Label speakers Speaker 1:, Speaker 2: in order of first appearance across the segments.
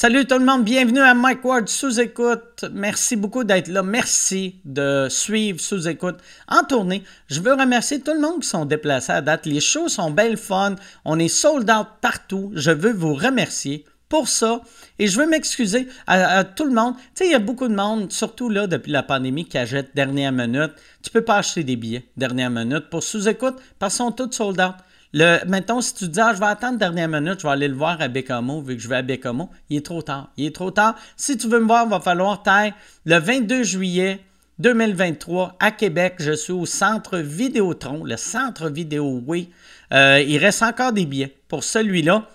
Speaker 1: Salut tout le monde, bienvenue à Mike Ward sous écoute. Merci beaucoup d'être là. Merci de suivre sous écoute en tournée. Je veux remercier tout le monde qui sont déplacés à date. Les shows sont belles fun. On est sold out partout. Je veux vous remercier pour ça. Et je veux m'excuser à, tout le monde. Tu il y a beaucoup de monde, surtout là, depuis la pandémie, qui achète dernière minute. Tu peux pas acheter des billets dernière minute pour sous-écoute parce qu'ils sont tous sold out. Le, mettons, si tu te dis, ah, je vais attendre dernière minute, je vais aller le voir à Bécamo, vu que je vais à Bécamo, il est trop tard. Il est trop tard. Si tu veux me voir, il va falloir taire le 22 juillet 2023 à Québec. Je suis au centre Vidéotron, le centre Vidéo Oui. Euh, il reste encore des billets pour celui-là.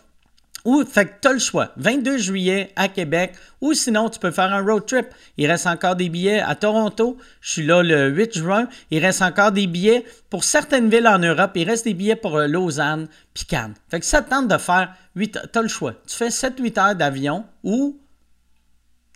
Speaker 1: Ou, fait que tu as le choix. 22 juillet à Québec, ou sinon, tu peux faire un road trip. Il reste encore des billets à Toronto. Je suis là le 8 juin. Il reste encore des billets pour certaines villes en Europe. Il reste des billets pour euh, Lausanne, puis Cannes. Fait que ça te tente de faire 8 tu as le choix. Tu fais 7-8 heures d'avion ou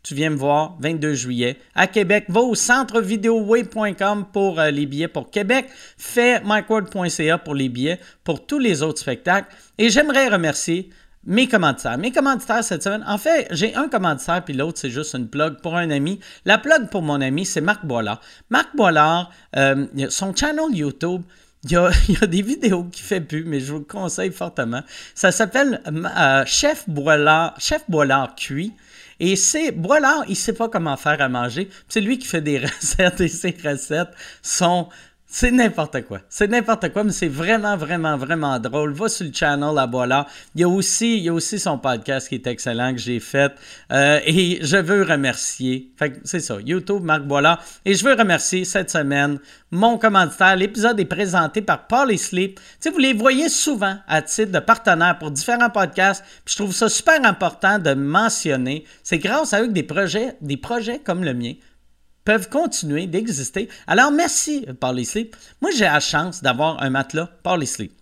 Speaker 1: tu viens me voir 22 juillet à Québec. Va au centrevideoway.com pour euh, les billets pour Québec. Fais micword.ca pour les billets pour tous les autres spectacles. Et j'aimerais remercier mes commanditaires. Mes commanditaires cette semaine, en fait, j'ai un commanditaire, puis l'autre, c'est juste une plug pour un ami. La plug pour mon ami, c'est Marc Boilard. Marc Boilard, euh, son channel YouTube, il y, a, des vidéos qu'il fait plus, mais je vous le conseille fortement. Ça s'appelle euh, Chef Boilard, Chef Boilard cuit. Et c'est Boilard, il sait pas comment faire à manger. C'est lui qui fait des recettes et ses recettes sont c'est n'importe quoi. C'est n'importe quoi, mais c'est vraiment, vraiment, vraiment drôle. Va sur le channel à Boilard. Il y a aussi, il y a aussi son podcast qui est excellent que j'ai fait. Euh, et je veux remercier. Fait c'est ça, YouTube, Marc Boilard. Et je veux remercier cette semaine mon commanditaire. L'épisode est présenté par Paul et Sleep. Vous les voyez souvent à titre de partenaire pour différents podcasts. Puis je trouve ça super important de mentionner. C'est grâce à eux que des projets, des projets comme le mien peuvent continuer d'exister. Alors, merci, Paul Sleep. Moi, j'ai la chance d'avoir un matelas Paul Sleep.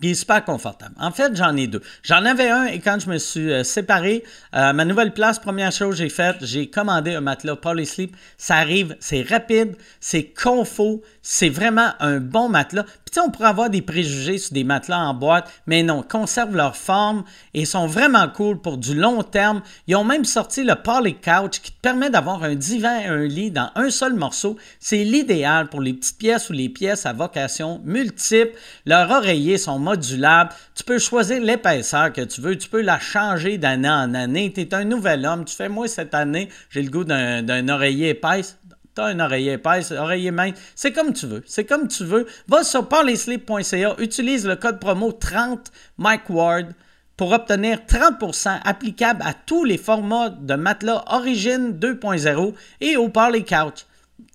Speaker 1: Puis est super confortable. En fait, j'en ai deux. J'en avais un et quand je me suis euh, séparé, euh, ma nouvelle place, première chose que j'ai faite, j'ai commandé un matelas Polysleep. Ça arrive, c'est rapide, c'est confort, c'est vraiment un bon matelas on pourrait avoir des préjugés sur des matelas en boîte, mais non, conservent leur forme et sont vraiment cool pour du long terme. Ils ont même sorti le Poly Couch qui te permet d'avoir un divan et un lit dans un seul morceau. C'est l'idéal pour les petites pièces ou les pièces à vocation multiple. Leurs oreillers sont modulables. Tu peux choisir l'épaisseur que tu veux. Tu peux la changer d'année en année. Tu es un nouvel homme. Tu fais, moi, cette année, j'ai le goût d'un oreiller épaisse T'as un oreiller épaisse, oreiller mince, c'est comme tu veux. C'est comme tu veux. Va sur parlesleep.ca, utilise le code promo 30 Mike Ward pour obtenir 30% applicable à tous les formats de matelas Origine 2.0 et au Parley Couch.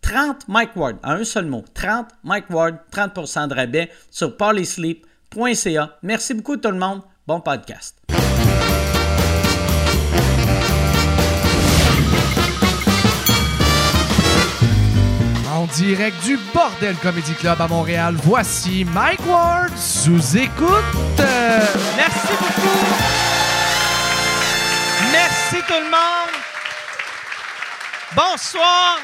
Speaker 1: 30 Mike Ward, en un seul mot. 30 Mike Ward, 30% de rabais sur parlesleep.ca. Merci beaucoup tout le monde. Bon podcast.
Speaker 2: Direct du Bordel Comedy Club à Montréal, voici Mike Ward sous écoute.
Speaker 1: Merci beaucoup. Merci tout le monde. Bonsoir.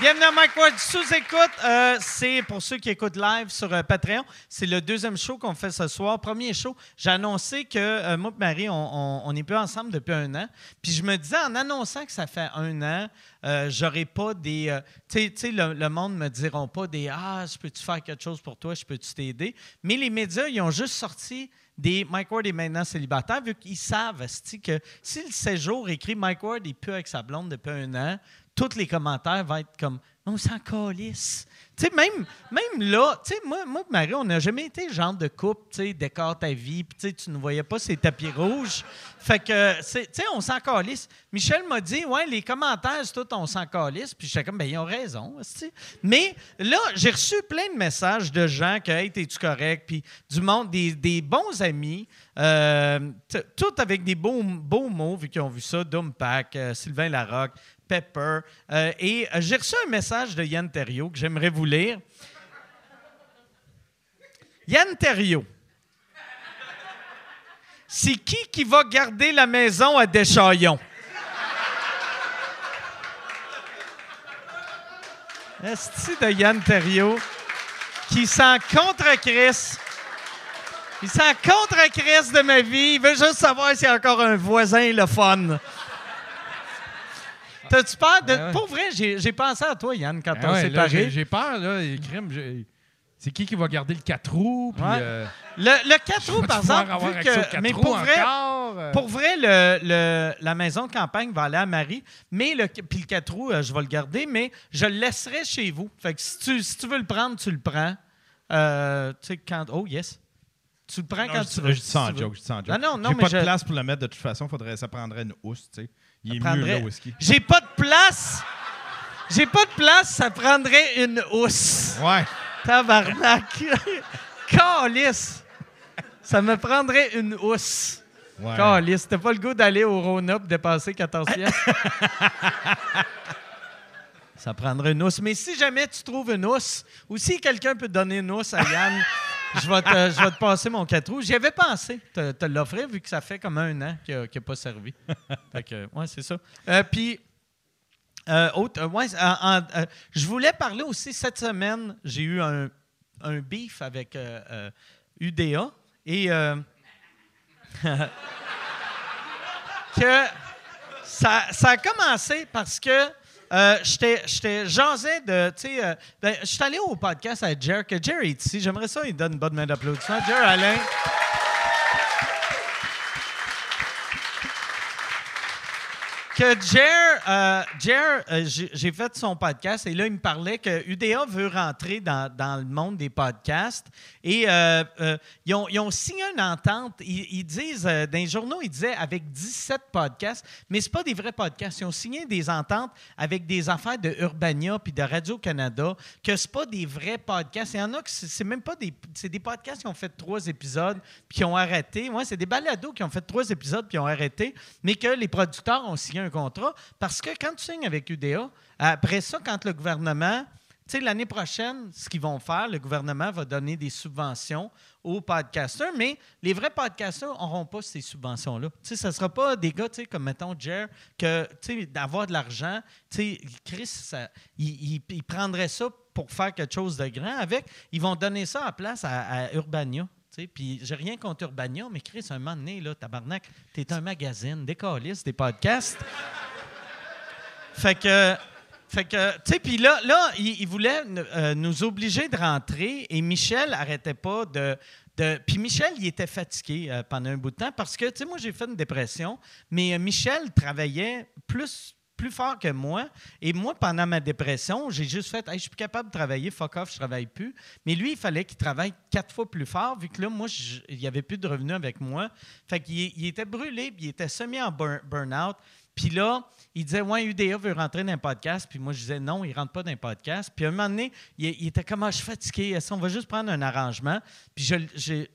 Speaker 1: Bienvenue à Mike Ward sous-écoute. Euh, c'est pour ceux qui écoutent live sur euh, Patreon. C'est le deuxième show qu'on fait ce soir. Premier show, j'ai annoncé que euh, moi et Marie, on n'est plus ensemble depuis un an. Puis je me disais, en annonçant que ça fait un an, j'aurais pas des. tu sais, le, le, monde me diront pas des Ah, je peux-tu faire quelque chose pour toi, je peux-tu t'aider. Mais les médias, ils ont juste sorti des Mike Ward est maintenant célibataire, vu qu'ils savent que si le séjour écrit Mike Ward est plus avec sa blonde depuis un an, tous les commentaires vont être comme on s'en calisse. Tu sais, même, même là, tu sais, moi, moi Marie, on n'a jamais été genre de couple, tu sais, décore ta vie, puis tu ne voyais pas ces tapis rouges. Fait que, tu sais, on s'en calisse. Michel m'a dit, ouais, les commentaires, c'est tout, on s'en calisse. Puis j'étais comme, ben, ils ont raison. Mais là, j'ai reçu plein de messages de gens que, hey, t'es-tu correct? Puis du monde, des, des bons amis, euh, tout avec des beaux, beaux mots, vu qu'ils ont vu ça, Dumpack, euh, Sylvain Larocque, Pepper. Euh, et euh, j'ai reçu un message de Yann Terriot que j'aimerais vous lire. Yann Terriot. C'est qui qui va garder la maison à Deschaillons? Est-ce de Yann Terriot qui sent contre Chris?
Speaker 3: Il s'en contre Chris de ma vie. Il veut juste savoir s'il y a encore un voisin le fun. T'as-tu peur de.
Speaker 4: Ah ouais.
Speaker 3: Pour vrai, j'ai j'ai pensé à toi, Yann, quand
Speaker 4: Ah
Speaker 3: on s'est
Speaker 4: là, j'ai peur, là. les crimes, j'ai- C'est qui qui va garder le 4 roues? Puis,
Speaker 3: Ouais.
Speaker 4: euh,
Speaker 3: Le, le 4 roues, par exemple,
Speaker 4: avoir
Speaker 3: vu que,
Speaker 4: 4
Speaker 3: mais
Speaker 4: roues
Speaker 3: pour vrai,
Speaker 4: encore, euh?
Speaker 3: pour vrai le, le- la maison de campagne va aller à Marie, mais le, puis le 4 roues, euh, je vais le garder, mais je le laisserai chez vous. Fait que si tu, si tu veux le prendre, tu le prends. Euh, tu sais, quand. Oh, yes. Tu le prends
Speaker 2: Non,
Speaker 3: quand
Speaker 2: je,
Speaker 3: tu veux.
Speaker 2: je dis ça en joke, je dis ça en joke.
Speaker 3: Non, non, non,
Speaker 2: J'ai
Speaker 3: mais
Speaker 2: pas
Speaker 3: je-
Speaker 2: de place pour le mettre de toute façon, faudrait, ça prendrait une housse, tu sais. Il est
Speaker 3: prendrait-
Speaker 2: mieux, le whisky.
Speaker 3: J'ai pas de place. J'ai pas de place, ça prendrait une housse.
Speaker 2: Ouais.
Speaker 3: Tabarnak. Calice. Ça me prendrait une housse.
Speaker 2: ouais.
Speaker 3: Calice. T'as pas le goût d'aller au Rona pour dépasser 14 pièces? Ça prendrait une housse. Mais si jamais tu trouves une housse, ou si quelqu'un peut donner une housse à Yann, je vais te, passer mon 4 roues. J'y avais pensé te, te l'offrir vu que ça fait comme un an qu'il n'a pas servi. fait que, ouais, c'est ça. Euh, Puis, euh, autre, euh, ouais, je voulais parler aussi cette semaine. J'ai eu un, beef avec UDA et que ça a commencé parce que euh, j'étais jasé de. Tu sais, euh, ben, je suis allé au podcast avec Jer, que Jer est ici. J'aimerais ça, il donne une bonne main d'applaudissement. Jer Alain. Que Jer, euh, euh, j'ai fait son podcast et là, il me parlait que UDA veut rentrer dans, dans le monde des podcasts et euh, euh, ils, ont, ils ont signé une entente. Ils, disent, dans les journaux, ils disaient avec 17 podcasts, mais ce pas des vrais podcasts. Ils ont signé des ententes avec des affaires de Urbania puis de Radio-Canada, que c'est pas des vrais podcasts. Il y en a que c'est même pas des... C'est des podcasts qui ont fait trois épisodes puis qui ont arrêté. Ouais, c'est des balados qui ont fait trois épisodes puis ont arrêté, mais que les producteurs ont signé un contrat parce que quand tu signes avec UDA, après ça, quand le gouvernement... Tu sais, l'année prochaine, ce qu'ils vont faire, le gouvernement va donner des subventions aux podcasters, mais les vrais podcasters n'auront pas ces subventions-là. Tu sais, ce ne sera pas des gars, tu sais, comme mettons Jer, que, tu sais, d'avoir de l'argent, tu sais, Chris, ça, il prendrait ça pour faire quelque chose de grand avec. Ils vont donner ça à place à, à Urbania. Puis j'ai rien contre Urbania, mais Chris, un moment donné, là, tabarnak, t'es un magazine, des calices, des podcasts. Fait que, fait que, tu sais, puis là, là, il, voulait euh, nous obliger de rentrer et Michel arrêtait pas de. de puis Michel, il était fatigué euh, pendant un bout de temps parce que, tu sais, moi, j'ai fait une dépression, mais euh, Michel travaillait plus plus fort que moi. Et moi, pendant ma dépression, j'ai juste fait, Hey, je suis plus capable de travailler, fuck off, je travaille plus. Mais lui, il fallait qu'il travaille quatre fois plus fort, vu que là, moi, il n'y avait plus de revenus avec moi. Fait qu'il il était brûlé, puis il était semi en burn- burn-out. Puis là, il disait, ouais, UDA veut rentrer dans un podcast. Puis moi, je disais, non, il rentre pas dans un podcast. Puis à un moment donné, il, était comme, ah, je suis fatigué. Est-ce qu'on va juste prendre un arrangement? Puis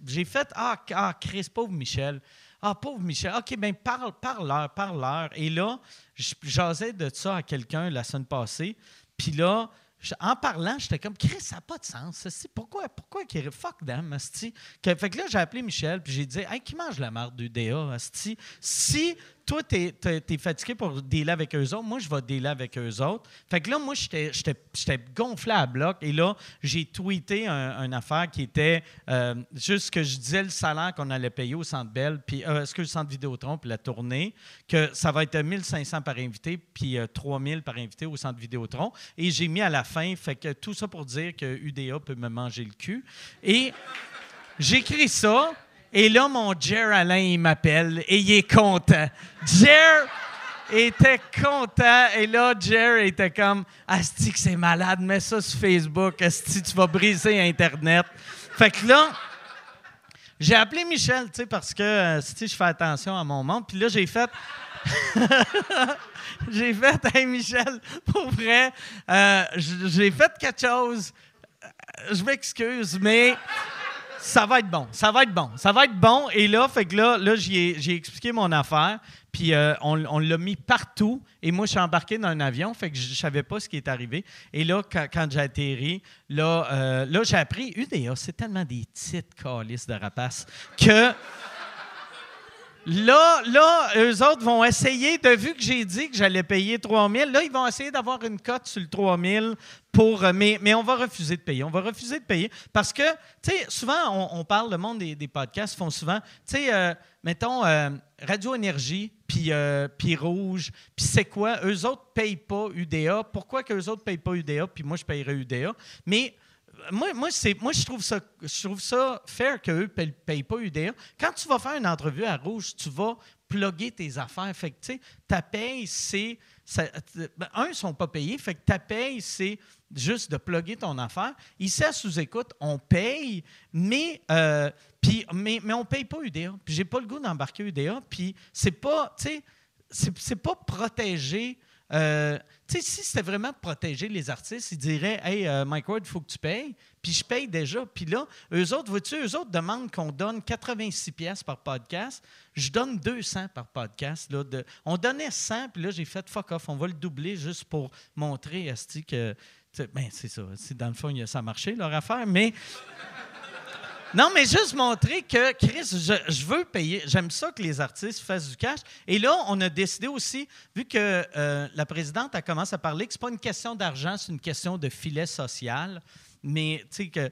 Speaker 3: j'ai fait, ah, ah, Chris, pauvre Michel. Ah, pauvre Michel. OK, bien, parle, parle-leur, parle-leur. Et là, jasais de ça à quelqu'un la semaine passée. Puis là, en parlant, j'étais comme, Chris, ça n'a pas de sens. Pourquoi, pourquoi fuck them? Que- Fait que là, j'ai appelé Michel, puis j'ai dit, hey, qui mange la marde du DA, esti? Si toi, t'es es, fatigué pour dealer avec eux autres, moi, je vais dealer avec eux autres. Fait que là, moi, j'étais gonflé à bloc. Et là, j'ai tweeté un, une affaire qui était euh, juste que je disais le salaire qu'on allait payer au Centre Bell, puis euh, est-ce que le Centre Vidéotron, puis la tournée, que ça va être 1500 par invité, puis euh, 3000 par invité au Centre Vidéotron. Et j'ai mis à la fin, fait que tout ça pour dire que UDA peut me manger le cul. Et j'écris ça. Et là, mon Jer Alain, il m'appelle et il est content. Jer était content. Et là, Jer était comme Asti, que c'est malade, mets ça sur Facebook. Asti, tu vas briser Internet. Fait que là, j'ai appelé Michel, tu sais, parce que euh, si je fais attention à mon monde. Puis là, j'ai fait. j'ai fait, hey Michel, pour vrai, euh, j'ai fait quelque chose. Euh, Je m'excuse, mais ça va être bon, ça va être bon, ça va être bon. Et là, fait que là, là j'ai expliqué mon affaire, puis euh, on, on l'a mis partout. Et moi, je suis embarqué dans un avion, fait que je, je savais pas ce qui est arrivé. Et là, quand, quand j'ai atterri, là, euh, là j'ai appris UDA, c'est tellement des petites calices de rapaces que Là, là, eux autres vont essayer, de vu que j'ai dit que j'allais payer 3 000, là, ils vont essayer d'avoir une cote sur le 3 000 pour. euh, Mais, mais on va refuser de payer. On va refuser de payer parce que, tu sais, souvent, on, parle, le monde des, podcasts font souvent, tu sais, euh, mettons, euh, Radio Énergie, puis puis Rouge, puis c'est quoi? Eux autres ne payent pas UDA. Pourquoi qu'eux autres ne payent pas UDA, puis moi, je payerais UDA? Mais moi, moi, moi je, trouve ça, je trouve ça fair qu'eux ne payent, pas UDA. Quand tu vas faire une entrevue à Rouge, tu vas plugger tes affaires. Fait que, tu sais, ta paye, c'est... ça- ben, un, ils ne sont pas payés. Fait que ta paye, c'est juste de plugger ton affaire. Ici, à sous-écoute, on paye, mais... euh, puis, mais, mais on ne paye pas UDA. Puis j'ai pas le goût d'embarquer UDA. Puis c'est pas, c'est, pas protéger. Euh, si c'était vraiment protéger les artistes, ils diraient Hey, euh, Mike Ward, il faut que tu payes. Puis je paye déjà. Puis là, eux autres, vois-tu, eux autres demandent qu'on donne 86 pièces par podcast. Je donne 200 par podcast. Là, on donnait 100, puis là, j'ai fait fuck off. On va le doubler juste pour montrer, Asti, que. Ben, c'est ça. Dans le fond, ça a marché, leur affaire. Mais. Non, mais juste montrer que, Chris, je, veux payer. J'aime ça que les artistes fassent du cash. Et là, on a décidé aussi, vu que euh, la présidente a commencé à parler, que ce pas une question d'argent, c'est une question de filet social. Mais, tu sais, que,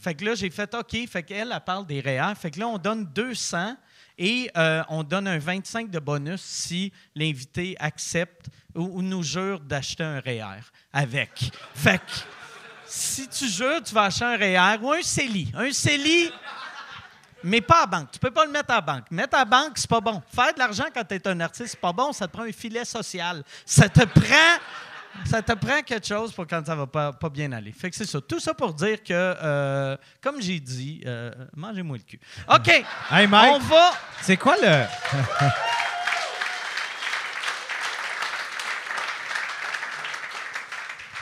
Speaker 3: Fait que là, j'ai fait OK. Fait qu'elle, elle parle des REER. Fait que là, on donne 200 et euh, on donne un 25 de bonus si l'invité accepte ou, ou nous jure d'acheter un REER avec. Fait que si tu jures, tu vas acheter un REER ou un CELI. Un CELI, mais pas à banque. Tu peux pas le mettre à banque. Mettre à banque, c'est pas bon. Faire de l'argent quand tu es un artiste, c'est pas bon. Ça te prend un filet social. Ça te prend... Ça te prend quelque chose pour quand ça va pas, pas bien aller. Fait que c'est ça. Tout ça pour dire que, euh, comme j'ai dit, euh, mangez-moi le cul. OK.
Speaker 2: Hey, Mike.
Speaker 3: On va...
Speaker 2: C'est quoi le.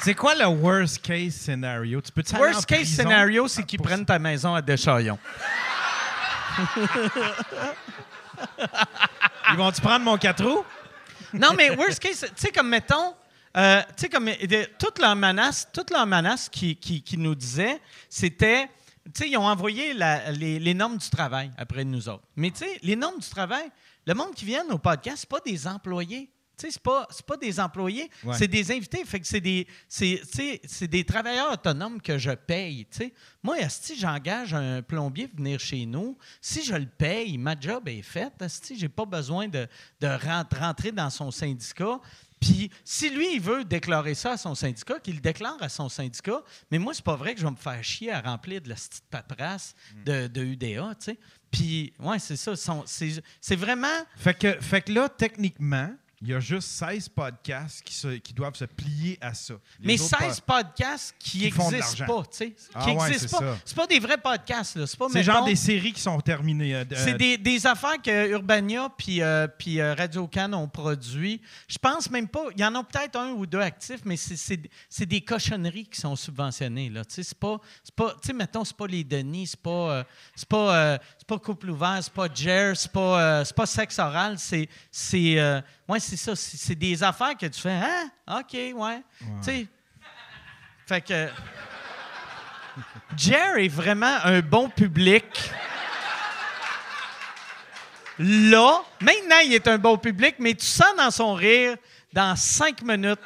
Speaker 2: C'est quoi le worst case scenario? Tu peux en
Speaker 3: Worst case scenario, c'est qu'ils
Speaker 2: pour-
Speaker 3: prennent ta maison à Deschaillons.
Speaker 2: Ils vont-tu prendre mon 4 roues?
Speaker 3: Non, mais worst case, tu sais, comme mettons, euh, tu sais, comme euh, de- toute leur menace, toute leur menace qui, qui, qui nous disait, c'était, tu sais, ils ont envoyé la- les, les normes du travail après nous autres. Mais tu sais, les normes du travail, le monde qui vient au podcast, c'est pas des employés. Tu sais, c'est pas, pas des employés,
Speaker 2: Ouais.
Speaker 3: c'est des invités. Fait que c'est des, c'est, des travailleurs autonomes que je paye. tu sais. Moi, si j'engage un plombier pour venir chez nous, si je le paye, ma job est faite. Si j'ai pas besoin de, de rent- rentrer dans son syndicat. Puis, si lui, il veut déclarer ça à son syndicat, qu'il le déclare à son syndicat. Mais moi, c'est pas vrai que je vais me faire chier à remplir de la petite paperasse de, de UDA, tu sais. Puis, ouais, c'est ça. c'est vraiment.
Speaker 2: Fait que, fait que là, techniquement, il y a juste 16 podcasts qui, se- qui doivent se plier à ça. Les
Speaker 3: Mais
Speaker 2: autres
Speaker 3: 16 podcasts qui n'existent pas, tu sais.
Speaker 2: Ah
Speaker 3: qui
Speaker 2: ouais,
Speaker 3: existent pas. C'est pas des vrais podcasts, là. C'est pas,
Speaker 2: C'est genre
Speaker 3: mettons,
Speaker 2: des séries qui sont terminées. euh,
Speaker 3: C'est des, des affaires que Urbania puis euh, puis, euh, Radio Can ont produit. Je pense même pas. Il y en a peut-être un ou deux actifs, mais c'est- des cochonneries qui sont subventionnées. Là. Tu sais, C'est pas. c'est pas tu sais, mettons, c'est pas les Denis, c'est pas. euh, c'est pas, euh, c'est pas Couple Ouvert, c'est pas Jer, c'est pas, euh, c'est pas Sexe Oral. C'est. c'est euh, ouais, c'est ça. C'est c'est des affaires que tu fais. Ah, OK, ouais. Tu sais. Fait que. Jer est vraiment un bon public. Là, maintenant, il est un bon public, mais tu sens dans son rire, dans cinq minutes,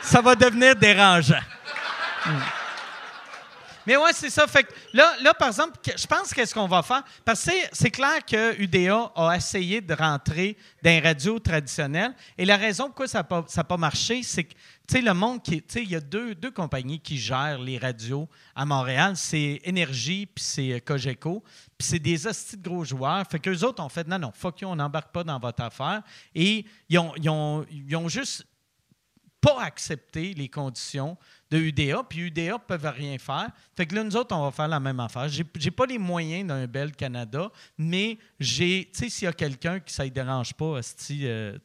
Speaker 3: ça va devenir dérangeant. Hmm. Mais ouais, c'est ça. Fait que là, là, par exemple, je pense qu'est-ce qu'on va faire? Parce que c'est- clair que UDA a essayé de rentrer dans les radios traditionnelles. Et la raison pourquoi ça n'a pas marché, c'est que, tu sais, le monde qui. Tu sais, il y a deux, deux compagnies qui gèrent les radios à Montréal. C'est Énergie puis c'est euh, Cogeco. Puis c'est des hosties de gros joueurs. Fait qu'eux autres ont fait non, non, fuck you, on n'embarque pas dans votre affaire. Et ils ont, ils ont, ils ont juste pas accepté les conditions de UDA, puis UDA ne peuvent rien faire. Fait que là, nous autres, on va faire la même affaire. J'ai pas les moyens d'un bel Canada, mais j'ai, tu sais, s'il y a quelqu'un qui ça ne dérange pas, esti, euh,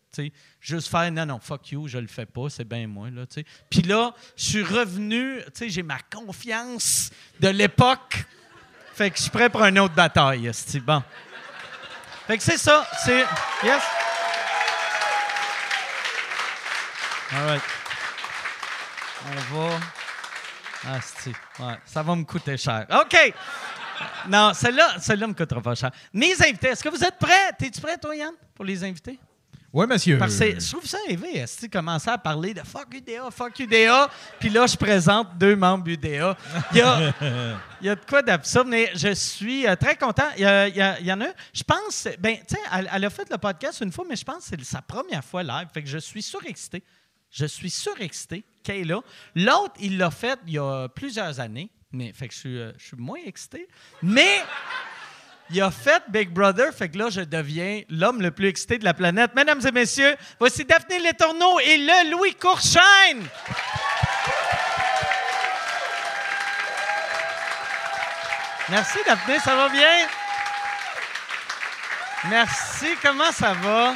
Speaker 3: juste faire non, non, fuck you, je le fais pas, c'est bien moi, là, tu sais. Puis là, je suis revenu, tu sais, j'ai ma confiance de l'époque. Fait que je suis prêt pour une autre bataille, esti. Bon. Fait que c'est ça, c'est. Yes? All right. On va. Ah. Ouais, ça va me coûter cher. OK. Non, celle-là, celle-là me coûtera pas cher. Mes invités, est-ce que vous êtes prêts? T'es-tu prêt, toi, Yann, pour les invités?
Speaker 2: Oui, monsieur.
Speaker 3: Parce que je trouve ça élevé, est-ce que commencer à parler de fuck UDA, fuck UDA, puis là, je présente deux membres UDA. Il y a, il y a de quoi d'absurde, mais je suis euh, très content. Il y, a- il y a- il y en a un, je pense, ben, tu sais, elle, elle a fait le podcast une fois, mais je pense que c'est sa première fois live, fait que je suis surexcité. Je suis surexcité qu'elle est. L'autre, il l'a fait il y a plusieurs années, mais fait que je suis, euh, je suis moins excité. Mais il a fait Big Brother, fait que là, je deviens l'homme le plus excité de la planète. Mesdames et messieurs, voici Daphné Letourneau et le Louis Courchaine. Merci, Daphné, ça va bien? Merci, comment ça va?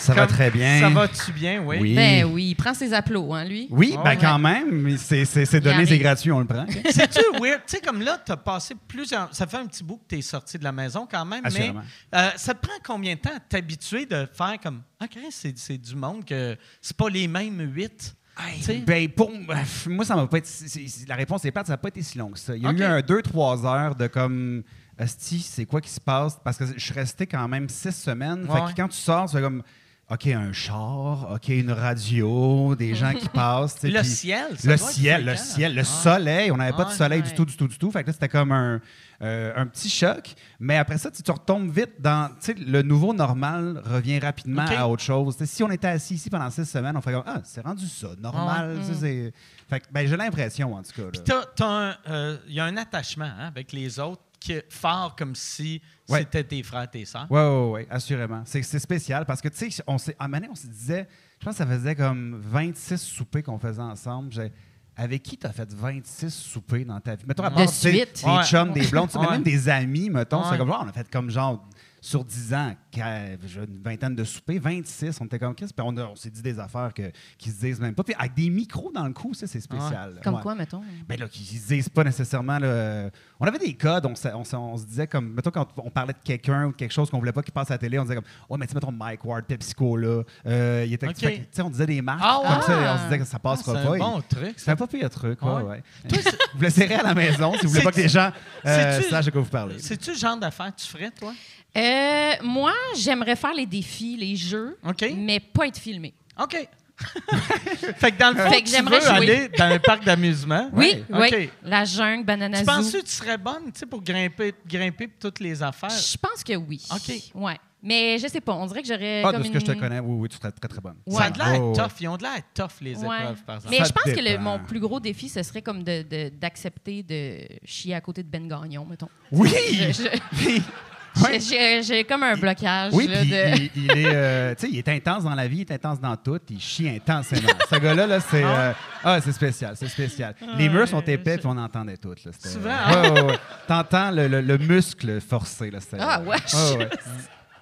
Speaker 5: Ça va très bien.
Speaker 3: Ça va-tu bien, oui?
Speaker 5: Oui.
Speaker 6: Ben oui, il prend ses applaudissements, hein, lui.
Speaker 5: Oui,
Speaker 3: Oh,
Speaker 5: ben
Speaker 3: ouais.
Speaker 5: quand même. mais C'est c'est- donné, c'est gratuit, on le prend.
Speaker 3: C'est-tu weird? Tu sais, comme là, tu as passé plusieurs. Ça fait un petit bout que tu es sorti de la maison quand même, mais
Speaker 5: Assurément.
Speaker 3: euh, ça te prend combien de temps à t'habituer de faire comme. OK, c'est c'est du monde que c'est pas les mêmes huit? Tu sais?
Speaker 5: Ben, pour bref, moi, ça m'a pas été. c'est- c'est- la réponse est plate, ça n'a pas été si long que ça. Il y a eu un 2-3 heures de comme. Asti, c'est quoi qui se passe? Parce que je suis resté quand même six semaines.
Speaker 3: Ouais,
Speaker 5: fait que quand tu sors, tu fais comme. OK, un char, OK, une radio, des gens qui passent.
Speaker 3: Le
Speaker 5: puis-
Speaker 3: ciel, ça
Speaker 5: Le
Speaker 3: doit être
Speaker 5: ciel, le ciel, le
Speaker 3: Ouais.
Speaker 5: soleil. On n'avait pas de
Speaker 3: Ouais,
Speaker 5: soleil
Speaker 3: ouais.
Speaker 5: du tout, du tout, du tout. Fait que là, c'était comme un, euh, un petit choc. Mais après ça, tu retombes vite dans. Tu sais, le nouveau normal revient rapidement à autre chose. Si on était assis ici pendant six semaines, on ferait comme Ah, c'est rendu ça, normal. C'est- Fait que, ben, j'ai l'impression, en tout cas.
Speaker 3: Puis t'as- t'as un, euh, il y a un attachement hein, avec les autres fort comme si
Speaker 5: Ouais.
Speaker 3: c'était tes frères, tes sœurs.
Speaker 5: Oui, oui, oui, assurément. C'est c'est spécial parce que, tu sais, on s'est- à un moment donné, on se disait, je pense que ça faisait comme 26 soupers qu'on faisait ensemble. J'ai- Avec qui tu as fait 26 soupers dans ta vie? Mettons, à part,
Speaker 6: suite.
Speaker 5: Des
Speaker 3: Ouais.
Speaker 5: chums, des blondes, tu sais, mais
Speaker 3: Ouais.
Speaker 5: même des amis, mettons.
Speaker 3: Ouais.
Speaker 5: C'est comme, genre, on a fait comme genre, sur 10 ans, une vingtaine de soupers, 26, on était comme, qu'est-ce? Puis on, on s'est dit des affaires que, qui se disent même pas. Puis avec des micros dans le cou, ça, c'est spécial.
Speaker 6: Comme
Speaker 5: Ouais.
Speaker 6: quoi, mettons?
Speaker 5: Ben là, qui se disent pas nécessairement. là, on avait des codes, on, se- on se- on se disait comme. Mettons, quand on parlait de quelqu'un ou de quelque chose qu'on voulait pas qu'il passe à la télé, on disait comme. Oh, mais tu sais, mettons Mike Ward, PepsiCo, là. euh, il était.
Speaker 3: OK.
Speaker 5: fait que, tu sais, on disait des marques
Speaker 3: Ah
Speaker 5: comme
Speaker 3: ouais?
Speaker 5: ça, on se disait que ça
Speaker 3: Ah,
Speaker 5: passera
Speaker 3: c'est
Speaker 5: pas.
Speaker 3: un
Speaker 5: Il-
Speaker 3: bon truc.
Speaker 5: C'est un pas pire truc, ouais,
Speaker 3: Ouais.
Speaker 5: ouais. vous le serrez à la maison si vous voulez pas que les gens euh, sachent de quoi vous parlez.
Speaker 3: C'est-tu le genre d'affaires que tu ferais, toi?
Speaker 6: Euh, moi, j'aimerais faire les défis, les jeux, mais pas être filmé.
Speaker 3: OK. fait que dans le fond,
Speaker 6: Fait que
Speaker 3: tu
Speaker 6: j'aimerais
Speaker 3: veux
Speaker 6: jouer.
Speaker 3: aller dans un parc d'amusement.
Speaker 6: Oui, oui. La jungle, Banana
Speaker 3: Tu
Speaker 6: Zoo.
Speaker 3: penses que tu serais bonne, tu sais, pour grimper, grimper toutes les affaires?
Speaker 6: Je pense que oui.
Speaker 3: OK.
Speaker 6: Ouais. Mais je sais pas, on dirait que j'aurais
Speaker 5: Ah,
Speaker 6: comme
Speaker 5: de ce que je te connais, oui, oui, tu serais très, très bonne.
Speaker 3: Ça a de l'air
Speaker 5: Ouais, ouais.
Speaker 3: tough. Ils ont de l'air tough, les
Speaker 6: Ouais.
Speaker 3: épreuves, par exemple.
Speaker 6: Mais
Speaker 5: Ça
Speaker 6: je pense que le- mon plus gros défi, ce serait comme de- de- d'accepter de, chier à côté de Ben Gagnon, mettons.
Speaker 5: Oui!
Speaker 6: Je- je-
Speaker 5: Ouais.
Speaker 6: J'ai j'ai comme un blocage.
Speaker 5: Oui,
Speaker 6: là, de-
Speaker 5: il, il est, euh, tu sais, il est intense dans la vie, il est intense dans tout, il chie intensément. Ce gars-là, là, c'est, euh, ah, c'est spécial, c'est spécial. Les murs sont épais, puis on entendait tout. Là, c'était-
Speaker 3: Souvent,
Speaker 5: Ouais, ouais, ouais. T'entends le, le- le muscle forcé, là. c'était-
Speaker 6: Ah, wesh.
Speaker 5: Ouais, ouais.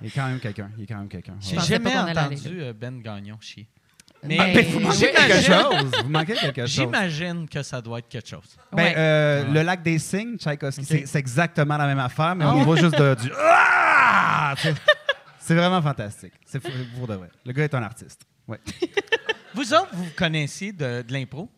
Speaker 5: Il est quand même quelqu'un, il est quand même quelqu'un.
Speaker 3: J'ai jamais entendu euh, Ben Gagnon chier. Mais,
Speaker 6: Ben,
Speaker 5: Mais vous manquez
Speaker 6: oui.
Speaker 5: quelque chose, vous manquez quelque chose.
Speaker 3: j'imagine que ça doit être quelque chose.
Speaker 5: Ben,
Speaker 6: Ouais.
Speaker 5: euh, Le lac des Cygnes, Tchaïkovski, c'est- exactement la même affaire, mais
Speaker 3: Ah
Speaker 5: au
Speaker 3: ouais?
Speaker 5: niveau juste de, du. Ah! C'est- vraiment fantastique. C'est pour pour de vrai. Le gars est un artiste. Ouais.
Speaker 3: Vous autres, vous connaissiez de, de l'impro?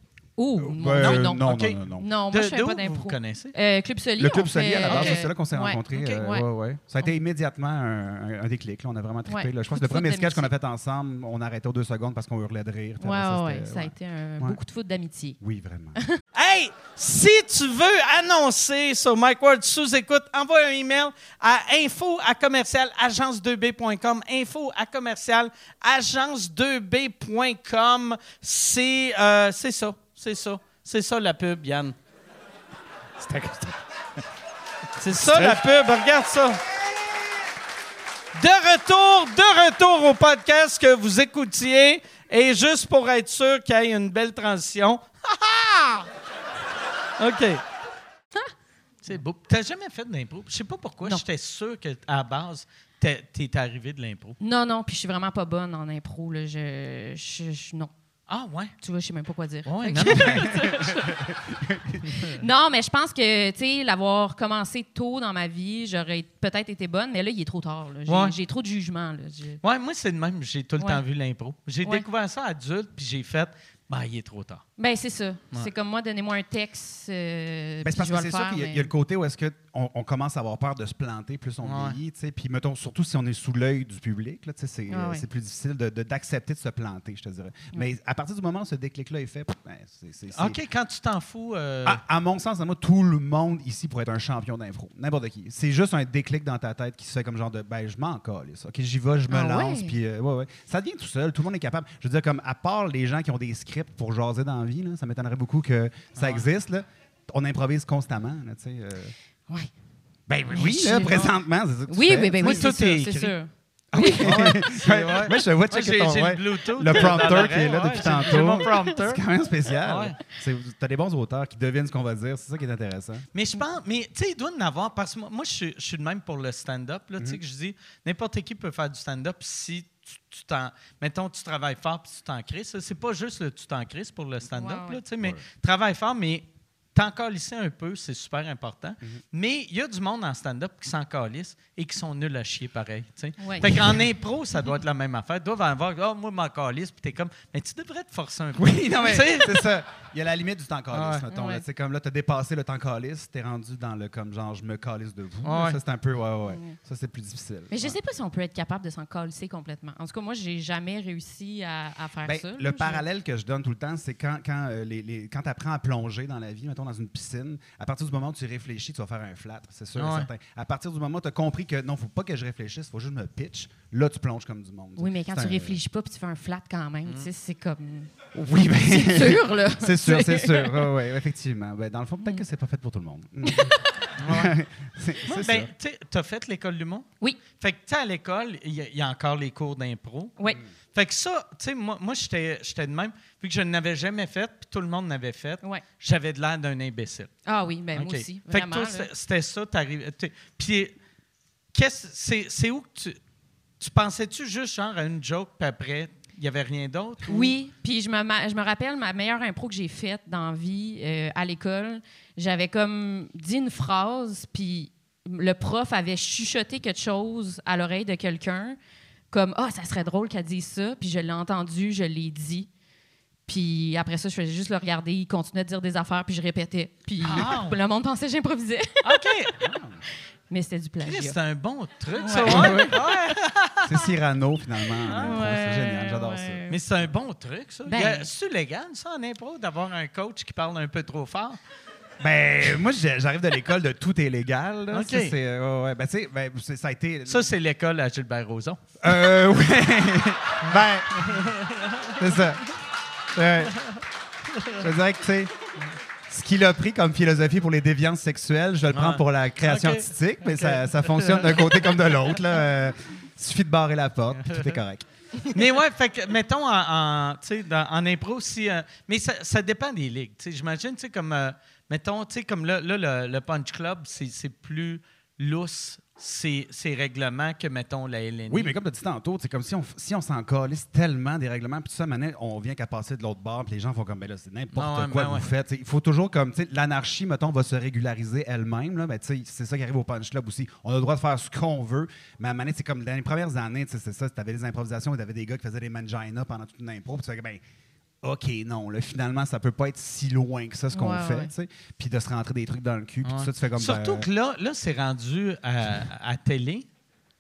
Speaker 6: Oh,
Speaker 5: Ben,
Speaker 6: non, non.
Speaker 5: non, non, non, non.
Speaker 6: Non,
Speaker 3: De,
Speaker 6: moi, je fais pas
Speaker 3: où vous
Speaker 6: d'impro.
Speaker 3: connaissez?
Speaker 6: Euh, Club Soli.
Speaker 5: Le Club Soli,
Speaker 6: fait-
Speaker 5: à la base,
Speaker 6: euh,
Speaker 5: c'est là qu'on s'est
Speaker 6: ouais.
Speaker 5: rencontrés. Euh,
Speaker 6: ouais.
Speaker 5: ouais. Ça a été immédiatement un, déclic. là. On a vraiment trippé.
Speaker 6: Ouais.
Speaker 5: là. Je pense que le premier sketch qu'on a fait ensemble, on a arrêté aux deux secondes parce qu'on hurlait de rire. Puis
Speaker 6: Ouais, Ça a été un,
Speaker 5: Ouais.
Speaker 6: beaucoup de foot d'amitié.
Speaker 5: Oui, vraiment.
Speaker 3: Hey, si tu veux annoncer sur Mike Ward sous écoute, envoie un email à info à commercial agence2b.com. Info à commercial agence2b.com. C'est euh, c'est ça, c'est ça, c'est ça la pub, Yann. C'est ça la pub, regarde ça. De retour, de retour au podcast que vous écoutiez. Et juste pour être sûr qu'il y ait une belle transition. OK. C'est beau. T'as jamais fait d'impro? Je sais pas pourquoi.
Speaker 6: Non.
Speaker 3: J'étais sûr qu'à la base, t'es t'es arrivé de l'impro.
Speaker 6: Non, non, puis je suis vraiment pas bonne en impro. Là. Je, je- je- non.
Speaker 3: Ah ouais?
Speaker 6: Tu vois, je sais même pas quoi dire.
Speaker 3: Ouais, non,
Speaker 6: que-
Speaker 3: non,
Speaker 6: mais je pense que, tu sais, l'avoir commencé tôt dans ma vie, j'aurais peut-être été bonne, mais là, il est trop tard. J'ai
Speaker 3: Ouais.
Speaker 6: trop de jugement. Là.
Speaker 3: Ouais, moi, c'est le même. J'ai tout le temps vu l'impro. J'ai découvert ça adulte, puis j'ai fait. Ben, il est trop tard.
Speaker 6: Ben, c'est ça. C'est comme moi, donnez-moi un texte. euh,
Speaker 5: Ben,
Speaker 6: puis
Speaker 5: c'est parce
Speaker 6: je
Speaker 5: que c'est
Speaker 6: le
Speaker 5: sûr
Speaker 6: faire.
Speaker 5: qu'il y, a-
Speaker 6: mais-
Speaker 5: il y a le côté où est-ce que on, commence à avoir peur de se planter plus on
Speaker 3: Ouais.
Speaker 5: vieillit, tu sais. Puis mettons surtout si on est sous l'œil du public, là, tu sais, c'est
Speaker 6: Ah
Speaker 5: euh,
Speaker 6: ouais.
Speaker 5: c'est plus difficile de- de- d'accepter de, se planter, je te dirais. Mais à partir du moment où ce déclic-là est fait, ben, c'est
Speaker 3: OK, quand tu t'en fous. euh,
Speaker 5: À, à mon sens, à moi, tout le monde ici pourrait être un champion d'impro. N'importe qui. C'est juste un déclic dans ta tête qui se fait comme genre de ben, je m'en calisse. OK, j'y vais, je me
Speaker 6: Ah
Speaker 5: lance.
Speaker 6: ouais?
Speaker 5: Puis, euh, ouais, ouais. Ça devient tout seul. Tout le monde est capable. Je veux dire, comme à part les gens qui ont des scripts pour jaser dans la vie, là, ça m'étonnerait beaucoup que ça
Speaker 3: Ah.
Speaker 5: existe. Là. On improvise constamment. Là, tu sais, euh. Ben
Speaker 6: Mais
Speaker 5: oui, là,
Speaker 6: je-
Speaker 5: présentement. c'est ça que tu
Speaker 6: Oui,
Speaker 5: fais,
Speaker 6: oui, ben
Speaker 5: tu
Speaker 6: oui, c'est
Speaker 3: Tout est écrit.
Speaker 6: sûr.
Speaker 3: c'est- ouais.
Speaker 5: Moi, je te vois checker ton. ouais.
Speaker 3: le
Speaker 5: prompteur qui est là
Speaker 3: ouais,
Speaker 5: depuis
Speaker 3: j'ai-
Speaker 5: tantôt.
Speaker 3: j'ai mon prompteur.
Speaker 5: C'est quand même spécial.
Speaker 3: Ouais.
Speaker 5: C'est- T'as des bons auteurs qui devinent ce qu'on va dire. C'est ça qui est intéressant.
Speaker 3: Mais je pense, mais tu sais, il doit en avoir parce que moi, moi, je, suis- je suis de même pour le stand-up. là, Tu sais, que je dis, n'importe qui peut faire du stand-up si tu tu t'en. Mettons, tu travailles fort puis tu t'en. Ça, c'est pas juste le tu t'en crées pour le stand-up,
Speaker 6: Ouais, ouais.
Speaker 3: là, tu sais, mais travaille fort, mais t'en calisser un peu, c'est super important. Mais il y a du monde en stand-up qui s'en calisse et qui sont nuls à chier pareil.
Speaker 6: Ouais.
Speaker 3: Fait qu'en impro, ça doit être la même affaire. Ils doivent avoir, ah, moi, m'en calisse, puis t'es comme, mais tu devrais te forcer un peu.
Speaker 5: Oui, non, mais c'est ça. Il y a la limite du temps
Speaker 3: Ouais.
Speaker 5: mettons. là.
Speaker 6: Ouais.
Speaker 5: Tu sais, comme là, t'as dépassé le temps calice, t'es rendu dans le comme genre je me calisse de vous.
Speaker 3: Ouais.
Speaker 5: Ça, c'est un peu, ouais, ouais. ouais. Ça, c'est plus difficile.
Speaker 6: Mais je sais pas si on peut être capable de s'en calisser complètement. En tout cas, moi, j'ai jamais réussi à, à faire
Speaker 5: Ben,
Speaker 6: ça. là.
Speaker 5: le parallèle que je donne tout le temps, c'est quand, quand, euh, les, les- quand tu apprends à plonger dans la vie, mettons dans une piscine, à partir du moment où tu réfléchis, tu vas faire un flat, c'est sûr et
Speaker 3: Ouais.
Speaker 5: certain. À partir du moment où tu as compris que non, faut pas que je réfléchisse, faut juste me pitch, là, tu plonges comme du monde.
Speaker 6: Oui, mais quand tu
Speaker 5: un-
Speaker 6: réfléchis pas puis tu fais un flat quand même, c'est comme.
Speaker 5: Oui, ben,
Speaker 6: C'est sûr, là.
Speaker 5: c'est sûr, c'est sûr. Ouais, effectivement. Ben, dans le fond, peut-être que c'est pas fait pour tout le monde. C'est c'est
Speaker 3: ben,
Speaker 5: ça.
Speaker 3: tu t'as fait l'école du monde?
Speaker 6: Oui.
Speaker 3: Fait que, tu sais, à l'école, il y, a- il y a encore les cours d'impro.
Speaker 6: Oui.
Speaker 3: Fait que ça, tu sais, moi, moi j'étais j'étais de même. Vu que je ne l'avais jamais fait, puis tout le monde l'avait fait,
Speaker 6: Ouais.
Speaker 3: j'avais de l'air d'un imbécile.
Speaker 6: Ah oui, ben moi aussi.
Speaker 3: Fait que toi, c'était- c'était ça, t'arrives. Puis, qu'est-ce- c'est c'est où que tu. Tu pensais-tu juste genre à une joke, puis après, n'y avait rien d'autre? ou-
Speaker 6: Oui, puis je me, je me rappelle ma meilleure impro que j'ai faite dans vie euh, à l'école. J'avais comme dit une phrase, puis le prof avait chuchoté quelque chose à l'oreille de quelqu'un, comme Ah, ça serait drôle qu'elle dise ça, puis je l'ai entendu, je l'ai dit. Puis après ça, je faisais juste le regarder, il continuait de dire des affaires, puis je répétais. Puis
Speaker 3: Ah!
Speaker 6: le monde pensait que j'improvisais.
Speaker 3: OK!
Speaker 6: Mais c'était du plagiat.
Speaker 3: C'est un bon truc,
Speaker 6: Ouais.
Speaker 3: ça. ouais. Ouais.
Speaker 5: C'est Cyrano, finalement. en impro. c'est génial, j'adore ça.
Speaker 3: Mais c'est un bon truc, ça.
Speaker 6: Ben-
Speaker 3: C'est légal, ça, en impro, d'avoir un coach qui parle un peu trop fort?
Speaker 5: Ben, moi, j'arrive de l'école de tout est légal. là.
Speaker 3: OK.
Speaker 5: Ça, c'est, euh, ouais. Ben, tu sais, ben, c'est- ça a été.
Speaker 3: Ça, c'est l'école à Gilbert Rozon.
Speaker 5: Euh, ouais. ben, c'est ça. Ouais. Je dirais que, tu sais, ce qu'il a pris comme philosophie pour les déviances sexuelles, je le prends
Speaker 3: Ouais.
Speaker 5: pour la création artistique, mais ça, ça fonctionne d'un côté comme de l'autre. Euh, suffit de barrer la porte, puis tout est correct.
Speaker 3: mais ouais, fait que, mettons, en, en, dans- en impro, si. euh, mais ça, ça dépend des ligues. J'imagine, tu sais, comme. euh, mettons, tu sais, comme là, là, le, le Punch Club, c'est c'est plus lousse, ces ces règlements, que, mettons, la LNI.
Speaker 5: Oui, mais comme tu as dit tantôt, c'est comme si on, si on s'en calisse tellement des règlements, puis tout ça, maintenant, on vient qu'à passer de l'autre bord, puis les gens font comme, ben là, c'est n'importe quoi
Speaker 3: ben
Speaker 5: que vous
Speaker 3: ouais.
Speaker 5: faites. Il faut toujours comme, tu sais, l'anarchie, mettons, va se régulariser elle-même, là, ben, tu sais, c'est ça qui arrive au Punch Club aussi. On a le droit de faire ce qu'on veut, mais à donné, c'est comme dans les premières années, tu sais, c'est ça, tu avais des improvisations, tu avais des gars qui faisaient des mangina pendant toute une impro, puis tu fais ben, OK, non, là, finalement, ça peut pas être si loin que ça, ce qu'on
Speaker 6: Ouais,
Speaker 5: fait,
Speaker 6: ouais.
Speaker 5: tu sais. Puis de se rentrer des trucs dans le cul, puis tout ça, tu fais comme.
Speaker 3: Surtout
Speaker 5: ben,
Speaker 3: que là, là c'est rendu à, à télé,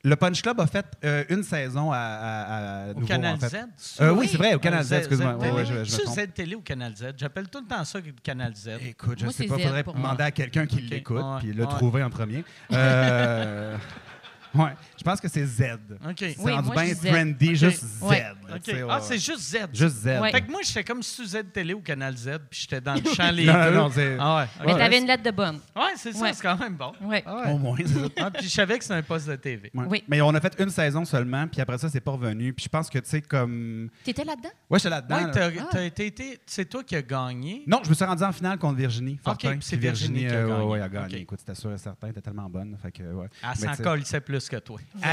Speaker 5: Le Punch Club a fait euh, une saison à, à- à
Speaker 3: au Canal
Speaker 5: en fait.
Speaker 3: Z.
Speaker 5: Euh, oui, c'est vrai, au Canal Z, excuse-moi. je-.
Speaker 3: Z Télé ou Canal Z? J'appelle tout le temps ça Canal Z.
Speaker 5: Écoute, je
Speaker 6: Moi,
Speaker 5: sais pas,
Speaker 6: Z
Speaker 5: faudrait demander
Speaker 6: moi.
Speaker 5: à quelqu'un qui l'écoute
Speaker 3: Ouais.
Speaker 5: puis le
Speaker 3: Ouais.
Speaker 5: trouver en premier. Euh, ouais, je pense que c'est Z.
Speaker 3: OK.
Speaker 5: C'est
Speaker 6: Oui,
Speaker 5: rendu
Speaker 6: moi,
Speaker 5: bien
Speaker 6: je dis Z.
Speaker 5: trendy,
Speaker 3: Ok.
Speaker 5: juste Z.
Speaker 6: Ouais.
Speaker 5: là,
Speaker 3: OK.
Speaker 5: tu sais, ouais,
Speaker 3: Ah,
Speaker 5: ouais.
Speaker 3: c'est juste Z.
Speaker 5: juste Z.
Speaker 6: Ouais.
Speaker 3: Fait que moi, j'étais comme sous Z Télé ou Canal Z, puis j'étais dans le champ les
Speaker 5: Non, non,
Speaker 3: deux.
Speaker 5: non, c'est-
Speaker 3: Ah ouais.
Speaker 6: Mais
Speaker 3: ok.
Speaker 6: t'avais une lettre de bonne.
Speaker 3: Ouais, c'est ça,
Speaker 6: Ouais.
Speaker 3: c'est quand même bon.
Speaker 6: Ouais.
Speaker 5: Au moins, c'est ça.
Speaker 3: Ah, puis je savais que c'était un poste de TV.
Speaker 5: Ouais.
Speaker 6: Oui.
Speaker 5: Mais on a fait une saison seulement, puis après ça, c'est pas revenu. Puis je pense que, tu sais, comme.
Speaker 6: T'étais là-dedans?
Speaker 5: Ouais, j'étais là-dedans.
Speaker 3: Ouais,
Speaker 5: là.
Speaker 3: t'as,
Speaker 6: Ah.
Speaker 3: t'as été, été- c'est toi qui as gagné?
Speaker 5: Non, je me suis rendu en finale contre Virginie Fortin.
Speaker 3: puis c'est
Speaker 5: Puis
Speaker 3: Virginie qui a
Speaker 5: euh,
Speaker 3: gagné.
Speaker 5: ouais, ouais, a gagné.
Speaker 3: Ok.
Speaker 5: Écoute, c'était sûr et certain, elle était tellement bonne. Fait que, ouais.
Speaker 3: Elle
Speaker 5: Mais
Speaker 3: s'en
Speaker 5: tu sais-
Speaker 3: colissait plus que toi.
Speaker 5: Euh,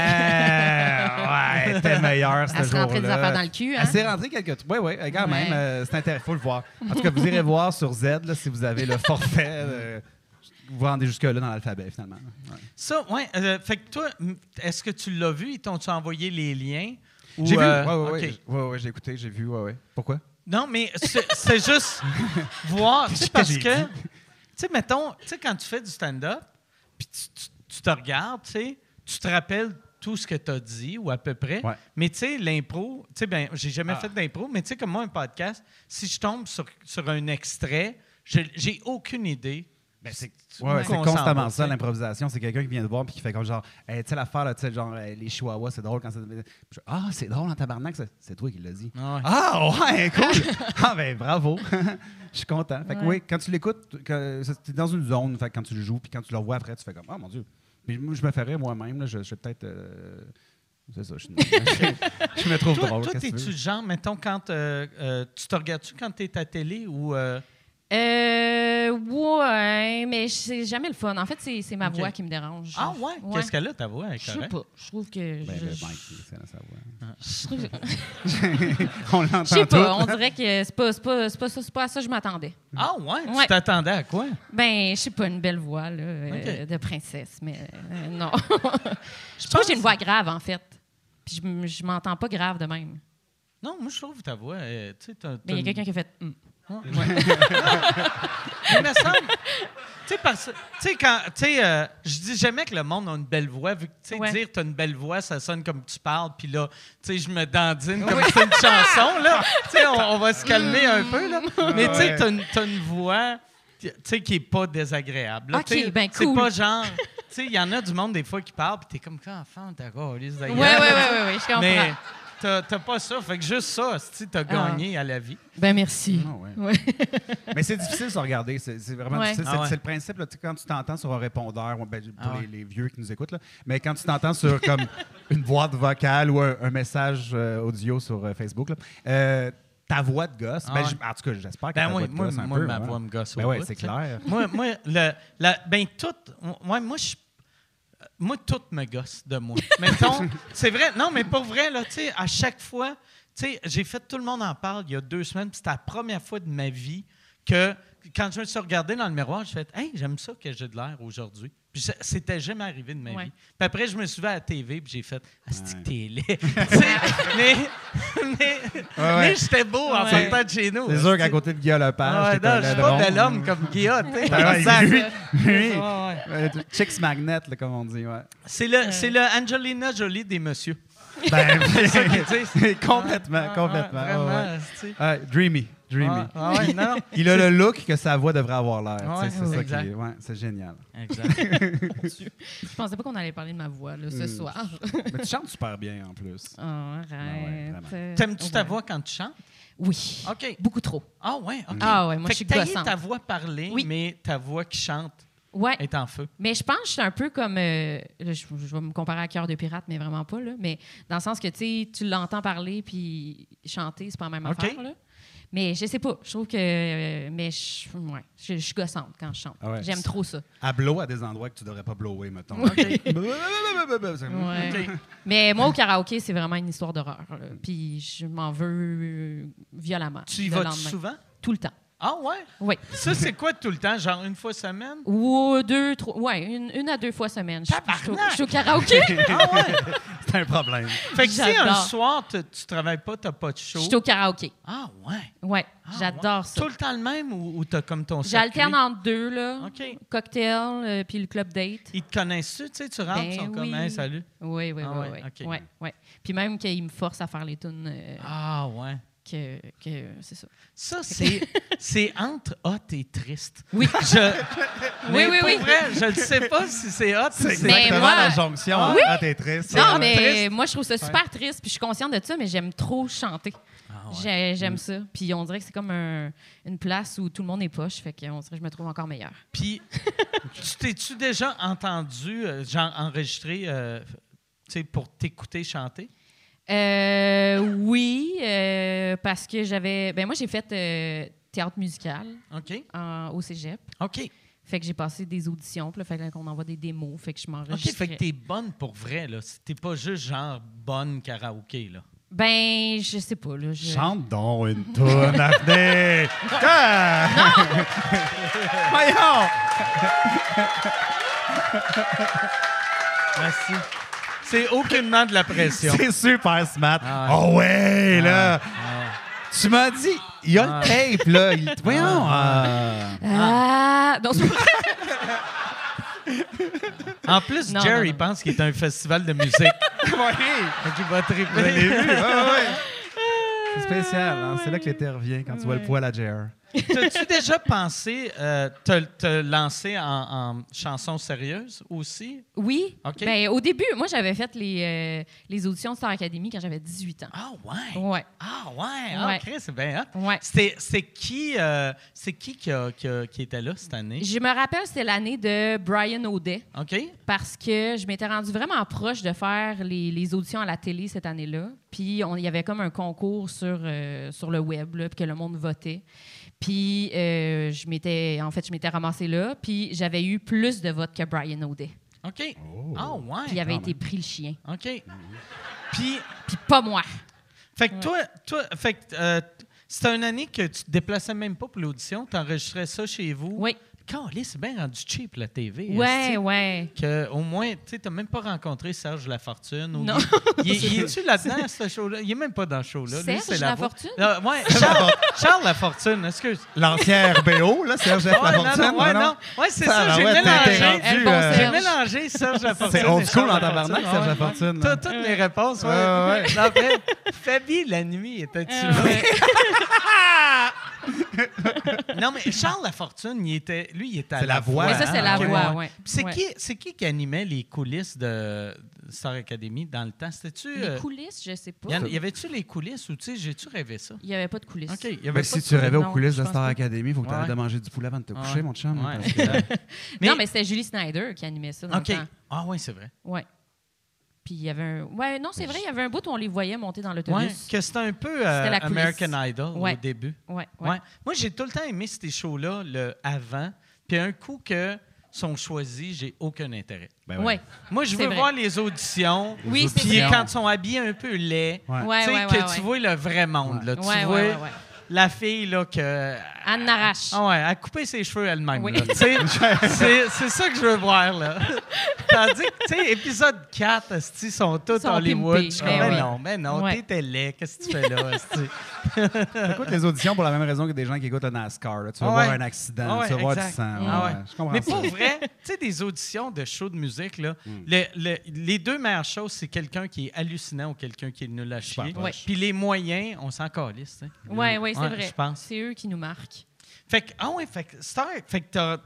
Speaker 5: ouais, elle était meilleure ce
Speaker 6: Elle se
Speaker 5: jour-là.
Speaker 6: rentrait des affaires dans le cul, hein?
Speaker 5: Elle s'est rentrée quelques trucs. Oui, oui, quand
Speaker 6: Ouais.
Speaker 5: même. euh, c'est intéressant. Il faut le voir. En tout cas, vous irez voir sur Z là, si vous avez le forfait. euh, vous vous rendez jusque-là dans l'alphabet, finalement. Ouais.
Speaker 3: Ça, ouais. euh, fait que toi, est-ce que tu l'as vu? Ils t'ont-tu envoyé les liens? Ou,
Speaker 5: J'ai vu.
Speaker 3: euh,
Speaker 5: Oui, oui,
Speaker 3: OK.
Speaker 5: oui. Ouais, ouais, j'ai écouté, j'ai vu. Ouais, ouais. Pourquoi?
Speaker 3: Non, mais c'est c'est juste voir, parce que, tu sais, mettons, tu sais, quand tu fais du stand-up, puis tu, tu- tu te regardes, tu sais, tu te rappelles tout ce que tu as dit, ou à peu près.
Speaker 5: Ouais.
Speaker 3: Mais tu sais, l'impro, tu sais, ben, j'ai jamais
Speaker 5: Ah.
Speaker 3: fait d'impro, mais tu sais, comme moi, un podcast, si je tombe sur, sur un extrait, j'ai aucune idée.
Speaker 5: Ben, c'est ouais, constamment ça,
Speaker 3: tu
Speaker 5: l'improvisation. C'est quelqu'un qui vient te voir et qui fait comme genre, Hey, tu sais, l'affaire, tu sais, genre, euh, les chihuahuas, c'est drôle quand ça. Puis Ah, c'est drôle en tabarnak, c'est toi qui l'as dit.
Speaker 3: Ah ouais.
Speaker 5: Ah, ouais, cool. ah, ben, bravo. Je suis content. Fait que,
Speaker 6: Ouais.
Speaker 5: oui, quand tu l'écoutes, que- c'est- t'es dans une zone, fait que quand tu le joues, puis quand tu le revois après, tu fais comme, oh mon Dieu. Moi, je me ferais moi-même, je, je vais peut-être. euh, c'est ça, je, je, je me trouve
Speaker 3: Toi,
Speaker 5: drôle.
Speaker 3: toi t'es-tu genre, mettons, quand euh, euh, tu te regardes-tu quand tu es à télé ou. Euh,
Speaker 6: Euh, ouais, mais c'est jamais le fun. En fait, c'est c'est ma voix qui me dérange.
Speaker 3: Ah ouais? Qu'est-ce qu'elle a, ta voix?
Speaker 6: Je sais pas. Je trouve que.
Speaker 5: Ben,
Speaker 6: je,
Speaker 5: le
Speaker 6: je-
Speaker 5: Mike, c'est dans sa voix.
Speaker 6: je trouve-
Speaker 5: On l'entend
Speaker 6: je sais pas. On dirait que c'est pas, c'est pas, c'est pas, ça, c'est pas à ça que je m'attendais.
Speaker 3: Ah ouais? Tu
Speaker 6: Ouais.
Speaker 3: t'attendais à quoi?
Speaker 6: Ben, je sais pas, une belle voix là, euh, de princesse, mais euh, non. je trouve que j'ai une voix grave, en fait. Puis je, m'entends pas grave de même.
Speaker 3: Non, moi, je trouve ta voix. euh, tu sais, t'as-
Speaker 6: Mais il y a quelqu'un qui a fait. Hum.
Speaker 3: Ouais. Mais il me semble. Tu sais, parce- tu sais, quand. Tu sais, euh, je dis jamais que le monde a une belle voix, vu que, tu sais,
Speaker 6: Ouais.
Speaker 3: dire t'as une belle voix, ça sonne comme tu parles, puis là, tu sais, je me dandine comme si c'était une chanson, là. Tu sais, on, on va se calmer un peu, là. Mais tu sais, t'as une, t'as une voix. Tu sais, qui est pas désagréable. là.
Speaker 6: Ok,
Speaker 3: Tu sais,
Speaker 6: ben
Speaker 3: C'est
Speaker 6: cool.
Speaker 3: pas genre. Tu sais, il y en a du monde des fois qui parle, puis t'es comme, quand enfant, t'as
Speaker 6: Ouais, ouais, ouais, ouais, ouais, je comprends.
Speaker 3: Mais t'as t'as pas ça. Fait que juste ça, si t'as
Speaker 6: Ah.
Speaker 3: gagné à la vie.
Speaker 6: Ben, merci.
Speaker 5: Ah, ouais.
Speaker 6: Ouais.
Speaker 5: Mais c'est difficile de se regarder. C'est c'est vraiment
Speaker 6: Ouais.
Speaker 5: difficile.
Speaker 3: Ah
Speaker 5: C'est
Speaker 3: ouais.
Speaker 5: c'est le principe. là, tu quand tu t'entends sur un répondeur, ben, pour
Speaker 3: Ah
Speaker 5: les,
Speaker 3: ouais.
Speaker 5: les vieux qui nous écoutent, là, mais quand tu t'entends sur comme une boîte vocale ou un, un message euh, audio sur euh, Facebook, là, euh, ta voix de gosse,
Speaker 3: Ah
Speaker 5: ben, en tout cas, j'espère que
Speaker 3: Ben
Speaker 5: ta
Speaker 3: moi,
Speaker 5: voix de
Speaker 3: moi,
Speaker 5: gosse un
Speaker 3: moi,
Speaker 5: peu.
Speaker 3: ma
Speaker 5: ouais.
Speaker 3: voix me gosse
Speaker 5: Ben ouais, c'est
Speaker 3: tu
Speaker 5: clair.
Speaker 3: Moi, moi, le, la, ben tout, ouais, moi, je, moi, tout me gosse de moi. Mettons, c'est vrai, non, mais pour vrai, là, tu sais, à chaque fois, tu j'ai fait Tout le monde en parle il y a deux semaines, c'était la première fois de ma vie que, quand je me suis regardé dans le miroir, j'ai fait, hey, j'aime ça que j'ai de l'air aujourd'hui. Puis ça- c'était jamais arrivé de ma
Speaker 6: Ouais.
Speaker 3: vie. Puis après, je me suis vu à la TV, puis j'ai fait, ah, c'est que t'es laid? Mais, mais,
Speaker 5: ouais.
Speaker 3: mais j'étais beau en
Speaker 6: Ouais.
Speaker 3: sortant de chez nous.
Speaker 5: C'est sûr qu'à côté de Guillaume Lepage,
Speaker 3: Ah non, je suis pas bel homme comme Guillaume.
Speaker 5: Ben lui, lui.
Speaker 3: Ouais, ouais.
Speaker 5: Euh, Chicks Magnet, là, comme on dit. Ouais.
Speaker 3: C'est le, c'est le Angelina Jolie des messieurs.
Speaker 5: Ben,
Speaker 3: C'est ça qu'ils disent.
Speaker 5: complètement,
Speaker 3: Ah,
Speaker 5: complètement.
Speaker 3: ouais,
Speaker 5: ouais, ouais.
Speaker 3: vraiment.
Speaker 5: Ouais, dreamy, dreamy.
Speaker 3: Ah, ouais, non.
Speaker 5: Il a le look que sa voix devrait avoir l'air.
Speaker 3: Ouais,
Speaker 5: c'est ça qui est. Ouais, c'est génial.
Speaker 3: Exact.
Speaker 6: Je pensais pas qu'on allait parler de ma voix là, ce
Speaker 5: Hmm.
Speaker 6: soir.
Speaker 5: Mais tu chantes super bien en plus.
Speaker 6: Oh, arrête.
Speaker 5: vraiment.
Speaker 6: Euh,
Speaker 3: T'aimes-tu ta voix quand tu chantes?
Speaker 6: Oui.
Speaker 3: OK.
Speaker 6: Beaucoup trop.
Speaker 3: Ah ouais, OK.
Speaker 6: Ah ouais, moi,
Speaker 3: Fait
Speaker 6: je suis gossante.
Speaker 3: ta voix parler,
Speaker 6: Oui.
Speaker 3: mais ta voix qui chante
Speaker 6: Ouais.
Speaker 3: est en feu.
Speaker 6: Mais je pense que je suis un peu comme. euh, là, je, je vais me comparer à Cœur de Pirate, mais vraiment pas. Là. Mais dans le sens que tu sais, tu l'entends parler puis chanter, c'est pas la même
Speaker 3: OK.
Speaker 6: affaire. Là. Mais je sais pas. Je trouve que. euh, mais je, ouais, je, je suis gossante quand je chante.
Speaker 5: Ah ouais.
Speaker 6: J'aime trop ça.
Speaker 5: À blow à des endroits que tu devrais pas blower, mettons.
Speaker 6: Ouais. Mais moi, au karaoké, c'est vraiment une histoire d'horreur. Puis je m'en veux violemment.
Speaker 3: Tu y
Speaker 6: le
Speaker 3: vas souvent?
Speaker 6: Tout le temps.
Speaker 3: Ah ouais?
Speaker 6: Oui.
Speaker 3: Ça, c'est quoi tout le temps? Genre une fois semaine?
Speaker 6: Ou deux, trois. Ouais, une, une à deux fois semaine. Je suis- je suis au- je suis au karaoké.
Speaker 3: Ah ouais?
Speaker 5: C'est un problème.
Speaker 3: Fait que si un
Speaker 6: J'adore.
Speaker 3: soir, tu, tu travailles pas, t'as pas de show?
Speaker 6: Je suis au karaoké.
Speaker 3: Ah ouais?
Speaker 6: Ouais,
Speaker 3: Ah,
Speaker 6: j'adore
Speaker 3: ouais.
Speaker 6: ça.
Speaker 3: Tout le temps le même ou, ou t'as comme ton
Speaker 6: J'alterne entre deux, là.
Speaker 3: OK.
Speaker 6: Cocktail, euh, puis le club date.
Speaker 3: Ils te connaissent-tu? Tu sais, tu rentres,
Speaker 6: Ben
Speaker 3: ils sont comme,
Speaker 6: oui.
Speaker 3: hey, salut.
Speaker 6: Oui, oui,
Speaker 3: Ah
Speaker 6: oui. oui.
Speaker 3: OK.
Speaker 6: Ouais, ouais. Puis même qu'ils me forcent à faire les tunes, euh,
Speaker 3: Ah ouais.
Speaker 6: Que, que c'est ça.
Speaker 3: Ça, c'est, c'est entre hot et triste.
Speaker 6: Oui.
Speaker 3: Je,
Speaker 6: oui, oui.
Speaker 3: vrai, je ne sais pas si c'est hot
Speaker 5: C'est exactement
Speaker 6: moi-
Speaker 5: la jonction.
Speaker 6: Oui.
Speaker 5: Ah, t'es triste.
Speaker 6: Non,
Speaker 3: hot,
Speaker 6: mais
Speaker 3: triste.
Speaker 6: moi, je trouve ça super triste, puis je suis consciente de ça, mais j'aime trop chanter.
Speaker 3: Ah ouais.
Speaker 6: J'ai- J'aime ça. Puis on dirait que c'est comme un- une place où tout le monde est poche, fait qu'on dirait que je me trouve encore meilleure.
Speaker 3: Puis, tu t'es-tu déjà entendu, euh, genre, enregistrer, euh, tu sais, pour t'écouter chanter?
Speaker 6: Euh, oui, euh, parce que j'avais. Ben moi, j'ai fait euh, théâtre musical
Speaker 3: OK.
Speaker 6: en- au cégep.
Speaker 3: OK.
Speaker 6: Fait que j'ai passé des auditions, puis là, fait qu'on envoie des démos, fait que je
Speaker 3: OK,
Speaker 6: m'enregistrais.
Speaker 3: fait que t'es bonne pour vrai, là. T'es pas juste, genre, bonne karaoké, là.
Speaker 6: Ben, je sais pas, là. Je...
Speaker 5: Chante donc une toune, Daphné. Ah! Voyons!
Speaker 3: Merci. C'est aucunement de la pression.
Speaker 5: C'est super smart.
Speaker 3: Ah ouais.
Speaker 5: Oh ouais, là! Tu m'as dit, il y a
Speaker 3: Ah.
Speaker 5: le tape, là. Il... Voyons.
Speaker 6: Ah! Non, c'est pas-
Speaker 3: En plus,
Speaker 6: Non,
Speaker 3: Jerry
Speaker 6: non, non.
Speaker 3: pense qu'il est un festival de musique. Fait qu'il va triper.
Speaker 5: C'est spécial. hein. C'est là que l'été revient quand tu vois le poil à JR.
Speaker 3: T'as-tu déjà pensé euh, te, te lancer en, en chanson sérieuse aussi?
Speaker 6: Oui.
Speaker 3: OK.
Speaker 6: Ben, au début, moi, j'avais fait les, euh, les auditions de Star Academy quand j'avais 18 ans.
Speaker 3: Ah ouais!
Speaker 6: Ouais.
Speaker 3: Ah ouais! Ah,
Speaker 6: Ouais.
Speaker 3: C'est bien hot.
Speaker 6: Ouais.
Speaker 3: C'est qui, euh, c'est qui qui, a- qui a- qui était là cette année?
Speaker 6: Je me rappelle, c'était l'année de Brian O'Day
Speaker 3: OK?
Speaker 6: parce que je m'étais rendue vraiment proche de faire les, les auditions à la télé cette année-là. Puis il y avait comme un concours sur, sur le web, là, puis que le monde votait. Puis euh, je m'étais, en fait, je m'étais ramassée là, puis j'avais eu plus de votes que Brian O'Day.
Speaker 3: OK. Ah ouais!
Speaker 6: Puis il avait été pris le chien.
Speaker 3: OK. Puis,
Speaker 6: Puis pas moi.
Speaker 3: fait que toi, toi fait que, euh, c'était une année que tu te déplaçais même pas pour l'audition, tu enregistrais ça chez vous.
Speaker 6: Oui.
Speaker 3: C'est bien rendu cheap, la TV.
Speaker 6: Ouais, ouais.
Speaker 3: Que, au moins, tu sais, t'as même pas rencontré Serge Lafortune. ou
Speaker 6: Non.
Speaker 3: Il, il- il est-tu là-dedans, ce show-là? Il est même pas dans ce show-là. Lui,
Speaker 6: Serge
Speaker 3: c'est la.
Speaker 6: Lafortune?
Speaker 3: Ah, ouais, Charles, Charles Lafortune, excuse.
Speaker 5: L'ancien RBO, là, Serge.
Speaker 3: Ouais,
Speaker 5: Lafortune.
Speaker 3: non, ouais,
Speaker 5: non?
Speaker 3: non. Ouais, c'est
Speaker 5: Ça,
Speaker 3: ça,
Speaker 5: là,
Speaker 3: j'ai mélangé.
Speaker 5: rendu,
Speaker 6: Elle, bon
Speaker 3: J'ai
Speaker 6: Serge.
Speaker 3: mélangé Serge Lafortune.
Speaker 5: C'est old school en tabarnak,
Speaker 3: Lafortune.
Speaker 5: Serge. Lafortune.
Speaker 3: T'as toutes les réponses, ouais.
Speaker 5: Ouais, ouais.
Speaker 3: Après, Fabi, la nuit, était-tu
Speaker 6: Ah,
Speaker 3: là? Non, mais Charles Lafortune, il était, lui, il était à
Speaker 5: C'est la voix,
Speaker 6: Mais ça, c'est
Speaker 3: hein?
Speaker 6: la voix,
Speaker 3: C'est
Speaker 6: Ouais.
Speaker 3: qui, c'est qui qui animait les coulisses de Star Academy dans le temps? C'était-tu...
Speaker 6: Les
Speaker 3: euh,
Speaker 6: coulisses, je sais pas.
Speaker 3: y, avait-tu les coulisses ou, tu sais, j'ai-tu rêvé ça?
Speaker 6: Il n'y avait pas de coulisses.
Speaker 3: OK. Il y avait
Speaker 5: Ben,
Speaker 3: pas
Speaker 5: si
Speaker 3: de
Speaker 5: tu rêvais aux coulisses de Star
Speaker 6: pas.
Speaker 5: Academy, il faut que tu arrêtes
Speaker 3: Ouais.
Speaker 5: de manger du poulet avant de te coucher,
Speaker 3: Ouais.
Speaker 5: mon chum.
Speaker 3: Ouais,
Speaker 5: parce que-
Speaker 3: exact. Mais-
Speaker 6: Non, mais c'était Julie Snyder qui animait ça dans
Speaker 3: OK.
Speaker 6: le temps.
Speaker 3: Ah oui, c'est vrai.
Speaker 6: Ouais. Puis il y avait un. Ouais, non, c'est vrai, il y avait un bout où on les voyait monter dans
Speaker 3: Ouais,
Speaker 6: l'autobus.
Speaker 3: que c'était un peu euh. American Idol au début.
Speaker 6: Ouais,
Speaker 3: Ouais.
Speaker 6: ouais.
Speaker 3: Moi, j'ai tout le temps aimé ces shows-là, le avant. Puis un coup que sont choisis, j'ai aucun intérêt.
Speaker 5: Ben
Speaker 6: Ouais.
Speaker 3: Moi, je veux
Speaker 6: vrai.
Speaker 3: voir les auditions.
Speaker 6: Oui, c'est
Speaker 3: Puis quand ils sont habillés un peu laids,
Speaker 5: Ouais.
Speaker 6: Ouais,
Speaker 3: tu sais,
Speaker 6: ouais,
Speaker 3: que
Speaker 6: ouais,
Speaker 3: tu vois le vrai monde. Là. Tu
Speaker 6: Ouais,
Speaker 3: vois
Speaker 6: ouais, ouais, ouais.
Speaker 3: La fille là, que.
Speaker 6: Anne Narache.
Speaker 3: Ah ouais, elle a coupé ses cheveux elle-même.
Speaker 6: Oui.
Speaker 3: là. Tu sais, c'est, c'est ça que je veux voir. là. Tandis que, tu sais, épisode 4, esti, ils sont tous
Speaker 6: Sont
Speaker 3: Hollywood. Je suis
Speaker 6: Ben
Speaker 3: comme, mais
Speaker 6: oui.
Speaker 3: non, mais non,
Speaker 6: Ouais.
Speaker 3: t'étais laid. Qu'est-ce que tu fais là? esti?
Speaker 5: Écoute les auditions pour la même raison que des gens qui écoutent le NASCAR. là. Tu vas
Speaker 3: Ah ouais.
Speaker 5: voir un accident,
Speaker 3: Ah ouais,
Speaker 5: tu vas voir du sang.
Speaker 3: Ah
Speaker 5: ouais,
Speaker 3: ouais.
Speaker 5: ouais. Je comprends
Speaker 3: Mais
Speaker 5: ça.
Speaker 3: pour vrai, tu sais, des auditions de shows de musique, là, le- le- les deux meilleures choses, c'est quelqu'un qui est hallucinant ou quelqu'un qui est nul à chier. Puis les moyens, on s'en calisse. tu sais.
Speaker 6: C'est
Speaker 3: Ouais,
Speaker 6: vrai.
Speaker 3: je pense.
Speaker 6: C'est eux qui nous marquent.
Speaker 3: Fait que, ah ouais, fait que, Star, fait que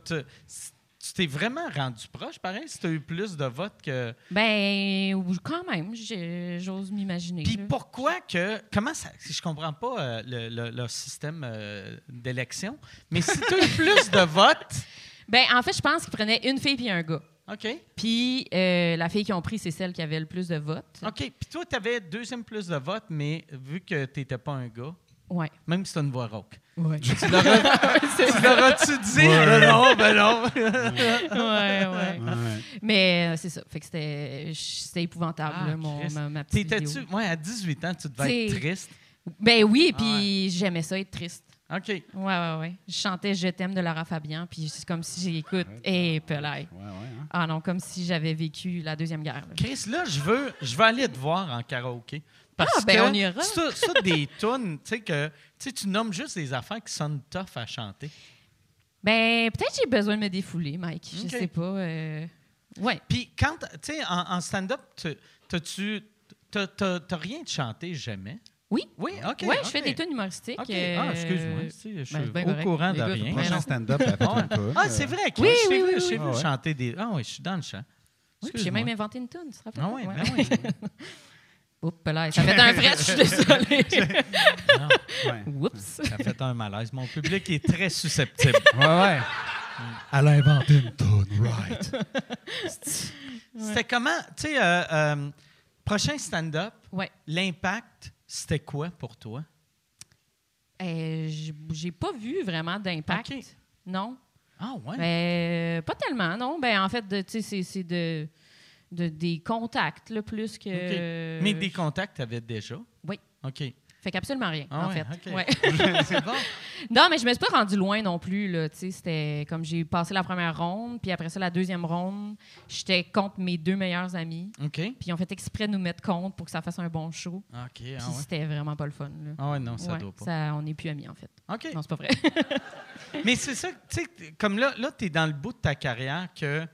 Speaker 3: tu t'es vraiment rendu proche, pareil, si tu as eu plus de votes que.
Speaker 6: Ben, quand même, j'ose m'imaginer.
Speaker 3: Puis pourquoi que. Comment ça. Si je comprends pas euh, le, le- leur système euh, d'élection, mais si tu as eu plus de votes.
Speaker 6: Ben, en fait, je pense qu'ils prenaient une fille puis un gars.
Speaker 3: OK.
Speaker 6: Puis euh, la fille qu'ils ont pris, c'est celle qui avait le plus de votes.
Speaker 3: OK. Puis toi, tu avais deuxième plus de votes, mais vu que tu n'étais pas un gars,
Speaker 6: Ouais.
Speaker 3: même si tu as une voix rauque.
Speaker 6: Ouais.
Speaker 3: Tu l'auras- tu l'auras-tu dit? Ben non, ben non.
Speaker 6: ouais, ouais.
Speaker 5: Ouais.
Speaker 6: Mais euh, c'est ça. Fait que c'était c'était épouvantable,
Speaker 3: Ah,
Speaker 6: là, mon, ma, ma petite
Speaker 3: T'étais-tu.
Speaker 6: vidéo.
Speaker 3: Ouais, à 18 ans, tu devais être triste?
Speaker 6: Ben oui,
Speaker 3: Ah
Speaker 6: puis j'aimais ça, être triste.
Speaker 3: OK.
Speaker 6: Ouais, ouais, ouais. Je chantais Je t'aime de Lara Fabian, puis c'est comme si j'écoute et pelaille.
Speaker 5: Ouais, ouais, hein.
Speaker 6: Ah non, comme si j'avais vécu la Deuxième Guerre. là.
Speaker 3: Chris, là, je veux, je veux aller te voir en karaoké. Parce
Speaker 6: Ah, ben,
Speaker 3: que
Speaker 6: on ira.
Speaker 3: Ça, ça, des tunes, tu sais, que tu nommes juste des affaires qui sonnent tough à chanter.
Speaker 6: Ben, peut-être j'ai besoin de me défouler, Mike. Je
Speaker 3: Ok.
Speaker 6: sais pas. euh, Ouais.
Speaker 3: Puis quand, tu sais, en, en stand-up, tu- t'as-tu. T'as, rien de chanté jamais?
Speaker 6: Oui.
Speaker 3: Oui, OK.
Speaker 6: ouais,
Speaker 3: OK.
Speaker 6: je fais des tunes humoristiques.
Speaker 3: OK.
Speaker 6: euh,
Speaker 3: Ah, excuse-moi. Je suis
Speaker 6: ben, c'est bien
Speaker 3: au
Speaker 6: correct.
Speaker 3: courant de rien.
Speaker 6: Mais
Speaker 5: Prochain stand-up,
Speaker 3: Ah,
Speaker 5: un peu.
Speaker 3: Ah, c'est vrai.
Speaker 6: Oui,
Speaker 3: je
Speaker 6: oui, oui, oui.
Speaker 5: Ah
Speaker 3: chanter des. Ah oui, je suis dans le champ.
Speaker 6: Oui, j'ai même inventé une tune, tu te rappelles?
Speaker 3: Ah oui,
Speaker 6: Ouais.
Speaker 3: ben oui.
Speaker 6: Oups, là, ça fait un fret, je suis désolée.
Speaker 5: Ouais.
Speaker 6: Oups.
Speaker 3: Ça fait un malaise. Mon public est très susceptible.
Speaker 5: Ouais, ouais. Elle a inventé une tune, right.
Speaker 3: C'était comment, tu sais, euh, euh, prochain stand-up,
Speaker 6: Ouais.
Speaker 3: l'impact, c'était quoi pour toi?
Speaker 6: Euh, j'ai- pas vu vraiment d'impact.
Speaker 3: OK.
Speaker 6: Non.
Speaker 3: Ah ouais?
Speaker 6: Ben, pas tellement, non. Ben, en fait, tu sais, c'est- c'est de, de- des contacts, là, plus que...
Speaker 3: OK. Mais des contacts, tu avais déjà?
Speaker 6: Oui.
Speaker 3: OK.
Speaker 6: Fait qu'absolument rien,
Speaker 3: Ah
Speaker 6: en
Speaker 3: ouais,
Speaker 6: fait.
Speaker 3: ok.
Speaker 6: Ouais.
Speaker 3: c'est bon.
Speaker 6: non, mais je me suis pas rendue loin non plus. Là. Tu sais, C'était comme j'ai passé la première ronde, puis après ça, la deuxième ronde, j'étais contre mes deux meilleurs amis.
Speaker 3: OK.
Speaker 6: Puis ils ont fait exprès de nous mettre contre pour que ça fasse un bon show.
Speaker 3: OK.
Speaker 6: Puis
Speaker 3: Ah ouais.
Speaker 6: c'était vraiment pas le fun. Là.
Speaker 3: Ah ouais, non, ça doit pas.
Speaker 6: ça- on n'est plus amis, en fait.
Speaker 3: OK.
Speaker 6: Non, c'est pas vrai.
Speaker 3: Mais c'est ça, tu sais, comme là, là tu es dans le bout de ta carrière que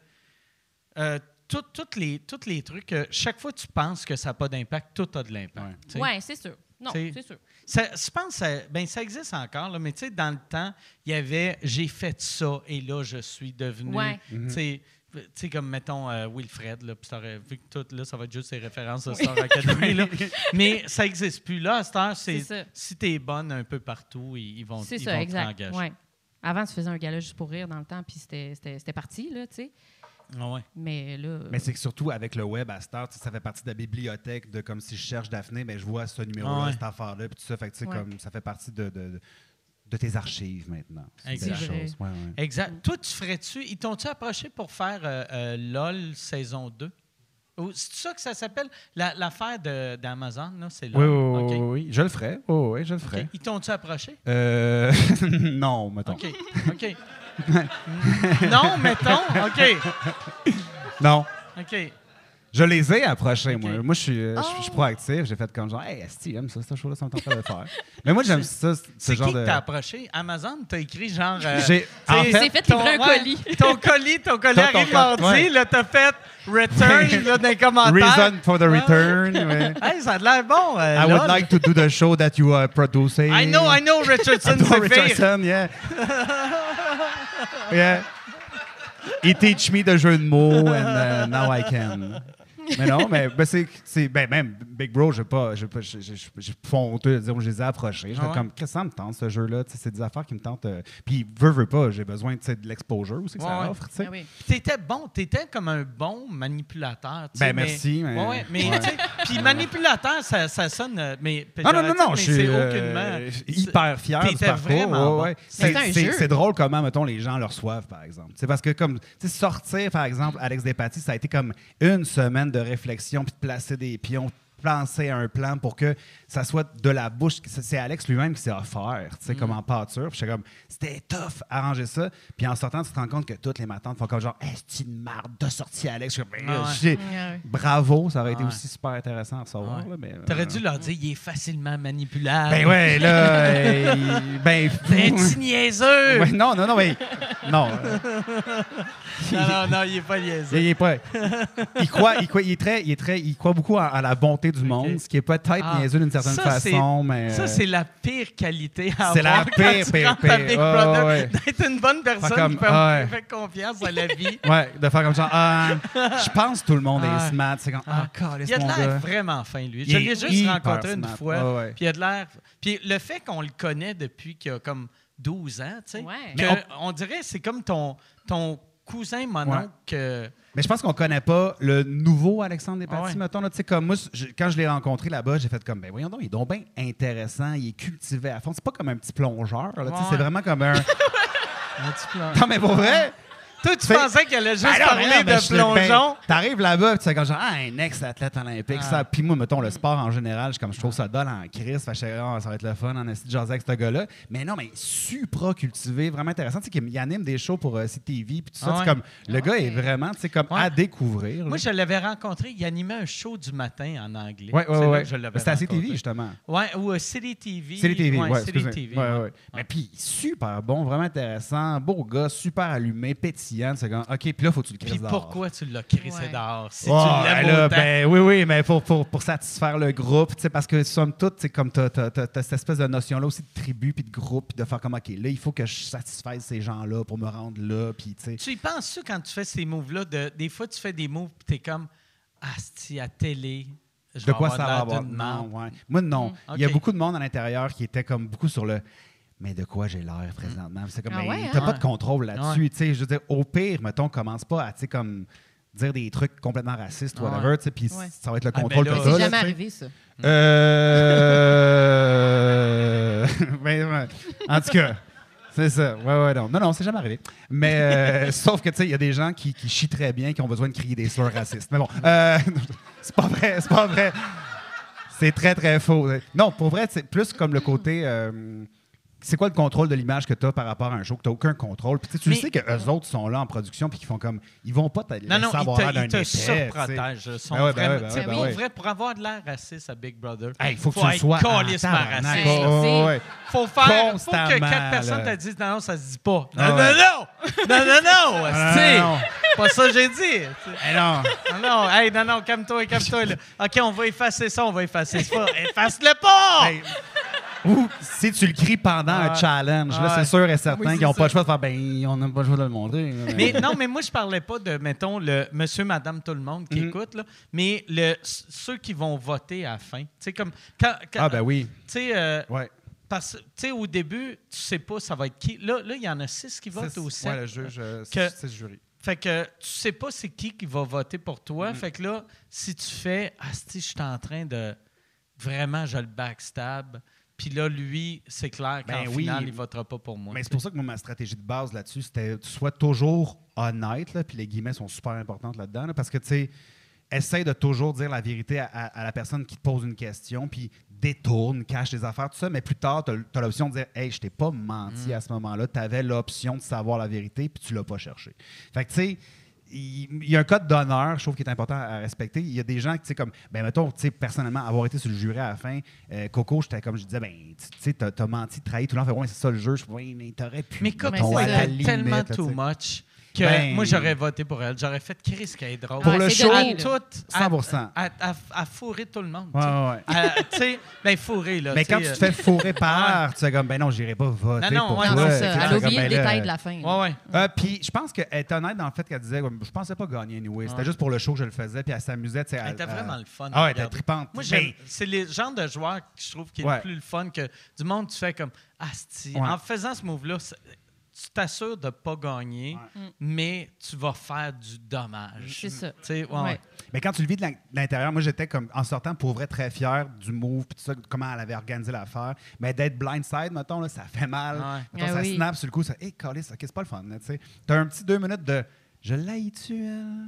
Speaker 3: euh, tout- toutes les, tous les trucs, euh, chaque fois que tu penses que ça n'a pas d'impact, tout a de l'impact. sais.
Speaker 6: ouais, c'est sûr. Non,
Speaker 3: C'est-
Speaker 6: sûr.
Speaker 3: Ça- je pense que ça, ben, ça existe encore, là, mais tu sais, dans le temps, il y avait j'ai fait ça et là, je suis devenu.
Speaker 6: Ouais.
Speaker 3: Tu sais, tu sais, comme mettons euh, Wilfred, là, puis vu que tout, là, ça va être juste ses références de Star Academy. là. Mais ça n'existe plus. Là, à cette heure, c'est, si tu es bonne un peu partout, ils, ils vont,
Speaker 6: C'est
Speaker 3: ils
Speaker 6: ça,
Speaker 3: vont
Speaker 6: exact. Ouais. Avant, tu faisais un gala juste pour rire dans le temps, puis c'était- c'était c'était parti, là, tu sais.
Speaker 3: Ah ouais.
Speaker 6: Mais là.
Speaker 5: Mais c'est que surtout avec le web à Star, ça fait partie de la bibliothèque de comme si je cherche Daphné, mais je vois ce numéro-là,
Speaker 3: Ah ouais.
Speaker 5: cette affaire-là, puis tout ça. Fait que, tu sais,
Speaker 6: Ouais.
Speaker 5: comme, ça fait partie de, de, de tes archives maintenant.
Speaker 3: Exact.
Speaker 5: Ouais, ouais.
Speaker 3: Exact. Toi, tu ferais-tu. Ils t'ont-tu approché pour faire euh, euh, LOL saison 2? Ou c'est ça que ça s'appelle? La- L'affaire de- d'Amazon, là, c'est
Speaker 5: Oui,
Speaker 3: LOL?
Speaker 5: oui, oui, oui, oui. Je le ferai. Oui, oui, je le
Speaker 3: OK.
Speaker 5: ferai.
Speaker 3: Ils t'ont-tu approché?
Speaker 5: Euh, non, mettons.
Speaker 3: OK. OK. non, mettons. OK.
Speaker 5: Non.
Speaker 3: OK.
Speaker 5: Je les ai approchés,
Speaker 3: Ok.
Speaker 5: moi. Moi, je suis, euh, je suis- je suis proactif. J'ai fait comme genre, hey, Esti, aime ça, cette chose-là, ça me tente pas de le faire. Mais moi, j'aime ça, ce
Speaker 3: C'est
Speaker 5: genre
Speaker 3: qui
Speaker 5: de.
Speaker 3: que t'as approché? Amazon, t'as écrit genre. euh,
Speaker 5: J'ai- en fait-
Speaker 6: C'est fait
Speaker 3: ton-
Speaker 6: livrer un
Speaker 3: ouais,
Speaker 6: colis.
Speaker 3: Ton colis, ton colis arrive mardi,
Speaker 5: ouais.
Speaker 3: là, t'as fait return là, dans les commentaires.
Speaker 5: Reason for the
Speaker 3: Ouais.
Speaker 5: return. ouais.
Speaker 3: Hey, ça a l'air bon. euh,
Speaker 5: I would
Speaker 3: LOL.
Speaker 5: like to do the show that you are producing.
Speaker 3: I know, I know, Richardson,
Speaker 5: I know
Speaker 3: c'est.
Speaker 5: Richardson, yeah. Yeah. He teach me the jeu de mots and uh, now I can. Mais non, mais ben, c'est, ben, même Big Bro, je pas, j'ai pas honteux de dire que je les ai approchés. Je
Speaker 3: Ah ouais?
Speaker 5: comme, qu'est-ce que ça me tente, ce jeu-là? Tu sais, c'est des affaires qui me tentent. euh, Puis, veux, veux pas, j'ai besoin de l'exposure aussi que
Speaker 3: Ouais,
Speaker 5: ça
Speaker 3: ouais.
Speaker 5: offre, tu sais.
Speaker 6: Ah oui.
Speaker 3: T'étais bon, t'étais comme un bon manipulateur. tu sais,
Speaker 5: Ben,
Speaker 3: mais-
Speaker 5: merci, mais-
Speaker 3: Ouais, ouais, mais
Speaker 5: ouais.
Speaker 3: puis manipulateur, ça, ça sonne, euh, mais
Speaker 5: Non, non, non, non,
Speaker 3: mais
Speaker 5: je suis
Speaker 3: c'est
Speaker 5: euh,
Speaker 3: aucunement.
Speaker 5: hyper fier du parcours.
Speaker 3: vraiment bon.
Speaker 5: ouais, ouais.
Speaker 6: C'est
Speaker 5: drôle comment, mettons, les gens le reçoivent, par exemple. C'est parce que, comme, tu sais, sortir, par exemple, Alex Despatie, ça a été comme une semaine de réflexion, puis de placer des pions, penser à un plan pour que ça soit de la bouche. C'est Alex lui-même qui s'est offert, tu sais,
Speaker 3: Mm.
Speaker 5: comme en pâture. Puis j'étais comme, c'était tough arranger ça. Puis en sortant, tu te rends compte que toutes les matantes font comme genre, est c'est une marde de sortie, Alex. Je suis comme, Ben,
Speaker 3: Ah ouais.
Speaker 5: j'ai-
Speaker 6: Ouais.
Speaker 5: Bravo, ça aurait été
Speaker 3: Ouais.
Speaker 5: aussi super intéressant à recevoir.
Speaker 3: Ouais.
Speaker 5: là, mais,
Speaker 3: T'aurais
Speaker 5: euh,
Speaker 3: dû leur dire, il est facilement manipulable.
Speaker 5: Ben ouais, là, euh, ben,
Speaker 3: T'es un petit niaiseux.
Speaker 5: Ouais, non, non, non, mais non. euh,
Speaker 3: Non, non, non, il est pas niaiseux.
Speaker 5: il, est pas. Il croit, il croit, il est très, il est très, il croit beaucoup à, à la bonté du monde, ce qui est peut-être
Speaker 3: Ah,
Speaker 5: niaiseux d'une certaine
Speaker 3: ça, c'est-
Speaker 5: façon, mais.
Speaker 3: Ça,
Speaker 5: euh,
Speaker 3: c'est la pire qualité à
Speaker 5: C'est la
Speaker 3: avoir
Speaker 5: pire,
Speaker 3: quand tu
Speaker 5: pire,
Speaker 3: rentres à
Speaker 5: pire.
Speaker 3: Big
Speaker 5: Ouais,
Speaker 3: Brother,
Speaker 5: ouais.
Speaker 3: d'être une bonne personne
Speaker 5: comme,
Speaker 3: qui fait,
Speaker 5: ouais.
Speaker 3: fait confiance à la vie.
Speaker 5: Ouais, de faire comme ça. Ah, je pense que tout le monde
Speaker 3: Ah.
Speaker 5: est smart. C'est comme, ah,
Speaker 3: Il a de l'air vraiment fin, lui.
Speaker 5: Il
Speaker 3: Je
Speaker 5: est
Speaker 3: l'ai juste rencontré une
Speaker 5: smart.
Speaker 3: fois.
Speaker 5: Ouais, ouais.
Speaker 3: Puis il a de l'air. Puis le fait qu'on le connaît depuis qu'il a comme 12 ans, tu sais,
Speaker 5: Mais
Speaker 3: on... dirait que c'est comme ton, ton cousin, mon
Speaker 5: Ouais.
Speaker 3: oncle. que-
Speaker 5: Mais je pense qu'on connaît pas le nouveau Alexandre Despatie,
Speaker 3: Ah ouais.
Speaker 5: mettons. Là, Tu sais, comme moi, je- quand je l'ai rencontré là-bas, j'ai fait comme, ben voyons donc, il est donc bien intéressant, il est cultivé à fond. C'est pas comme un petit plongeur.
Speaker 3: Ouais.
Speaker 5: C'est vraiment comme un.
Speaker 3: Un petit plan.
Speaker 5: non, mais pour vrai.
Speaker 3: Toi, tu pensais qu'elle allait juste
Speaker 5: Ben
Speaker 3: parler de plongeon?
Speaker 5: ben, T'arrives là-bas, tu sais, comme genre, ah, un ex-athlète olympique,
Speaker 3: Ah.
Speaker 5: ça. Puis moi, mettons, le sport en général, je, comme, je trouve ça dole en crise. Fait que Ah, ça va être le fun, en esti de avec ce gars-là. Mais non, mais supra cultivé, vraiment intéressant. Tu sais, qu'il- il anime des shows pour euh, CTV, puis tout ça.
Speaker 3: Ah
Speaker 5: comme, le gars est vraiment, tu sais, comme à découvrir.
Speaker 3: Moi, je l'avais rencontré, il animait un show du matin en anglais. Que je l'avais
Speaker 5: C'était à CTV, justement.
Speaker 3: Ouais, ou euh, City TV.
Speaker 5: Les TV, ouais,
Speaker 3: City. TV.
Speaker 5: Ouais,
Speaker 3: ouais.
Speaker 5: ouais. Mais puis, super bon, vraiment intéressant, beau gars, super allumé, pétillant. C'est comme, OK, puis là, faut que tu le
Speaker 3: Puis
Speaker 5: crises dehors.
Speaker 3: pourquoi tu l'as crissé
Speaker 6: Ouais.
Speaker 3: dehors? Si
Speaker 5: Oh,
Speaker 3: tu l'aimes
Speaker 5: ben là,
Speaker 3: autant.
Speaker 5: ben oui, oui, mais pour, pour, pour satisfaire le groupe, tu sais, parce que somme toute, c'est comme tu as, cette espèce de notion-là aussi de tribu, puis de groupe, puis de faire comme, OK, là, il faut que je satisfaise ces gens-là pour me rendre là, puis tu sais.
Speaker 3: Tu y penses-tu quand tu fais ces moves-là? De, des fois, tu fais des moves et t'es comme Asti, à télé. je
Speaker 5: De quoi ça va avoir? Non, ouais. Moi, non. Il y a beaucoup de monde à l'intérieur qui était comme beaucoup sur le. Mais de quoi j'ai l'air présentement? C'est comme,
Speaker 6: Ah ouais,
Speaker 5: t'as
Speaker 6: hein?
Speaker 5: pas de contrôle là-dessus.
Speaker 3: Ouais.
Speaker 5: Tu sais, je veux dire, au pire, mettons, commence pas à, tu sais, comme dire des trucs complètement racistes,
Speaker 3: Ouais.
Speaker 5: whatever, tu sais, puis
Speaker 6: Ouais.
Speaker 5: ça va être le
Speaker 3: Ah,
Speaker 5: contrôle que t'as,
Speaker 6: C'est jamais arrivé, ça.
Speaker 5: Euh... ouais. En tout cas, c'est ça. Ouais, ouais, non. Non, non, c'est jamais arrivé. Mais euh, sauf que, tu sais, il y a des gens qui, qui chient très bien, qui ont besoin de crier des slurs racistes. Mais bon, euh, c'est pas vrai, c'est pas vrai. C'est très, très faux. Non, pour vrai, c'est plus comme le côté. euh, c'est quoi le contrôle de l'image que tu as par rapport à un show que tu n'as aucun contrôle? Puis tu sais, tu
Speaker 3: Mais-
Speaker 5: sais qu'eux autres sont là en production puis qu'ils font comme. Ils vont pas te
Speaker 3: Non, non, il
Speaker 5: avoir
Speaker 3: te,
Speaker 5: l'air d'un
Speaker 3: il te
Speaker 5: épais, tu sais.
Speaker 3: surprotège. Ils sont
Speaker 5: Ben ouais, ben ouais, ben
Speaker 3: tu
Speaker 6: ouais, ben
Speaker 3: vrai, pour avoir de l'air raciste à Big Brother,
Speaker 5: Hey, faut que
Speaker 3: faut
Speaker 5: tu
Speaker 3: être
Speaker 5: sois. tabarnak.
Speaker 3: raciste. Faut faire, faut que quatre personnes te disent non, non, ça se dit pas. Non,
Speaker 5: Ah
Speaker 3: non, non, non, non, non,
Speaker 5: Ah, non, non.
Speaker 3: pas ça que j'ai dit. tu.
Speaker 5: Eh non.
Speaker 3: Non, non, hey, non, non, calme-toi, calme-toi. OK, on va effacer ça, on va effacer ça. Efface-le pas!
Speaker 5: Ou si tu le cries pendant un
Speaker 3: Ah.
Speaker 5: challenge, là, c'est sûr et certain
Speaker 3: Oui,
Speaker 5: qu'ils n'ont pas le choix de faire ben, on n'a pas le choix de le montrer.
Speaker 3: Mais non, mais moi, je parlais pas de, mettons, le monsieur, madame, tout le monde qui
Speaker 5: Mhm.
Speaker 3: écoute, là, mais le, ceux qui vont voter à la fin. Tu sais, comme. Quand, quand-
Speaker 5: Ah, ben oui.
Speaker 3: Tu sais, euh,
Speaker 5: Ouais.
Speaker 3: parce tu sais, au début, tu sais pas ça va être qui. Là, là, il y en a six qui votent
Speaker 5: C'est-
Speaker 3: ou sept.
Speaker 5: Ouais, le juge, euh,
Speaker 3: Que-
Speaker 5: c'est c'est le jury.
Speaker 3: Fait que tu sais pas c'est qui qui va voter pour
Speaker 5: Mm.
Speaker 3: toi. Fait que là, si tu fais Ah, si je suis en train de vraiment, je le backstab. Puis là, lui, c'est clair qu'en
Speaker 5: Ben oui.
Speaker 3: final, il votera pas pour moi.
Speaker 5: Mais c'est pour ça que moi, ma stratégie de base là-dessus, c'était sois toujours honnête, là, puis les guillemets sont super importantes là-dedans, là, parce que, tu sais, essaye de toujours dire la vérité à, à- à la personne qui te pose une question, puis détourne, cache des affaires, tout ça, mais plus tard, tu as, l'option de dire Hey, je t'ai pas menti à ce moment-là, tu avais l'option de savoir la vérité, puis tu l'as pas cherché. Fait que, tu sais, il il y a un code d'honneur, je trouve, qui est important à respecter. Il y a des gens qui, tu sais, comme, ben, mettons, tu sais, personnellement, avoir été sur le jury à la fin, euh, Coco, j'étais comme, je disais, ben, tu sais, t'as t'as menti, trahi, tout le fait, ouais, c'est ça le jeu. Je ouais, mais t'aurais pu.
Speaker 3: Mais elle
Speaker 6: ça.
Speaker 3: tellement too much que
Speaker 5: Ben-
Speaker 3: moi, j'aurais voté pour elle. J'aurais fait Chris qui est drôle.
Speaker 5: Pour
Speaker 6: Ouais,
Speaker 5: le show,
Speaker 6: donné, là.
Speaker 3: toute,
Speaker 5: 100%.
Speaker 3: À, à, à fourrer tout le monde.
Speaker 5: Ouais,
Speaker 3: tu sais.
Speaker 5: ouais, ouais.
Speaker 3: Sais, ben fourrer, là.
Speaker 5: Mais quand
Speaker 3: sais,
Speaker 5: tu
Speaker 3: euh,
Speaker 5: te fais fourrer par, tu fais comme, ben non, j'irai pas voter
Speaker 3: Non, non,
Speaker 5: pour
Speaker 3: ouais,
Speaker 5: toi.
Speaker 6: Non,
Speaker 5: sais,
Speaker 6: ça. Elle a oublié le
Speaker 5: ben
Speaker 6: détail de la fin.
Speaker 3: Ouais, ouais.
Speaker 5: Euh, puis je pense qu'elle est honnête dans le fait qu'elle disait je pensais pas gagner anyway. C'était
Speaker 3: Ouais.
Speaker 5: juste pour le show que je le faisais, puis elle s'amusait. tu sais,
Speaker 3: Elle était vraiment le fun.
Speaker 5: Ah elle était tripante.
Speaker 3: Moi. C'est les genres de joueurs que je trouve qui est le plus le fun que du monde, tu fais comme Asti.
Speaker 5: Ouais.
Speaker 3: En faisant ce move-là, tu t'assures de pas gagner,
Speaker 5: Ouais.
Speaker 3: mais tu vas faire du dommage.
Speaker 6: C'est ça.
Speaker 3: Tu sais, ouais,
Speaker 6: Ouais.
Speaker 3: ouais.
Speaker 5: Mais quand tu le vis de l'in- de l'intérieur, moi j'étais comme en sortant pour vrai très fier du move puis tout ça, comment elle avait organisé l'affaire. Mais d'être blindside, mettons, là, ça fait mal.
Speaker 3: Ouais.
Speaker 5: Mettons,
Speaker 6: Ah
Speaker 5: ça
Speaker 6: oui.
Speaker 5: snap sur le coup, ça. Hé, hey, ça, c'est pas le fun, tu. T'as un petit deux minutes de Je l'haïs-tu, elle?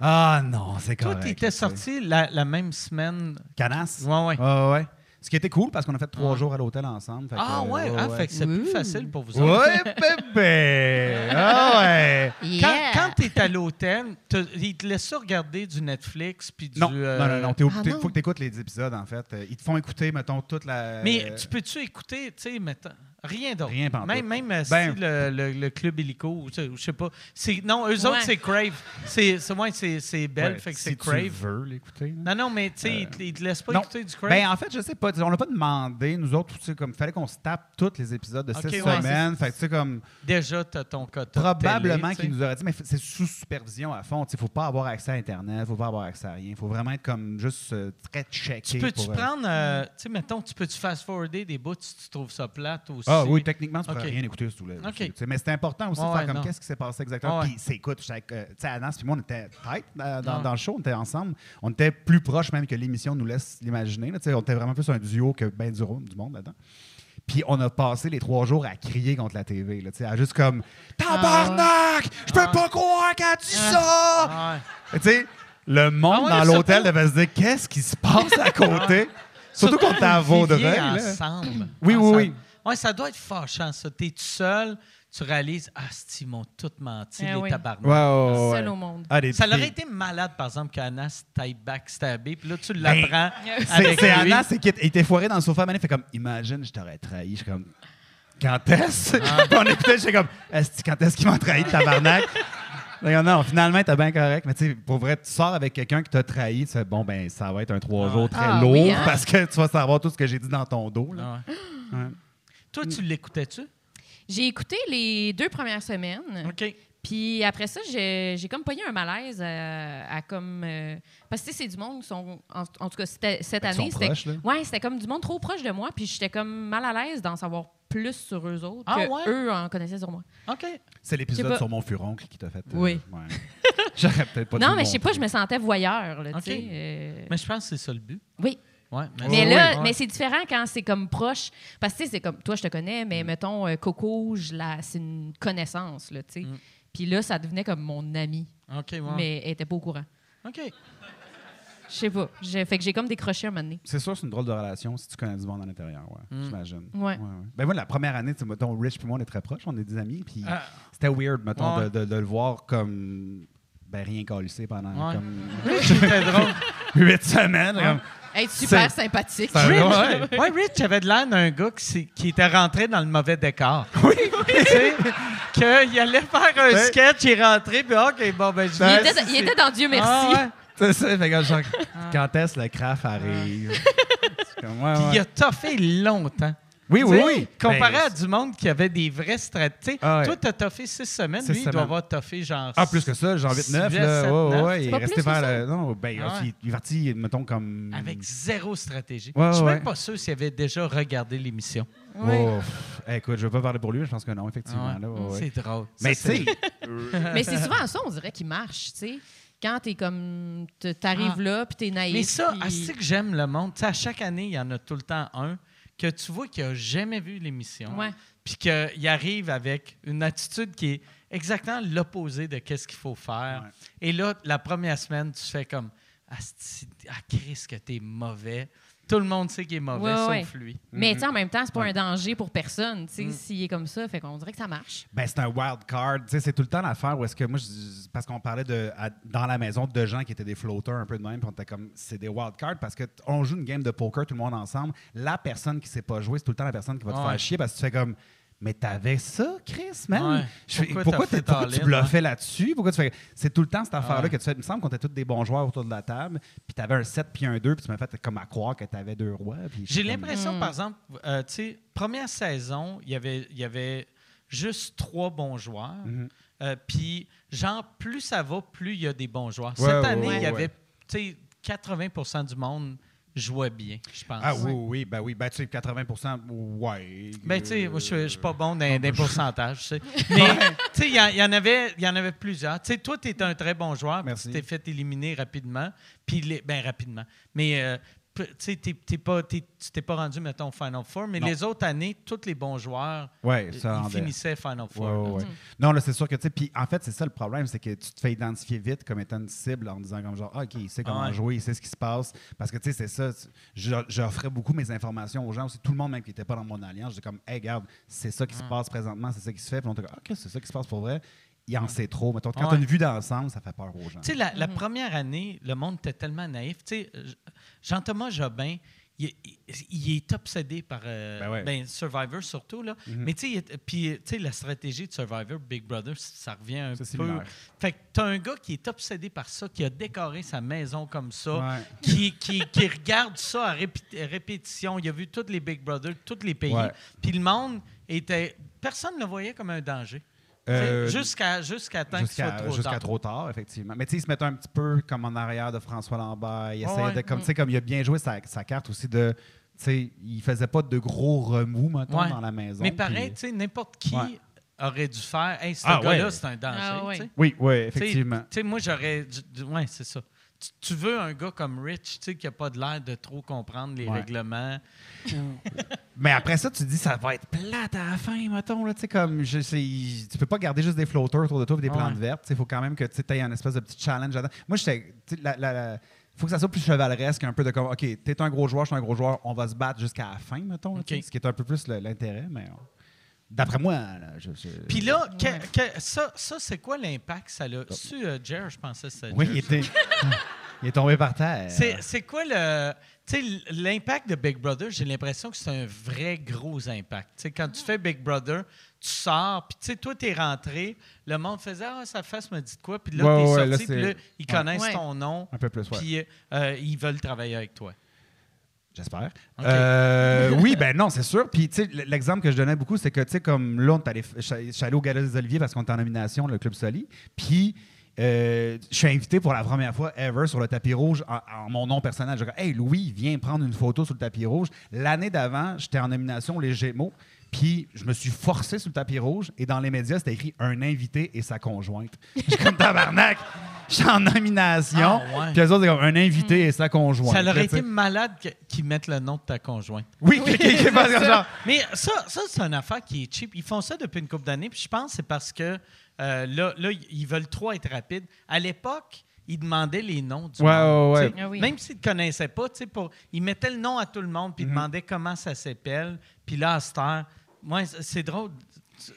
Speaker 5: Ah non, c'est
Speaker 3: Toi,
Speaker 5: correct.
Speaker 3: t'étais
Speaker 5: tu sais.
Speaker 3: sorti la, la même semaine.
Speaker 5: Canasse?
Speaker 3: Ouais, ouais.
Speaker 5: Ouais, ouais. Ce qui était cool parce qu'on a fait trois jours à l'hôtel ensemble. fait
Speaker 3: Ah
Speaker 5: euh,
Speaker 3: ouais, ah, fait que c'est plus facile pour vous autres.
Speaker 5: Ouais, bébé! Ah ouais!
Speaker 3: Quand,
Speaker 6: Yeah.
Speaker 3: quand tu es à l'hôtel, te- ils te laissent regarder du Netflix puis du.
Speaker 5: Non,
Speaker 3: euh,
Speaker 5: non, non, non. Il
Speaker 6: Ah
Speaker 5: faut que tu écoutes les épisodes, en fait. Euh, Ils te font écouter, mettons, toute la.
Speaker 3: Mais tu peux-tu écouter, tu sais, mettons, rien d'autre.
Speaker 5: Rien pantoute.
Speaker 3: Même, même euh,
Speaker 5: Ben-
Speaker 3: si le, le- le club tu sais, je sais pas. C'est- Non, eux autres, c'est Crave. C'est c'est- ouais, c'est- c'est belle,
Speaker 5: Ouais,
Speaker 3: fait que
Speaker 5: si
Speaker 3: c'est
Speaker 5: tu
Speaker 3: Crave.
Speaker 5: veux l'écouter.
Speaker 3: Non, non, mais tu sais, ils te- ils te laissent pas
Speaker 5: non.
Speaker 3: écouter du Crave.
Speaker 5: Ben, en fait, je sais pas. Tu On n'a pas demandé, nous autres, tu sais, comme, fallait qu'on se tape tous les épisodes de
Speaker 3: Ok,
Speaker 5: six
Speaker 3: ouais,
Speaker 5: semaines. Fait que, tu sais, comme,
Speaker 3: Déjà, tu as ton quota.
Speaker 5: probablement
Speaker 3: tu
Speaker 5: qu'ils nous auraient dit, mais c'est sous supervision à fond. Il ne faut pas avoir accès à Internet, faut pas avoir accès à rien. Il faut vraiment être comme juste euh, très checké.
Speaker 3: Tu peux-tu
Speaker 5: euh,
Speaker 3: prendre, euh, tu sais, mettons, tu peux-tu fast-forwarder des bouts si tu trouves ça plate aussi?
Speaker 5: Ah oui, techniquement, tu ne pourrais
Speaker 3: Ok.
Speaker 5: rien écouter.
Speaker 3: Ok.
Speaker 5: tu sais, Mais c'était important aussi de faire
Speaker 3: ouais,
Speaker 5: comme qu'est-ce qui s'est passé exactement? Puis c'est écoute, avec, euh, tu sais, Anas puis moi, on était tight euh, dans, dans le show, on était ensemble. On était plus proches même que l'émission nous laisse l'imaginer. On était vraiment plus un duo que ben du, du monde là-dedans. Puis on a passé les trois jours à crier contre la TV, là, tu sais, à juste comme Tabarnak! Je peux
Speaker 3: Ah.
Speaker 5: pas croire qu'elle a dit ça!
Speaker 3: Ah ouais.
Speaker 5: Tu sais, le monde
Speaker 3: Ah ouais,
Speaker 5: dans
Speaker 3: ça
Speaker 5: l'hôtel devait se dire qu'est-ce qui se passe à côté? Surtout qu'on était à Vaudreuil.
Speaker 3: ensemble.
Speaker 5: Oui,
Speaker 3: Ah,
Speaker 5: oui,
Speaker 3: ça-
Speaker 5: oui.
Speaker 3: Ouais, ça doit être fâchant, ça. T'es tout seul, tu réalises, ah, ils m'ont tout menti,
Speaker 6: Eh
Speaker 3: les
Speaker 6: oui.
Speaker 3: tabarnak.
Speaker 5: Ouais, ouais, ouais,
Speaker 6: Seul au monde.
Speaker 5: Ah, des
Speaker 3: Ça aurait été malade, par exemple, qu'Anas t'aille backstabé, puis là, tu
Speaker 5: Ben,
Speaker 3: l'apprends
Speaker 5: C'est
Speaker 3: avec
Speaker 5: c'est. Anna, c'est qu'il était foiré dans le sofa, man, il fait comme Imagine, je t'aurais trahi. Je suis comme Quand est-ce?
Speaker 3: Ah.
Speaker 5: Puis on écoutait, j'étais comme Est-ce quand est-ce qu'il m'a trahi, tabarnak? Non, non, finalement, t'es bien correct. Mais tu sais, pour vrai, tu sors avec quelqu'un qui t'a trahi, tu fais bon, ben, ça va être un trois
Speaker 3: Ah.
Speaker 5: jours très
Speaker 6: Ah,
Speaker 5: lourd
Speaker 6: oui, hein?
Speaker 5: parce que tu vas savoir tout ce que j'ai dit dans ton dos. là.
Speaker 3: Ah ouais.
Speaker 5: Ouais.
Speaker 3: Toi, tu l'écoutais-tu?
Speaker 6: J'ai écouté les deux premières semaines.
Speaker 3: OK.
Speaker 6: Puis après ça, j'ai j'ai comme pogné un malaise à, à comme. euh, parce que c'est du monde qui sont. En, en tout cas, c'était- cette année, c'était. Ouais, c'était comme du monde trop proche de moi. Puis j'étais comme mal à l'aise d'en savoir plus sur eux autres
Speaker 3: Ah
Speaker 6: que
Speaker 3: ouais?
Speaker 6: eux en connaissaient sur moi.
Speaker 3: OK.
Speaker 5: C'est l'épisode sur mon furoncle qui t'a fait. euh,
Speaker 6: Oui.
Speaker 5: ouais. J'aurais peut-être pas
Speaker 6: non, mais je sais pas, je me sentais voyeur. Là, tu
Speaker 3: OK.
Speaker 6: sais, euh,
Speaker 3: Mais je pense que c'est ça le but.
Speaker 6: Oui.
Speaker 3: Ouais,
Speaker 6: Mais
Speaker 3: oui,
Speaker 6: là,
Speaker 3: ouais.
Speaker 6: mais c'est différent quand c'est comme proche. Parce que tu sais, c'est comme toi, je te connais,
Speaker 3: Mm.
Speaker 6: mais mettons euh, Coco, je la- c'est une connaissance, là, tu sais.
Speaker 3: Mm.
Speaker 6: Puis là, ça devenait comme mon ami,
Speaker 3: OK, ouais.
Speaker 6: mais elle était pas au courant.
Speaker 3: OK.
Speaker 6: Je sais pas. J'ai- Fait que j'ai comme décroché un moment donné.
Speaker 5: C'est sûr, c'est une drôle de relation si tu connais du monde à l'intérieur, ouais,
Speaker 3: Mm.
Speaker 5: j'imagine.
Speaker 6: Ouais.
Speaker 5: Ben moi, la première année, tu sais, mettons, Rich et moi, on est très proches, on est des amis, puis
Speaker 3: Ah.
Speaker 5: c'était weird, mettons,
Speaker 3: Ouais.
Speaker 5: de, de- de le voir comme, ben rien calissé pendant
Speaker 3: Ouais.
Speaker 5: comme
Speaker 3: C'était drôle.
Speaker 5: huit semaines. comme-
Speaker 6: Être super sympathique.
Speaker 3: Rich,
Speaker 5: ouais.
Speaker 3: ouais, Rich avait de l'air d'un gars qui, était rentré dans le mauvais décor. Oui, Tu sais, qu'il allait faire un
Speaker 5: Ouais.
Speaker 3: sketch, il est rentré, puis OK, bon, ben, je
Speaker 6: Il était, il était dans Dieu merci.
Speaker 3: Ah, ouais.
Speaker 5: C'est ça, fait que genre, quand est-ce le craft arrive? Comme, ouais,
Speaker 3: Puis
Speaker 5: ouais.
Speaker 3: il a toffé longtemps.
Speaker 5: Oui, oui, oui.
Speaker 3: Comparé
Speaker 5: Ben,
Speaker 3: à du monde qui avait des vraies stratégies.
Speaker 5: Ah ouais.
Speaker 3: Toi, t'as toffé six semaines.
Speaker 5: Six
Speaker 3: lui, il doit
Speaker 5: semaines.
Speaker 3: avoir toffé genre.
Speaker 5: Ah, plus que ça, genre 8-9,
Speaker 3: Six,
Speaker 5: là.
Speaker 3: sept,
Speaker 5: Ouais,
Speaker 3: neuf.
Speaker 5: ouais, il est resté vers le. Non, ben,
Speaker 3: Ah ouais.
Speaker 5: il est parti, mettons, comme.
Speaker 3: Avec zéro stratégie.
Speaker 5: Ouais,
Speaker 3: je suis
Speaker 5: ouais.
Speaker 3: même pas sûr s'il avait déjà regardé l'émission.
Speaker 6: Ouais.
Speaker 5: Oh, pff, écoute, je veux pas parler pour lui, mais je pense que non, effectivement. Là, ouais, ouais.
Speaker 3: C'est drôle.
Speaker 5: Mais
Speaker 3: c'est-
Speaker 5: sais,
Speaker 6: Mais c'est souvent ça, on dirait, qui marche, tu sais. Quand t'es comme... T'arrives
Speaker 3: Ah.
Speaker 6: là, puis t'es naïf.
Speaker 3: Mais ça, ah, c'est que j'aime le monde. Tu sais, à chaque année, il y en a tout le temps un que tu vois qui a jamais vu l'émission. Puis qu'il arrive avec une attitude qui est exactement l'opposé de qu'est-ce qu'il faut faire.
Speaker 5: Ouais.
Speaker 3: Et là, la première semaine, tu fais comme Ah, ah Chris, que t'es mauvais. Tout le monde sait qu'il est mauvais,
Speaker 6: Ouais,
Speaker 3: sauf lui.
Speaker 6: Mais tu sais, en même temps, c'est pas
Speaker 5: Ouais.
Speaker 6: un danger pour personne, tu sais,
Speaker 3: Mm.
Speaker 6: s'il est comme ça. Fait qu'on dirait que ça marche.
Speaker 5: Ben, c'est un wild card. Tu sais, c'est tout le temps l'affaire où est-ce que moi, je- parce qu'on parlait de, à- dans la maison de gens qui étaient des floaters un peu de même, puis on était comme, c'est des wild cards parce que t- on joue une game de poker tout le monde ensemble. La personne qui sait pas jouer, c'est tout le temps la personne qui va te
Speaker 3: Ouais.
Speaker 5: faire chier parce que tu fais comme, mais t'avais ça, Chris, man?
Speaker 3: Ouais.
Speaker 5: Je fais,
Speaker 3: Pourquoi
Speaker 5: pourquoi
Speaker 3: fait
Speaker 5: tu
Speaker 3: all-in,
Speaker 5: bluffais là-dessus? Pourquoi tu fais. C'est tout le temps cette affaire-là
Speaker 3: Ouais.
Speaker 5: que tu fais. Il me semble qu'on était tous des bons joueurs autour de la table, puis t'avais un 7 puis un 2, puis tu m'as fait comme à croire que t'avais deux rois.
Speaker 3: J'ai
Speaker 5: comme-
Speaker 3: l'impression,
Speaker 6: Mm.
Speaker 3: par exemple, euh, tu sais, première saison, il y avait, il y avait juste trois bons joueurs.
Speaker 5: Mhm.
Speaker 3: Euh, Puis, genre, plus ça va, plus il y a des bons joueurs.
Speaker 5: Ouais,
Speaker 3: Cette
Speaker 5: ouais,
Speaker 3: année,
Speaker 5: ouais,
Speaker 3: il y
Speaker 5: ouais.
Speaker 3: avait, tu sais, 80% du monde jouait bien, je pense.
Speaker 5: Ah oui, oui, ben oui. Ben tu sais, 80% ouais.
Speaker 3: Ben, tu sais, moi, je suis- pas bon dans des pourcentages, tu sais. Mais, tu sais, il y, y en avait, il y en avait plusieurs. Tu sais, toi, tu es un très bon joueur.
Speaker 5: Merci.
Speaker 3: Tu t'es fait éliminer rapidement. Puis, les- ben, rapidement. Mais, euh, tu sais, t'es- t'es pas, t'es- tu t'es pas rendu, mettons, Final Four. Mais
Speaker 5: Non.
Speaker 3: les autres années, tous les bons joueurs,
Speaker 5: Ouais,
Speaker 3: ils
Speaker 5: ça
Speaker 3: finissaient Final Four.
Speaker 5: Ouais, ouais, ouais. Non, là, c'est sûr que, tu sais, puis en fait, c'est ça le problème, c'est que tu te fais identifier vite comme étant une cible en disant comme genre, Ah, OK, il sait comment
Speaker 3: Ah ouais.
Speaker 5: jouer, il sait ce qui se passe. Parce que, tu sais, c'est ça, j'offrais beaucoup mes informations aux gens, aussi tout le monde même qui n'était pas dans mon alliance, je dis comme, hey, regarde, c'est ça qui se passe présentement, c'est ça qui se fait. Puis on te dit, OK, c'est ça qui se passe pour vrai. Il en sait trop. Mettons, quand
Speaker 3: Ouais.
Speaker 5: tu as une vue d'ensemble, ça fait peur aux gens.
Speaker 3: Tu sais, la, la première année, le monde était tellement naïf. Tu sais, euh, Jean-Thomas Jobin, il, est obsédé par euh,
Speaker 5: Ben ouais.
Speaker 3: ben, Survivor surtout. Là. Mais tu sais, il est- puis, tu sais, la stratégie de Survivor, Big Brother, ça revient un peu.
Speaker 5: similaire.
Speaker 3: Fait que tu as un gars qui est obsédé par ça, qui a décoré sa maison comme ça,
Speaker 5: Ouais.
Speaker 3: qui, qui, qui regarde ça à répé- répétition. Il a vu tous les Big Brother, tous les pays. Puis le monde était. Personne ne le voyait comme un danger.
Speaker 5: Euh,
Speaker 3: Jusqu'à jusqu'à temps qu'il soit
Speaker 5: Jusqu'à
Speaker 3: trop
Speaker 5: jusqu'à
Speaker 3: tard.
Speaker 5: trop tard, effectivement. Mais tu sais, il se mettait un petit peu comme en arrière de François Lambert. Il essayait
Speaker 3: ouais.
Speaker 5: de, comme, tu sais, comme il a bien joué sa, sa carte aussi de. Tu sais, il faisait pas de gros remous, mettons,
Speaker 3: Ouais.
Speaker 5: dans la maison.
Speaker 3: Mais pareil, tu sais, n'importe qui
Speaker 5: Ouais.
Speaker 3: aurait dû faire Hey, ce
Speaker 5: Ah,
Speaker 3: gars-là,
Speaker 5: ouais.
Speaker 3: c'est un danger.
Speaker 6: Ah, ouais.
Speaker 5: Oui, oui, effectivement.
Speaker 3: Tu sais, moi, j'aurais. Ouais, c'est ça. Tu, veux un gars comme Rich, tu sais, qui n'a pas de l'air de trop comprendre les
Speaker 5: Ouais.
Speaker 3: règlements.
Speaker 5: Mais après ça, tu te dis, ça va être plate à la fin, mettons. Là, tu sais, comme, je tu peux pas garder juste des flotteurs autour de toi et des
Speaker 3: Ouais.
Speaker 5: plantes vertes. Il faut quand même que tu aies un espèce de petit challenge. Moi, j'étais. la- la- la- faut que ça soit plus chevaleresque, un peu de comme, OK, t'es un gros joueur, je suis un gros joueur, on va se battre jusqu'à la fin, mettons. là. Ce qui est un peu plus l'intérêt, mais. D'après moi, là, je, je-
Speaker 3: Puis là, que-
Speaker 6: Ouais.
Speaker 3: que- ça, ça c'est quoi l'impact? Ça a? Su euh, Jer, je pensais que c'était
Speaker 5: Oui,
Speaker 3: Jer.
Speaker 5: il était. il est tombé par terre.
Speaker 3: C'est c'est quoi le. Tu sais, l'impact de Big Brother, j'ai l'impression que c'est un vrai gros impact. Tu sais, quand tu fais Big Brother, tu sors, puis tu sais, toi, t'es rentré, le monde faisait Ah, sa face me dit de quoi, puis là,
Speaker 5: Ouais,
Speaker 3: t'es
Speaker 5: ouais, là,
Speaker 3: sorti, puis là, ils connaissent
Speaker 6: Ouais.
Speaker 3: ton nom,
Speaker 5: Un peu plus, ouais.
Speaker 3: puis euh, ils veulent travailler avec toi.
Speaker 5: J'espère. Euh, oui, ben non, c'est sûr. Puis, tu sais, l'exemple que je donnais beaucoup, c'est que, tu sais, comme là, je suis allé au Gala des Oliviers parce qu'on était en nomination, le Club Soli. Puis, euh, je suis invité pour la première fois ever sur le tapis rouge en, en mon nom personnel. Je dis, hey, Louis, viens prendre une photo sur le tapis rouge. L'année d'avant, j'étais en nomination Les Gémeaux. Puis, je me suis forcé sur le tapis rouge et dans les médias, c'était écrit un invité et sa conjointe. Je suis comme tabarnak. Je suis en nomination.
Speaker 3: Ah, ouais.
Speaker 5: Puis, les autres, c'est comme un invité et sa conjointe.
Speaker 3: Ça aurait été malade que- qu'ils mettent le nom de ta conjointe.
Speaker 5: Oui, qui- qui- qui passe comme genre.
Speaker 3: Mais ça, ça c'est une affaire qui est cheap. Ils font ça depuis une couple d'années, puis je pense que c'est parce que euh, là, là, ils veulent trop être rapides. À l'époque, ils demandaient les noms du
Speaker 5: Ouais,
Speaker 3: monde.
Speaker 5: ouais, ouais.
Speaker 3: tu sais.
Speaker 6: Ah oui.
Speaker 3: Même s'ils ne connaissaient pas, tu sais, pour, ils mettaient le nom à tout le monde, puis ils demandaient comment ça s'appelle. Puis là, à cette heure, moi, c'est drôle.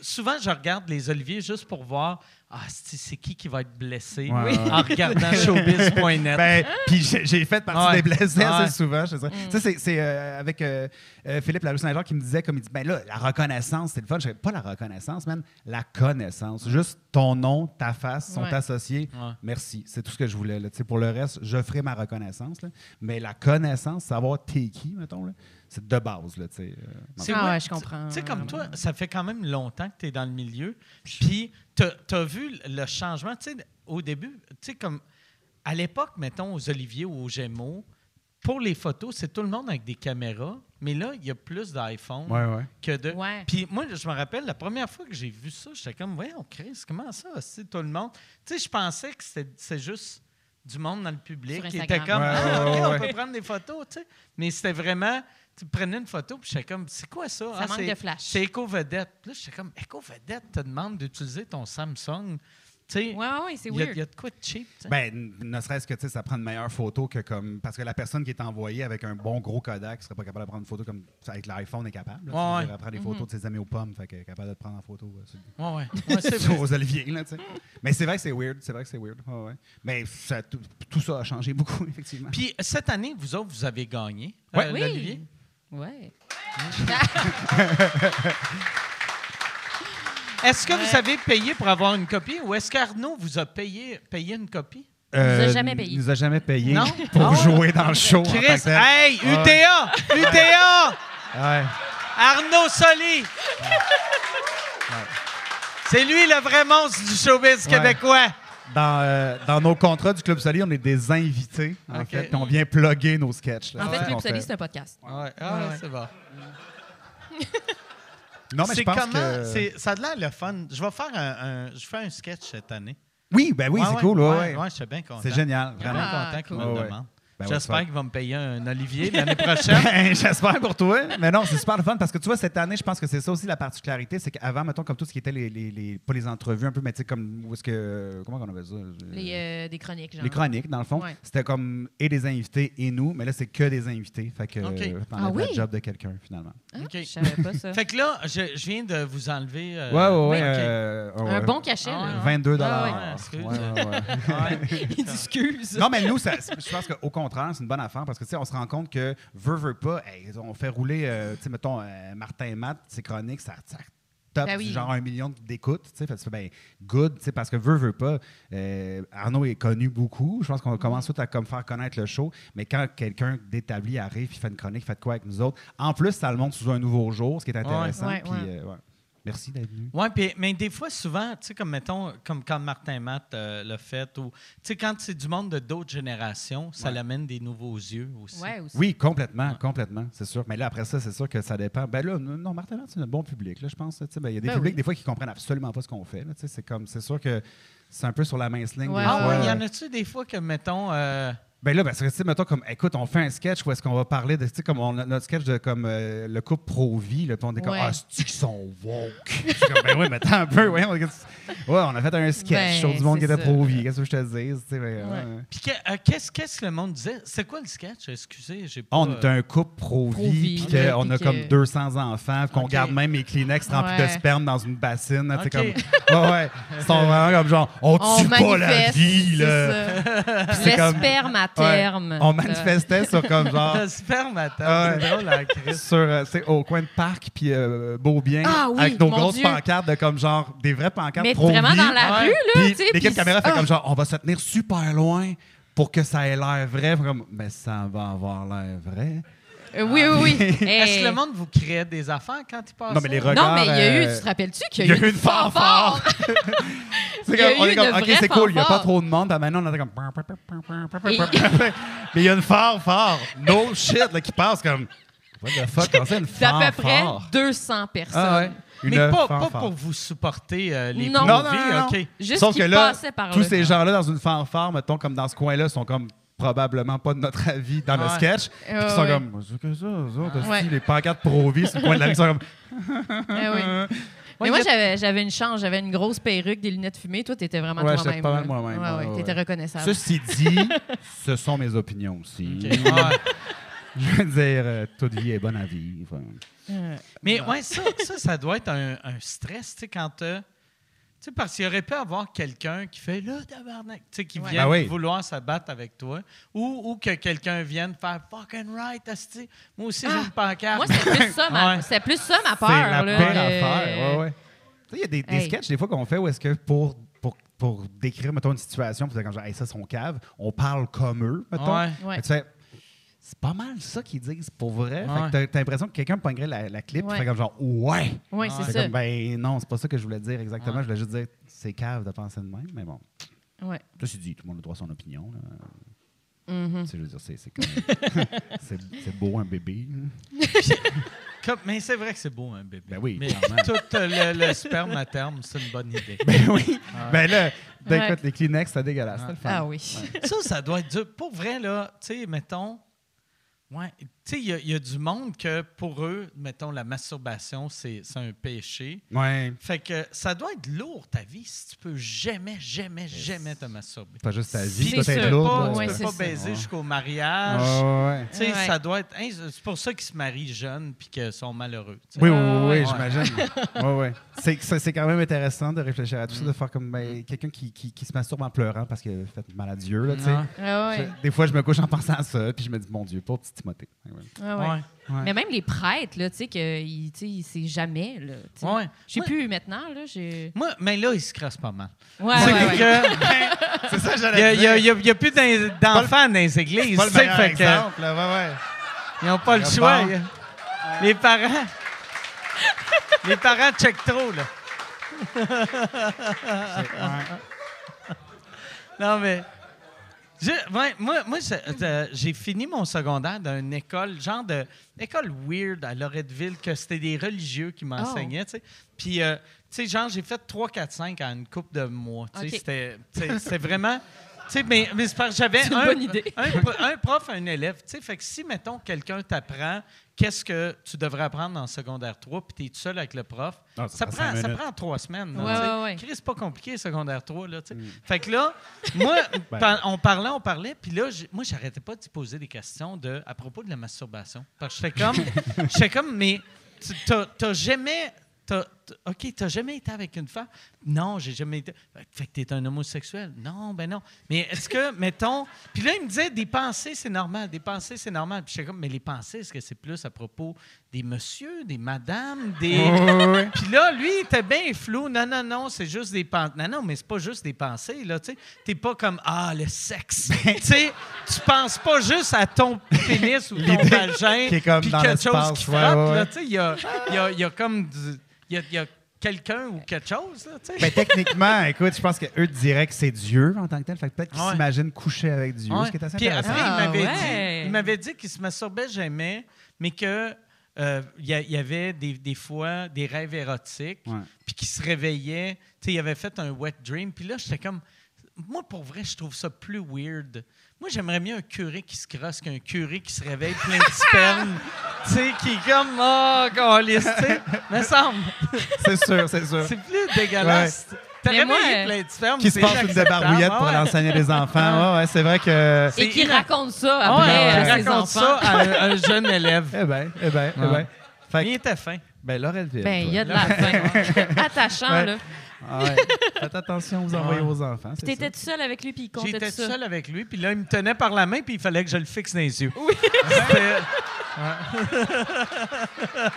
Speaker 3: Souvent, je regarde les Oliviers juste pour voir ah, c'est qui qui va être blessé
Speaker 5: Ouais,
Speaker 3: en regardant showbiz.net.
Speaker 5: Ben, puis j'ai fait partie
Speaker 3: Ouais.
Speaker 5: des blessés
Speaker 3: Ouais.
Speaker 5: assez souvent. Je dirais.
Speaker 6: Mm.
Speaker 5: C'est- c'est euh, avec euh, euh, Philippe Larousse-Saint-Jean qui me disait, comme il dit, ben là, la reconnaissance, c'est le fun. Je pas la reconnaissance, man, la connaissance. Juste ton nom, ta face sont
Speaker 6: Ouais.
Speaker 5: associés.
Speaker 3: Ouais.
Speaker 5: Merci. C'est tout ce que je voulais. Là. Tu sais, Pour le reste, je ferai ma reconnaissance. là. Mais la connaissance, savoir t'es qui, mettons, là, c'est de base. Là, tu sais. Euh,
Speaker 3: C'est
Speaker 6: Ah ouais, je comprends.
Speaker 3: Tu sais, comme toi, ça fait quand même longtemps que tu es dans le milieu. Puis, tu as vu le changement. Tu sais, au début, tu sais, comme à l'époque, mettons, aux Oliviers ou aux Gémeaux, pour les photos, c'est tout le monde avec des caméras. Mais là, il y a plus d'iPhone
Speaker 5: Ouais, ouais.
Speaker 3: que de.
Speaker 6: Ouais.
Speaker 3: Puis moi, je me rappelle, la première fois que j'ai vu ça, j'étais comme, voyons, Chris, comment ça, c'est tout le monde? Tu sais, je pensais que c'était c'est juste du monde dans le public qui était comme,
Speaker 5: Ouais,
Speaker 3: ah,
Speaker 5: ouais,
Speaker 3: OK,
Speaker 5: ouais,
Speaker 3: on peut prendre des photos, tu sais. Mais c'était vraiment, tu prenais une photo, puis j'étais comme, c'est quoi ça?
Speaker 6: Ça
Speaker 3: Ah,
Speaker 6: manque
Speaker 3: c'est-
Speaker 6: de flash.
Speaker 3: C'est Eco-Vedette. Puis Là, j'étais comme, Eco-Vedette te demande d'utiliser ton Samsung. Tu sais,
Speaker 6: Ouais, ouais, c'est
Speaker 3: il y, a-
Speaker 6: weird.
Speaker 3: il y a de quoi de cheap, tu sais?
Speaker 5: Ben, ne serait-ce que tu sais, ça prend une meilleure photo que comme. Parce que la personne qui est envoyée avec un bon gros Kodak serait pas capable de prendre une photo comme avec l'iPhone est capable. là.
Speaker 3: Ouais, ouais.
Speaker 5: Elle prend des photos de ses amis aux pommes, fait qu'elle est capable de te prendre en photo. euh,
Speaker 3: Ouais, ouais. Ouais, c'est
Speaker 5: aux oliviers, là, tu sais. Mais c'est vrai que c'est weird, c'est vrai que c'est weird. Ouais, ouais. Mais ça- tout, tout ça a changé beaucoup, effectivement.
Speaker 3: Puis cette année, vous autres, vous avez gagné
Speaker 5: Ouais.
Speaker 3: euh,
Speaker 6: Oui. Ouais.
Speaker 3: Est-ce que vous avez payé pour avoir une copie ou est-ce qu'Arnaud vous a payé, payé une copie?
Speaker 6: nous a jamais payé.
Speaker 5: Il nous a jamais payé
Speaker 3: Non?
Speaker 5: pour
Speaker 3: Ah
Speaker 5: jouer dans le show.
Speaker 3: Chris, hey, UTA! UTA!
Speaker 5: Ouais.
Speaker 3: Arnaud Soli! C'est lui le vrai monstre du showbiz
Speaker 5: Ouais.
Speaker 3: québécois.
Speaker 5: Dans, euh, dans nos contrats du Club Soli, on est des invités, en
Speaker 3: Ok.
Speaker 5: fait, puis on vient plugger nos sketchs. là.
Speaker 6: En fait, Club Soli, c'est un podcast.
Speaker 3: Ouais, ah,
Speaker 6: ouais.
Speaker 3: c'est bon.
Speaker 5: Non, mais je
Speaker 3: C'est
Speaker 5: pense
Speaker 3: comment?
Speaker 5: que...
Speaker 3: Ça a l'air le fun. Je vais faire un, un- je fais un sketch cette année.
Speaker 5: Oui, ben oui,
Speaker 3: Ouais,
Speaker 5: c'est
Speaker 3: ouais,
Speaker 5: cool. ouais,
Speaker 3: ouais, je suis bien content.
Speaker 5: C'est génial, vraiment.
Speaker 6: Ah,
Speaker 3: content
Speaker 6: cool.
Speaker 3: me le demande.
Speaker 5: Ben
Speaker 3: J'espère qu'il va me payer un Olivier l'année prochaine.
Speaker 5: Ben, J'espère pour toi. Mais non, c'est super le fun parce que tu vois, cette année, je pense que c'est ça aussi la particularité. C'est qu'avant, mettons, comme tout ce qui était les, les, les- pas les entrevues un peu, mais tu sais, comme, où est-ce que, comment on appelle ça?
Speaker 6: Les, euh, des chroniques, genre.
Speaker 5: Les chroniques, dans le fond.
Speaker 6: Ouais.
Speaker 5: C'était comme et des invités et nous, mais là, c'est que des invités. Fait que
Speaker 3: OK.
Speaker 5: euh,
Speaker 6: Ah oui?
Speaker 5: la job de quelqu'un, finalement.
Speaker 6: Ah,
Speaker 3: OK.
Speaker 6: Je savais pas ça.
Speaker 3: Fait que là, je, je viens de vous enlever. euh,
Speaker 5: ouais, ouais, ouais. Euh,
Speaker 6: Un bon cachet,
Speaker 3: Ah,
Speaker 6: là.
Speaker 3: ouais.
Speaker 5: 22
Speaker 3: Ah, ouais,
Speaker 5: dollars.
Speaker 3: excuse.
Speaker 5: Ouais, ouais, ouais.
Speaker 3: Ouais.
Speaker 6: Il dit excuse.
Speaker 5: Non, mais nous, ça- je pense qu'au contraire, c'est une bonne affaire parce que, tu sais, on se rend compte que, veut, veut pas, hey, on fait rouler, euh, tu sais, mettons, euh, Martin et Matt, ses chroniques, ça, ça top
Speaker 6: Ben oui.
Speaker 5: genre un million d'écoutes, tu sais, ben, good, tu sais, parce que veut, veut pas, euh, Arnaud est connu beaucoup, je pense qu'on commence tout à comme faire connaître le show, mais quand quelqu'un d'établi arrive, il fait une chronique, fait quoi avec nous autres, en plus, ça le montre sous un nouveau jour, ce qui est intéressant,
Speaker 6: Ouais,
Speaker 5: puis,
Speaker 6: ouais.
Speaker 5: euh. Merci d'être venu.
Speaker 3: Oui, mais des fois, souvent, tu sais, comme mettons, comme quand Martin Matt euh, l'a fait, ou tu sais, quand c'est du monde de d'autres générations, ça
Speaker 5: Ouais.
Speaker 3: l'amène des nouveaux yeux aussi.
Speaker 6: Ouais, aussi.
Speaker 5: Oui, complètement, complètement, c'est sûr. Mais là, après ça, c'est sûr que ça dépend. Ben là, non, Martin Matt, c'est un bon public, là, je pense. tu sais. Ben, Il y a des
Speaker 6: Ben
Speaker 5: publics,
Speaker 6: oui.
Speaker 5: des fois, qui comprennent absolument pas ce qu'on fait. là, tu sais. C'est comme, c'est sûr que c'est un peu sur la mince ligne.
Speaker 6: Ouais,
Speaker 5: des
Speaker 3: Ah
Speaker 5: fois.
Speaker 3: oui, il y en a-tu des fois que, mettons, euh,
Speaker 5: Ben là, parce que, tu sais, mettons, comme, écoute, on fait un sketch où est-ce qu'on va parler de, tu sais, comme on a notre sketch de comme euh, le couple pro-vie, là, puis on est comme,
Speaker 6: Ouais.
Speaker 5: ah, c'est qu'ils sont woke? Comme, ben oui, mais attends un peu, ouais, on, ouais, on a fait un sketch
Speaker 6: Ben,
Speaker 5: sur du monde qui
Speaker 6: c'est
Speaker 5: était
Speaker 6: ça.
Speaker 5: pro-vie, qu'est-ce que je te dis, tu sais, ben,
Speaker 6: Ouais.
Speaker 5: ouais.
Speaker 3: Puis que- euh, qu'est-ce qu'est-ce que le monde disait? C'est quoi le sketch? Excusez, j'ai pas...
Speaker 5: On est un couple pro-vie,
Speaker 6: Pro-vie,
Speaker 5: puis qu'on a
Speaker 6: puis
Speaker 5: comme
Speaker 6: que-
Speaker 5: 200 enfants, puis qu'on
Speaker 3: Ok.
Speaker 5: garde même les Kleenex remplis de
Speaker 6: Ouais.
Speaker 5: sperme dans une bassine. là, tu sais,
Speaker 3: Ok.
Speaker 5: comme, ouais, ouais. Ils sont vraiment comme genre, on
Speaker 6: On
Speaker 5: tue pas la
Speaker 6: manifeste,
Speaker 5: vie,
Speaker 6: c'est
Speaker 5: là.
Speaker 6: ça.
Speaker 5: c'est comme-
Speaker 6: à
Speaker 5: Ouais. On manifestait sur comme genre.
Speaker 3: Le sperme, attends,
Speaker 5: Ouais.
Speaker 3: c'est drôle, la crise.
Speaker 5: Sur, euh, au coin de parc, puis euh, Beaubien,
Speaker 6: Ah oui,
Speaker 5: avec nos grosses
Speaker 6: Dieu.
Speaker 5: pancartes de comme genre, des vraies pancartes
Speaker 6: Mais vraiment dans la
Speaker 3: Ouais.
Speaker 6: rue, là,
Speaker 5: Puis
Speaker 6: tu sais.
Speaker 5: l'équipe caméra fait
Speaker 6: Ah!
Speaker 5: comme genre, on va se tenir super loin pour que ça ait l'air vrai. Comme, mais ça va avoir l'air vrai.
Speaker 6: Euh, Oui, oui, oui.
Speaker 3: Est-ce
Speaker 6: Hey.
Speaker 3: que le monde vous crée des affaires quand il passe
Speaker 5: Non, mais les regards.
Speaker 6: Non, mais il y a eu,
Speaker 5: euh,
Speaker 6: tu te rappelles-tu qu'il
Speaker 5: Il y a eu une fanfare? C'est
Speaker 6: Il y a
Speaker 5: comme, on
Speaker 6: eu
Speaker 5: est comme, OK, c'est cool, il n'y a pas trop de monde. Puis maintenant, on était comme.
Speaker 6: Et-
Speaker 5: Mais il y a une fanfare. No shit, là, qui passe comme. What the fuck, c'est une
Speaker 6: D'à
Speaker 5: fanfare?
Speaker 6: peu près 200 personnes.
Speaker 5: Ah ouais. Une
Speaker 3: Mais pas, pour vous supporter euh, les
Speaker 6: Non.
Speaker 5: Non, non, non, non.
Speaker 3: OK.
Speaker 6: Juste
Speaker 5: Sauf
Speaker 6: qu'ils
Speaker 5: que là,
Speaker 6: passaient par
Speaker 5: tous
Speaker 6: là.
Speaker 5: ces gens-là dans une fanfare, mettons, comme dans ce coin-là, sont comme probablement pas de notre avis dans le sketch. Puis
Speaker 6: Ouais,
Speaker 5: ils sont comme, c'est que ça, hostie, les pancartes pro-vie sur le coin de la ils sont comme,
Speaker 6: Eh oui. Mais moi, j'avais, j'avais une chance. J'avais une grosse perruque, des lunettes fumées. Toi, t'étais vraiment
Speaker 5: Ouais,
Speaker 6: toi-même.
Speaker 5: pas mal moi-même,
Speaker 6: Ouais,
Speaker 5: ouais,
Speaker 6: ouais,
Speaker 5: ouais,
Speaker 6: t'étais reconnaissable.
Speaker 5: Ceci dit, ce sont mes opinions aussi.
Speaker 3: Ouais.
Speaker 5: Je veux dire, euh, toute vie est bonne à vivre.
Speaker 6: Euh,
Speaker 3: Mais ouais, ça, ça, ça doit être un, un stress, tu sais, quand t'as- Tu sais, parce qu'il aurait pu avoir quelqu'un qui fait là, tabarnak, tu sais, qui
Speaker 6: Ouais.
Speaker 3: vient
Speaker 5: Ah oui.
Speaker 3: vouloir se battre avec toi, ou, ou que quelqu'un vienne faire fucking right, asti. Moi aussi, j'ai
Speaker 6: Ah,
Speaker 3: une pancarte.
Speaker 6: Moi, c'était plus ça, ma,
Speaker 3: Ouais.
Speaker 6: c'était plus ça ma peur.
Speaker 5: C'est la
Speaker 6: là,
Speaker 5: pire
Speaker 6: le-
Speaker 5: affaire. Ouais, ouais. Tu sais, il y a des, des
Speaker 6: Hey.
Speaker 5: sketchs des fois qu'on fait où est-ce que pour, pour, pour décrire, mettons, une situation, puis c'est comme genre, hey, ça, son cave, on parle comme eux, mettons.
Speaker 3: Ouais.
Speaker 6: Ouais.
Speaker 5: Mais tu fais, c'est pas mal ça qu'ils disent pour vrai. Fait que t'as, l'impression que quelqu'un pognerait la, la clip,
Speaker 6: Ouais.
Speaker 5: tu fais comme genre, ouais.
Speaker 6: Oui,
Speaker 3: Ouais.
Speaker 6: c'est
Speaker 5: C'est
Speaker 6: ça.
Speaker 5: comme, ben non, c'est pas ça que je voulais dire exactement.
Speaker 3: Ouais.
Speaker 5: Je voulais juste dire, c'est cave de penser de même, mais bon.
Speaker 6: Ouais.
Speaker 5: Ceci dit, tout le monde a droit à son opinion. là. Tu sais, je veux dire, c'est, c'est, comme- c'est, c'est beau un bébé.
Speaker 3: Comme- mais c'est vrai que c'est beau, un bébé.
Speaker 5: Ben oui,
Speaker 3: Mais tout euh, le, le sperme à terme, c'est une bonne idée.
Speaker 5: Ben oui. Ben là, ben
Speaker 6: Ouais.
Speaker 5: écoute, les Kleenex, c'est dégueulasse. C'est le fun.
Speaker 6: Ah oui.
Speaker 3: ça, ça doit être dur. Pour vrai, là, tu sais, mettons. Ouais, tu sais, il y, a- il y a du monde que pour eux, mettons, la masturbation, c'est un péché.
Speaker 5: Ouais.
Speaker 3: Fait que ça doit être lourd, ta vie, si tu peux jamais, jamais, jamais te masturber.
Speaker 5: Pas juste ta vie, t'es
Speaker 6: sûr.
Speaker 3: peux
Speaker 5: lourde.
Speaker 3: pas,
Speaker 5: là.
Speaker 3: tu
Speaker 6: Ouais,
Speaker 3: peux pas
Speaker 6: ça.
Speaker 3: baiser
Speaker 5: Ouais.
Speaker 3: jusqu'au mariage.
Speaker 5: Ouais, ouais.
Speaker 3: Tu sais,
Speaker 6: Ouais.
Speaker 3: ça doit être. hein, c'est pour ça qu'ils se marient jeunes puis qu'ils sont malheureux.
Speaker 5: Oui, oui,
Speaker 6: Ouais,
Speaker 5: oui,
Speaker 6: ouais.
Speaker 5: oui, j'imagine. ouais, ouais. C'est, quand même intéressant de réfléchir à tout ça, de faire comme ben, quelqu'un qui, qui, qui se masturbe en pleurant parce qu'il a fait mal à Dieu. Là, tu sais.
Speaker 3: Ouais.
Speaker 6: Ah ouais.
Speaker 5: Je- Des fois, je me couche en pensant à ça, puis je me dis, mon Dieu, pauvre petit Timothée. Ouais, ouais.
Speaker 6: Ah ouais.
Speaker 3: Ouais.
Speaker 5: Ouais.
Speaker 6: Mais même les prêtres, là, tu sais, que il- tu sais, il sait jamais, là. tu sais.
Speaker 3: Ouais.
Speaker 6: Je sais
Speaker 3: Ouais.
Speaker 6: plus maintenant, là. j'ai-
Speaker 3: Moi, mais là, ils se crassent pas mal.
Speaker 6: Ouais,
Speaker 3: C'est
Speaker 6: ouais,
Speaker 3: que-
Speaker 5: C'est ça,
Speaker 3: Il n'y a, il y a- plus d'en- d'enfants dans les églises.
Speaker 5: Pas le
Speaker 3: tu sais,
Speaker 5: meilleur
Speaker 3: fait que
Speaker 5: exemple, là, ouais, ouais.
Speaker 3: ils n'ont pas le choix. A- Les parents. les parents checkent trop, là. Non, mais. Je- ouais, moi, moi euh, j'ai fini mon secondaire dans une école, genre de. école weird à Loretteville, que c'était des religieux qui m'enseignaient, sais. Puis, euh, tu sais, genre, j'ai fait 3, 4, 5 en une couple de mois. Tu sais,
Speaker 6: OK.
Speaker 3: c'était- tu sais, c'était vraiment. Tu sais, mais, mais c'est parce que j'avais un,
Speaker 6: bonne idée.
Speaker 3: un, pro- un prof, un élève. Tu sais, fait que si, mettons, quelqu'un t'apprend qu'est-ce que tu devrais apprendre en secondaire 3, puis tu es tout seul avec le prof,
Speaker 5: Ah, ça
Speaker 3: ça,
Speaker 5: prend
Speaker 3: ça prend trois semaines. là,
Speaker 6: Ouais, ouais, ouais.
Speaker 3: C'est pas compliqué, secondaire 3. Là, tu
Speaker 5: Mm.
Speaker 3: sais. Fait que là, moi,
Speaker 5: Ben.
Speaker 3: on parlait, on parlait, puis là, moi, j'arrêtais pas d'y poser des questions de, à propos de la masturbation. Parce que j'étais comme, j'étais comme, mais tu- t'as jamais. OK, t'as jamais été avec une femme? Non, j'ai jamais été. Fait que t'es un homosexuel? Non, ben non. Mais est-ce que, mettons. Puis là, il me disait, des pensées, c'est normal. Des pensées, c'est normal. Puis j'étais comme, mais les pensées, est-ce que c'est plus à propos des messieurs, des madames, des. Puis là, lui, il était bien flou. Non, non, non, c'est juste des pensées. Non, non, mais c'est pas juste des pensées, là, tu sais. T'es pas comme, ah, le sexe. tu sais, tu penses pas juste à ton pénis ou ton vagin.
Speaker 5: qui est comme
Speaker 3: puis
Speaker 5: dans
Speaker 3: quelque chose qui
Speaker 5: ouais, ouais,
Speaker 3: là, tu sais. Il y a, y, a, il y a comme. du- Il y a, a quelqu'un ou quelque chose, là, tu sais.
Speaker 5: Ben, techniquement, écoute, je pense qu'eux diraient que c'est Dieu en tant que tel. Fait peut-être qu'ils
Speaker 3: Ouais.
Speaker 5: s'imaginent coucher avec Dieu,
Speaker 3: Ouais.
Speaker 5: ce qui est assez
Speaker 3: Puis
Speaker 5: intéressant.
Speaker 3: après,
Speaker 6: Ah,
Speaker 3: il m'avait
Speaker 6: ouais.
Speaker 3: dit, il m'avait dit qu'il se masturbait jamais, mais que euh, il y, avait des, des fois des rêves érotiques,
Speaker 5: Ouais.
Speaker 3: puis qu'il se réveillait. Tu sais, il avait fait un wet dream, puis là, j'étais comme. Moi, pour vrai, je trouve ça plus weird. Moi, j'aimerais mieux un curé qui se crosse qu'un curé qui se réveille plein de sperme. tu sais, qui est comme, oh, câlisse, tu sais. Me semble.
Speaker 5: C'est sûr, c'est sûr.
Speaker 3: C'est plus dégueulasse. T'as
Speaker 6: Mais moi, euh,
Speaker 3: plein de sperme.
Speaker 5: Qui se passe une débarbouillette pour
Speaker 3: ouais.
Speaker 5: l'enseigner des enfants. Ouais, ouais, c'est vrai que.
Speaker 6: Et qui raconte ça après
Speaker 3: ouais,
Speaker 6: à
Speaker 3: je
Speaker 6: ses
Speaker 3: raconte
Speaker 6: enfants.
Speaker 3: ça à un, un jeune élève.
Speaker 5: Eh bien, eh bien, eh
Speaker 3: Ouais.
Speaker 5: bien.
Speaker 3: Il était fin.
Speaker 5: ben, Laurelville.
Speaker 6: Ben, il y a de la fin. Attachant,
Speaker 5: Ouais.
Speaker 6: là.
Speaker 5: Ah ouais. Faites attention, vous envoyez
Speaker 3: Ouais.
Speaker 5: vos enfants. ça.
Speaker 6: tout seul avec lui, puis il comptait
Speaker 3: J'étais
Speaker 6: tout
Speaker 3: seul avec lui, puis là, il me tenait par la main, puis il fallait que je le fixe dans les yeux. Oui. Ouais.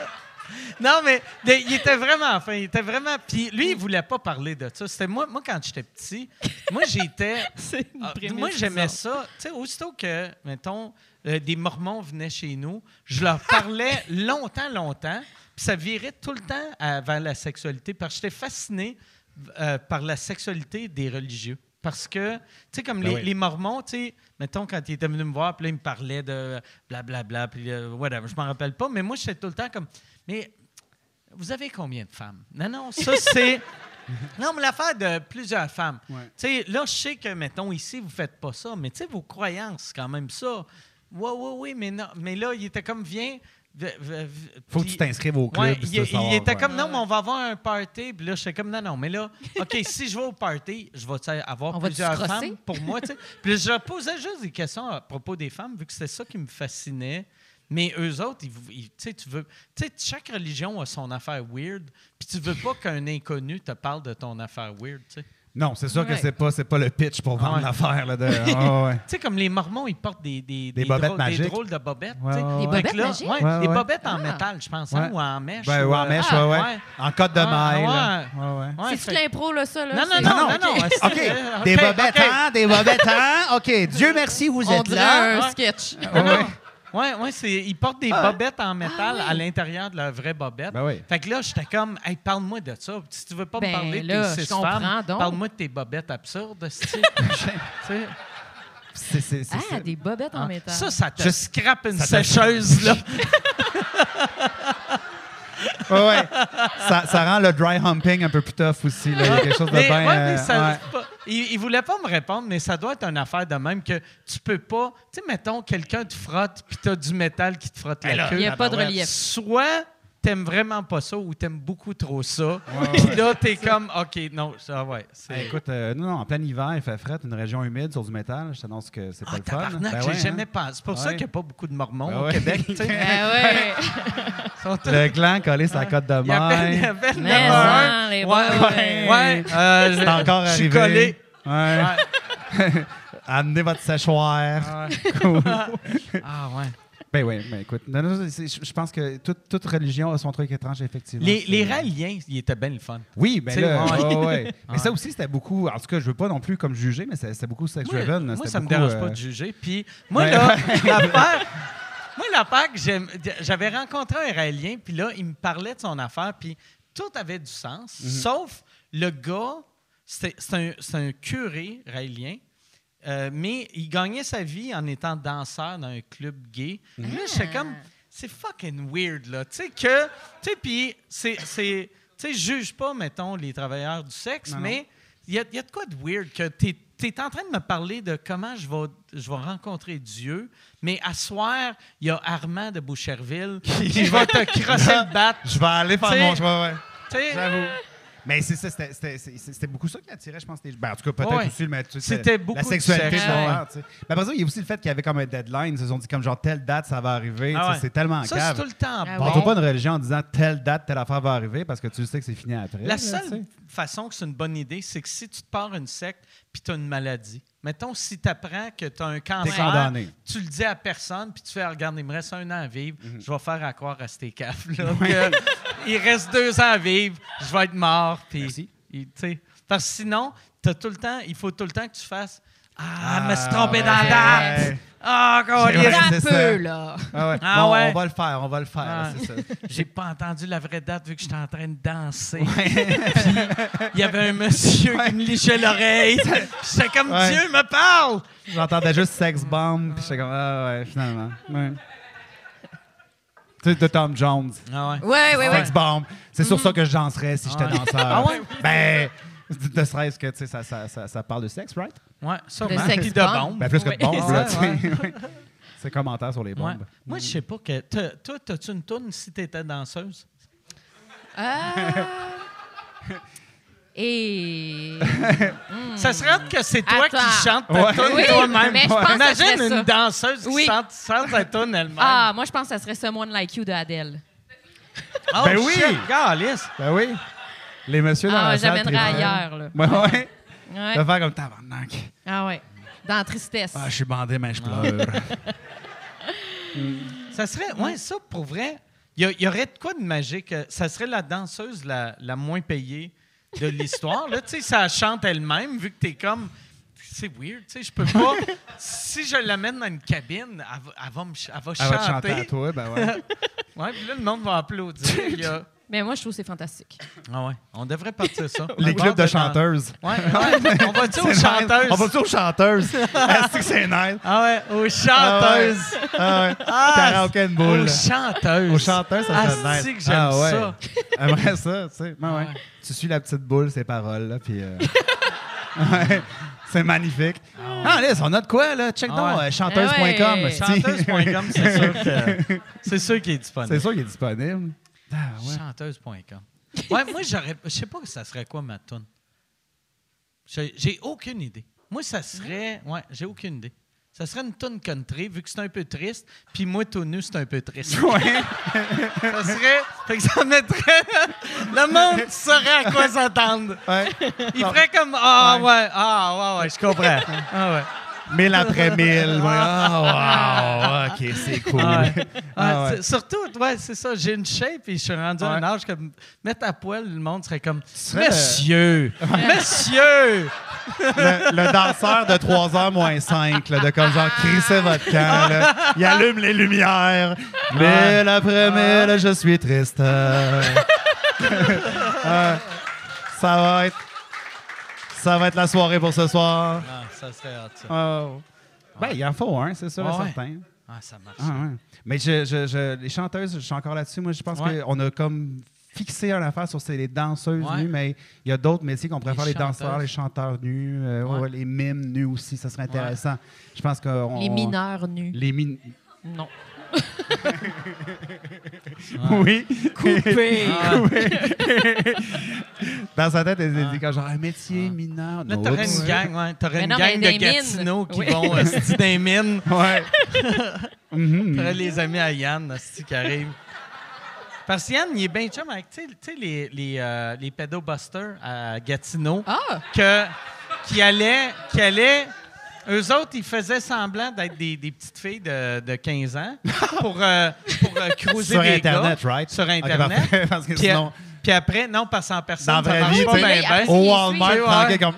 Speaker 3: non, mais de- il était vraiment fin. Il était vraiment. Puis lui, il voulait pas parler de ça. C'était moi, moi quand j'étais petit, moi, j'étais.
Speaker 6: C'est une
Speaker 3: Ah, moi, j'aimais ça. Tu sais, aussitôt que, mettons, euh, des Mormons venaient chez nous, je leur parlais longtemps, longtemps, puis ça virait tout le temps à- vers la sexualité, parce que j'étais fasciné euh, par la sexualité des religieux. Parce que, tu sais, comme
Speaker 5: Ben
Speaker 3: les,
Speaker 5: oui.
Speaker 3: les Mormons, tu sais, mettons, quand ils étaient venus me voir, puis là, ils me parlaient de blablabla, puis euh, whatever, je m'en rappelle pas, mais moi, j'étais tout le temps comme, mais vous avez combien de femmes? Non, non, ça, c'est... Non, mais l'affaire de plusieurs femmes.
Speaker 5: Ouais.
Speaker 3: Tu sais, là, je sais que, mettons, ici, vous faites pas ça, mais tu sais, vos croyances, quand même ça. Oui, oui, oui, mais non. Mais là, il était comme, viens,
Speaker 5: Faut que tu t'inscrives au club.
Speaker 3: Ouais, il, était
Speaker 5: ouais.
Speaker 3: comme non, mais on va avoir un party. Puis là, j'étais comme non, non, mais là, OK, si je vais au party, je vais avoir
Speaker 6: On
Speaker 3: plusieurs femmes pour moi. tu sais. Puis je posais juste des questions à propos des femmes, vu que c'était ça qui me fascinait. Mais eux autres, ils, ils- tu sais, tu veux. Tu sais, chaque religion a son affaire weird. Puis tu veux pas qu'un inconnu te parle de ton affaire weird, tu sais.
Speaker 5: Non, c'est sûr que c'est pas, c'est pas le pitch pour vendre
Speaker 3: Ouais.
Speaker 5: l'affaire. Là, de... ah, ouais.
Speaker 3: Tu sais, comme les Mormons, ils portent des, des,
Speaker 5: Des bobettes
Speaker 3: drôles, des
Speaker 5: magiques.
Speaker 3: drôles de bobettes.
Speaker 6: Des bobettes
Speaker 3: là,
Speaker 6: magiques?
Speaker 3: ouais,
Speaker 5: Ouais,
Speaker 3: des
Speaker 5: ouais.
Speaker 3: bobettes en
Speaker 6: Ah.
Speaker 3: métal, je pense, hein,
Speaker 5: Ouais.
Speaker 3: ou en mèche.
Speaker 5: Ben,
Speaker 3: ou,
Speaker 5: ouais, en mèche,
Speaker 6: ah,
Speaker 5: ouais, ouais.
Speaker 3: ouais.
Speaker 5: En code de
Speaker 3: Ah,
Speaker 5: maille. là.
Speaker 3: ouais.
Speaker 5: Ouais, ouais.
Speaker 3: Ouais,
Speaker 6: C'est-tu
Speaker 3: fait-
Speaker 6: l'impro, là, ça? Là?
Speaker 3: Non, non,
Speaker 6: C'est-
Speaker 3: non,
Speaker 5: non,
Speaker 3: non,
Speaker 5: ok.
Speaker 3: c'est-
Speaker 5: Des bobettes, hein? Des bobettes, hein? OK. Dieu merci, vous
Speaker 6: On
Speaker 5: êtes
Speaker 6: dirait
Speaker 5: là.
Speaker 6: un
Speaker 3: Ouais.
Speaker 6: sketch.
Speaker 3: Non. Ouais, ouais, c'est, ils portent des
Speaker 5: Ah.
Speaker 3: bobettes en métal
Speaker 6: Ah,
Speaker 3: à
Speaker 6: oui.
Speaker 3: l'intérieur de leur vraie bobette.
Speaker 5: Ben oui.
Speaker 3: Fait que là, j'étais comme, hey, parle-moi de ça. Si tu veux pas
Speaker 6: Ben
Speaker 3: me parler de tes six femmes, parle-moi de tes bobettes absurdes. esti. Tu sais?
Speaker 5: C'est, c'est, c'est,
Speaker 6: Ah,
Speaker 5: c'est-
Speaker 6: des bobettes en
Speaker 3: Ah,
Speaker 6: métal.
Speaker 3: Ça, ça te
Speaker 5: Je-
Speaker 3: scrape une
Speaker 5: ça
Speaker 3: sécheuse, là.
Speaker 5: Ouais, ouais. ça, ça rend le dry humping un peu plus tough aussi. Là. Il y a quelque chose de
Speaker 3: Mais,
Speaker 5: bien.
Speaker 3: ouais, mais
Speaker 5: euh,
Speaker 3: ça-
Speaker 5: ouais.
Speaker 3: c'est pas- il, il voulait pas me répondre, mais ça doit être une affaire de même que tu peux pas. Tu sais, mettons, quelqu'un te frotte, puis t'as du métal qui te frotte
Speaker 5: Ben
Speaker 3: la queue.
Speaker 6: Il n'y a pas de relief.
Speaker 3: Soit t'aimes vraiment pas ça ou t'aimes beaucoup trop ça. Puis là, t'es comme, OK, non, ça, ouais. c'est-
Speaker 5: Hey, écoute, euh, non, non, en plein hiver, il fait fret, une région humide sur du métal. Je t'annonce que c'est pas
Speaker 3: Ah,
Speaker 5: le fun. Ben
Speaker 3: j'ai
Speaker 5: ouais,
Speaker 3: jamais
Speaker 5: hein.
Speaker 3: pensé. C'est pour ça qu'il n'y a pas beaucoup de Mormons
Speaker 5: Ben
Speaker 3: au
Speaker 5: ouais.
Speaker 3: Québec. tu sais.
Speaker 6: Ben
Speaker 5: Le clan collé sur la côte de
Speaker 3: Il y avait, il y
Speaker 5: main.
Speaker 3: avait le un.
Speaker 6: hein, les
Speaker 3: Ouais, ouais, ouais. euh,
Speaker 5: C'est
Speaker 3: je-
Speaker 5: encore
Speaker 3: je suis
Speaker 5: arrivé.
Speaker 3: collé.
Speaker 5: Amenez votre séchoir.
Speaker 3: Ah
Speaker 5: Cool.
Speaker 3: ouais.
Speaker 5: Ben oui, ben écoute, non, non, c'est- je pense que toute, toute religion a son truc étrange, effectivement.
Speaker 3: Les, les raéliens, ils étaient bien le fun.
Speaker 5: Oui, ben là,
Speaker 3: ouais.
Speaker 5: ouais. Mais
Speaker 3: Ouais.
Speaker 5: ça aussi, c'était beaucoup. En tout cas, je veux pas non plus comme juger, mais c'était beaucoup sex-driven.
Speaker 3: moi, ça me
Speaker 5: beaucoup,
Speaker 3: dérange
Speaker 5: euh,
Speaker 3: pas de juger. Puis moi,
Speaker 5: Ouais.
Speaker 3: là, l'affaire... Moi, l'affaire que. J'avais rencontré un Raélien, puis là, il me parlait de son affaire, puis tout avait du sens,
Speaker 5: Mhm.
Speaker 3: sauf le gars, c'est un, un curé raélien, euh, mais il gagnait sa vie en étant danseur dans un club gay. Puis Là, j'étais
Speaker 6: Ah.
Speaker 3: comme... C'est fucking weird, là. Tu sais que... Tu sais, puis c'est... c'est- Tu sais, je juge pas, mettons, les travailleurs du sexe,
Speaker 5: Non,
Speaker 3: mais il y a, y a de quoi de weird que tu es, en train de me parler de comment je vais, je vais rencontrer Dieu, mais à soir, il y a Armand de Boucherville qui va te crosser le bat.
Speaker 5: Je vais aller faire mon choix, ouais.
Speaker 3: Tu sais,
Speaker 5: J'avoue. Mais c'est ça, c'était- c'était c'est- c'était beaucoup ça qui attirait, je pense. les- Ben, en tout cas, peut-être
Speaker 3: Ouais.
Speaker 5: aussi, mais tu sais,
Speaker 3: C'était beaucoup
Speaker 5: la sexualité de l'horreur, tu sais. Mais après ça, il y a aussi le fait qu'il y avait comme un deadline. Ils se sont dit comme genre telle date, ça va arriver.
Speaker 3: Ah
Speaker 5: tu sais,
Speaker 3: ouais.
Speaker 5: C'est tellement
Speaker 3: ça, c'est tout le temps
Speaker 6: Ah
Speaker 3: bon.
Speaker 5: On ne pas une religion en disant telle date, telle affaire va arriver parce que tu sais que c'est fini après.
Speaker 3: La
Speaker 5: là, tu
Speaker 3: seule
Speaker 5: sais.
Speaker 3: façon que c'est une bonne idée, c'est que si tu te pars une secte puis tu as une maladie, mettons, si tu apprends que tu as un cancer, tu le dis à personne puis tu fais Regarde, il me reste un an à vivre,
Speaker 5: Mhm.
Speaker 3: je vais faire à croire à ces caves-là que il reste deux ans à vivre, je vais être mort. Puis,
Speaker 5: Merci.
Speaker 3: il- tu sais, parce que sinon, t'as tout le temps, il faut tout le temps que tu fasses Ah, je me suis
Speaker 5: Ah,
Speaker 3: trompé dans la
Speaker 5: ouais.
Speaker 3: date. Ah, câlisse.
Speaker 5: c'est
Speaker 6: Un peu, là.
Speaker 5: Ah ouais.
Speaker 3: Ah
Speaker 5: Bon,
Speaker 3: ouais.
Speaker 5: On va le faire, on va le faire.
Speaker 3: Ah.
Speaker 5: c'est ça.
Speaker 3: J'ai pas entendu la vraie date vu que j'étais en train de danser. Puis, il y avait un monsieur qui me lichait l'oreille. Puis J'étais comme
Speaker 5: Ouais.
Speaker 3: Dieu me parle.
Speaker 5: J'entendais juste sex bomb, puis j'étais comme ah ouais, finalement. Ouais. Tu sais, de Tom Jones.
Speaker 3: Ah ouais.
Speaker 6: Ouais, ouais, ouais.
Speaker 5: Sex bomb. C'est sur ça que je danserais si j'étais
Speaker 3: Ouais.
Speaker 5: danseur.
Speaker 3: Ah ouais?
Speaker 5: Ben, ne serait-ce que tu sais, ça, ça, ça, ça parle de sexe, right?
Speaker 3: Ouais, sûrement.
Speaker 6: Le sex
Speaker 3: Puis de
Speaker 6: bomb.
Speaker 3: bombe.
Speaker 5: Ben, plus que de bombes, là,
Speaker 3: Ouais,
Speaker 5: tu sais. C'est commentaire sur les
Speaker 3: Ouais.
Speaker 5: bombes.
Speaker 3: Moi, je sais pas que. t'as- Toi, as-tu une tourne si t'étais danseuse?
Speaker 6: Ah. Et.
Speaker 3: Ça serait que c'est toi
Speaker 6: Attends.
Speaker 3: qui chantes ta
Speaker 5: Ouais.
Speaker 3: tourne
Speaker 6: Oui,
Speaker 3: toi-même. Imagine une
Speaker 6: ça.
Speaker 3: danseuse qui
Speaker 6: Oui.
Speaker 3: chante, chante sa tourne elle-même.
Speaker 6: Ah, moi, je pense que ça serait Someone Like You de Adele.
Speaker 3: Oh,
Speaker 5: Ben oui!
Speaker 3: shit, calisse.
Speaker 5: Ben oui. Les messieurs dans
Speaker 6: Ah,
Speaker 5: la salle.
Speaker 6: j'amènerais ailleurs, là.
Speaker 5: Ouais, ouais.
Speaker 6: Ouais.
Speaker 5: De faire comme tabarnak.
Speaker 6: Ah, ouais. Dans la tristesse.
Speaker 5: Ah, je suis bandé, mais je pleure.
Speaker 3: Ça serait. Ouais, ça, pour vrai, il y, aurait de quoi de magique. euh, Ça serait la danseuse la, la moins payée de l'histoire. Là, tu sais, ça chante elle-même, vu que t'es comme. C'est weird, tu sais, je peux pas. si je l'amène dans une cabine, elle va, elle va, me ch- elle va
Speaker 5: Elle va te chanter à
Speaker 3: chanter.
Speaker 5: toi, ben ouais.
Speaker 3: Ouais, puis là, le monde va applaudir. Il y a-
Speaker 6: Mais moi, je trouve que c'est fantastique.
Speaker 3: Ah ouais, on devrait partir ça.
Speaker 5: Les clubs de chanteuses.
Speaker 3: Ouais, ouais. On va-tu aux
Speaker 5: nice.
Speaker 3: chanteuses?
Speaker 5: On va-tu aux chanteuses? Est-ce que c'est nice?
Speaker 3: Ah ouais, aux chanteuses.
Speaker 5: Ah ouais.
Speaker 3: Ah,
Speaker 5: Karaoke and boule.
Speaker 3: Aux chanteuses.
Speaker 5: Aux chanteuses, ça
Speaker 3: Ah,
Speaker 5: serait nice.
Speaker 3: c'est que j'aime
Speaker 5: Ah ouais.
Speaker 3: ça.
Speaker 5: Aimerais ça, tu sais. Ouais. Tu suis la petite boule, ses paroles, là, puis... euh, ouais. C'est magnifique. Ah, Liz, on a de quoi, là? Check
Speaker 3: Ah
Speaker 5: donc,
Speaker 3: ouais.
Speaker 5: chanteuse.com.
Speaker 6: Ah.
Speaker 3: Chanteuse.com, c'est sûr que c'est sûr qu'il est disponible.
Speaker 5: C'est sûr qu'il est disponible. Ah, ouais.
Speaker 3: Chanteuse.com. Ouais, moi, j'aurais. Je sais pas ça serait quoi ma tune. J'ai aucune idée. Moi, ça serait. Ouais, j'ai aucune idée. Ça serait une tune country, vu que c'est un peu triste. Puis moi, tout nu, c'est un peu triste.
Speaker 5: Ouais.
Speaker 3: Ça serait. Fait que ça mettrait. Le monde saurait à quoi s'attendre.
Speaker 5: ouais.
Speaker 3: Il ferait comme. Ah, ouais. Ah, ouais, ouais, je comprends. Ah, ouais.
Speaker 5: Mille après mille. ouais. Ah, wow. OK, c'est cool.
Speaker 3: Ah ouais.
Speaker 5: Ah
Speaker 3: Ouais, Surtout, ouais, c'est ça. J'ai une shape et je suis rendu à un âge que mettre à poil, le monde serait comme
Speaker 5: le-
Speaker 3: Monsieur! Monsieur!
Speaker 5: le, le danseur de 3h moins 5, là, de comme genre crisser votre camp. Là. Il allume les lumières. Mille après mille, je suis triste. Ah, ça va être. Ça va être la soirée pour ce soir.
Speaker 3: Ça serait hot, ça.
Speaker 5: Oh. Ben, il en faut un, c'est sûr et
Speaker 3: Ouais.
Speaker 5: certain.
Speaker 3: Ah, ça marche.
Speaker 5: Ah, ouais. Mais je, je- je- les chanteuses, je suis encore là-dessus. Moi, je pense
Speaker 3: Ouais.
Speaker 5: qu'on a comme fixé une affaire sur c'est les danseuses
Speaker 3: Ouais.
Speaker 5: nues, mais il y a d'autres métiers qu'on préfère,
Speaker 3: Les
Speaker 5: les, danseurs, les chanteurs nus, euh, ouais,
Speaker 3: Ouais.
Speaker 5: ouais, les mimes nus aussi, ça serait intéressant. Je pense que
Speaker 6: Les mineurs nus.
Speaker 5: Les min...
Speaker 6: Non.
Speaker 5: Oui.
Speaker 6: Coupé.
Speaker 3: Ah,
Speaker 5: Dans sa tête, elle elle dit comme genre un métier mineur.
Speaker 3: Là, t'aurais une gang, ouais. T'aurais une
Speaker 6: non,
Speaker 3: gang de. Gatineau qui
Speaker 6: Oui.
Speaker 3: vont euh, dans les mines.
Speaker 5: Ouais. Mhm.
Speaker 3: T'aurais les amis à Yann, sti, qui arrivent. Parce que Yann, il est bien chum avec, tu sais- tu sais, les, les, euh, les pédobusters à Gatineau.
Speaker 6: Ah!
Speaker 3: que, qui allaient, qui allaient, eux autres, ils faisaient semblant d'être des, des petites filles de, de 15 ans pour, euh, pour euh, cruiser
Speaker 5: Sur
Speaker 3: des
Speaker 5: Internet,
Speaker 3: gars.
Speaker 5: right?
Speaker 3: Sur
Speaker 5: Ok,
Speaker 3: Internet.
Speaker 5: parfait, parce que
Speaker 3: Puis,
Speaker 5: sinon,
Speaker 3: puis après, non, parce en personne,
Speaker 5: dans la
Speaker 3: ça
Speaker 5: vraie
Speaker 3: marche
Speaker 5: vie,
Speaker 3: pas
Speaker 5: tu sais,
Speaker 3: bien, bien.
Speaker 5: au Walmart,
Speaker 3: ouais.
Speaker 5: quelqu'un comme.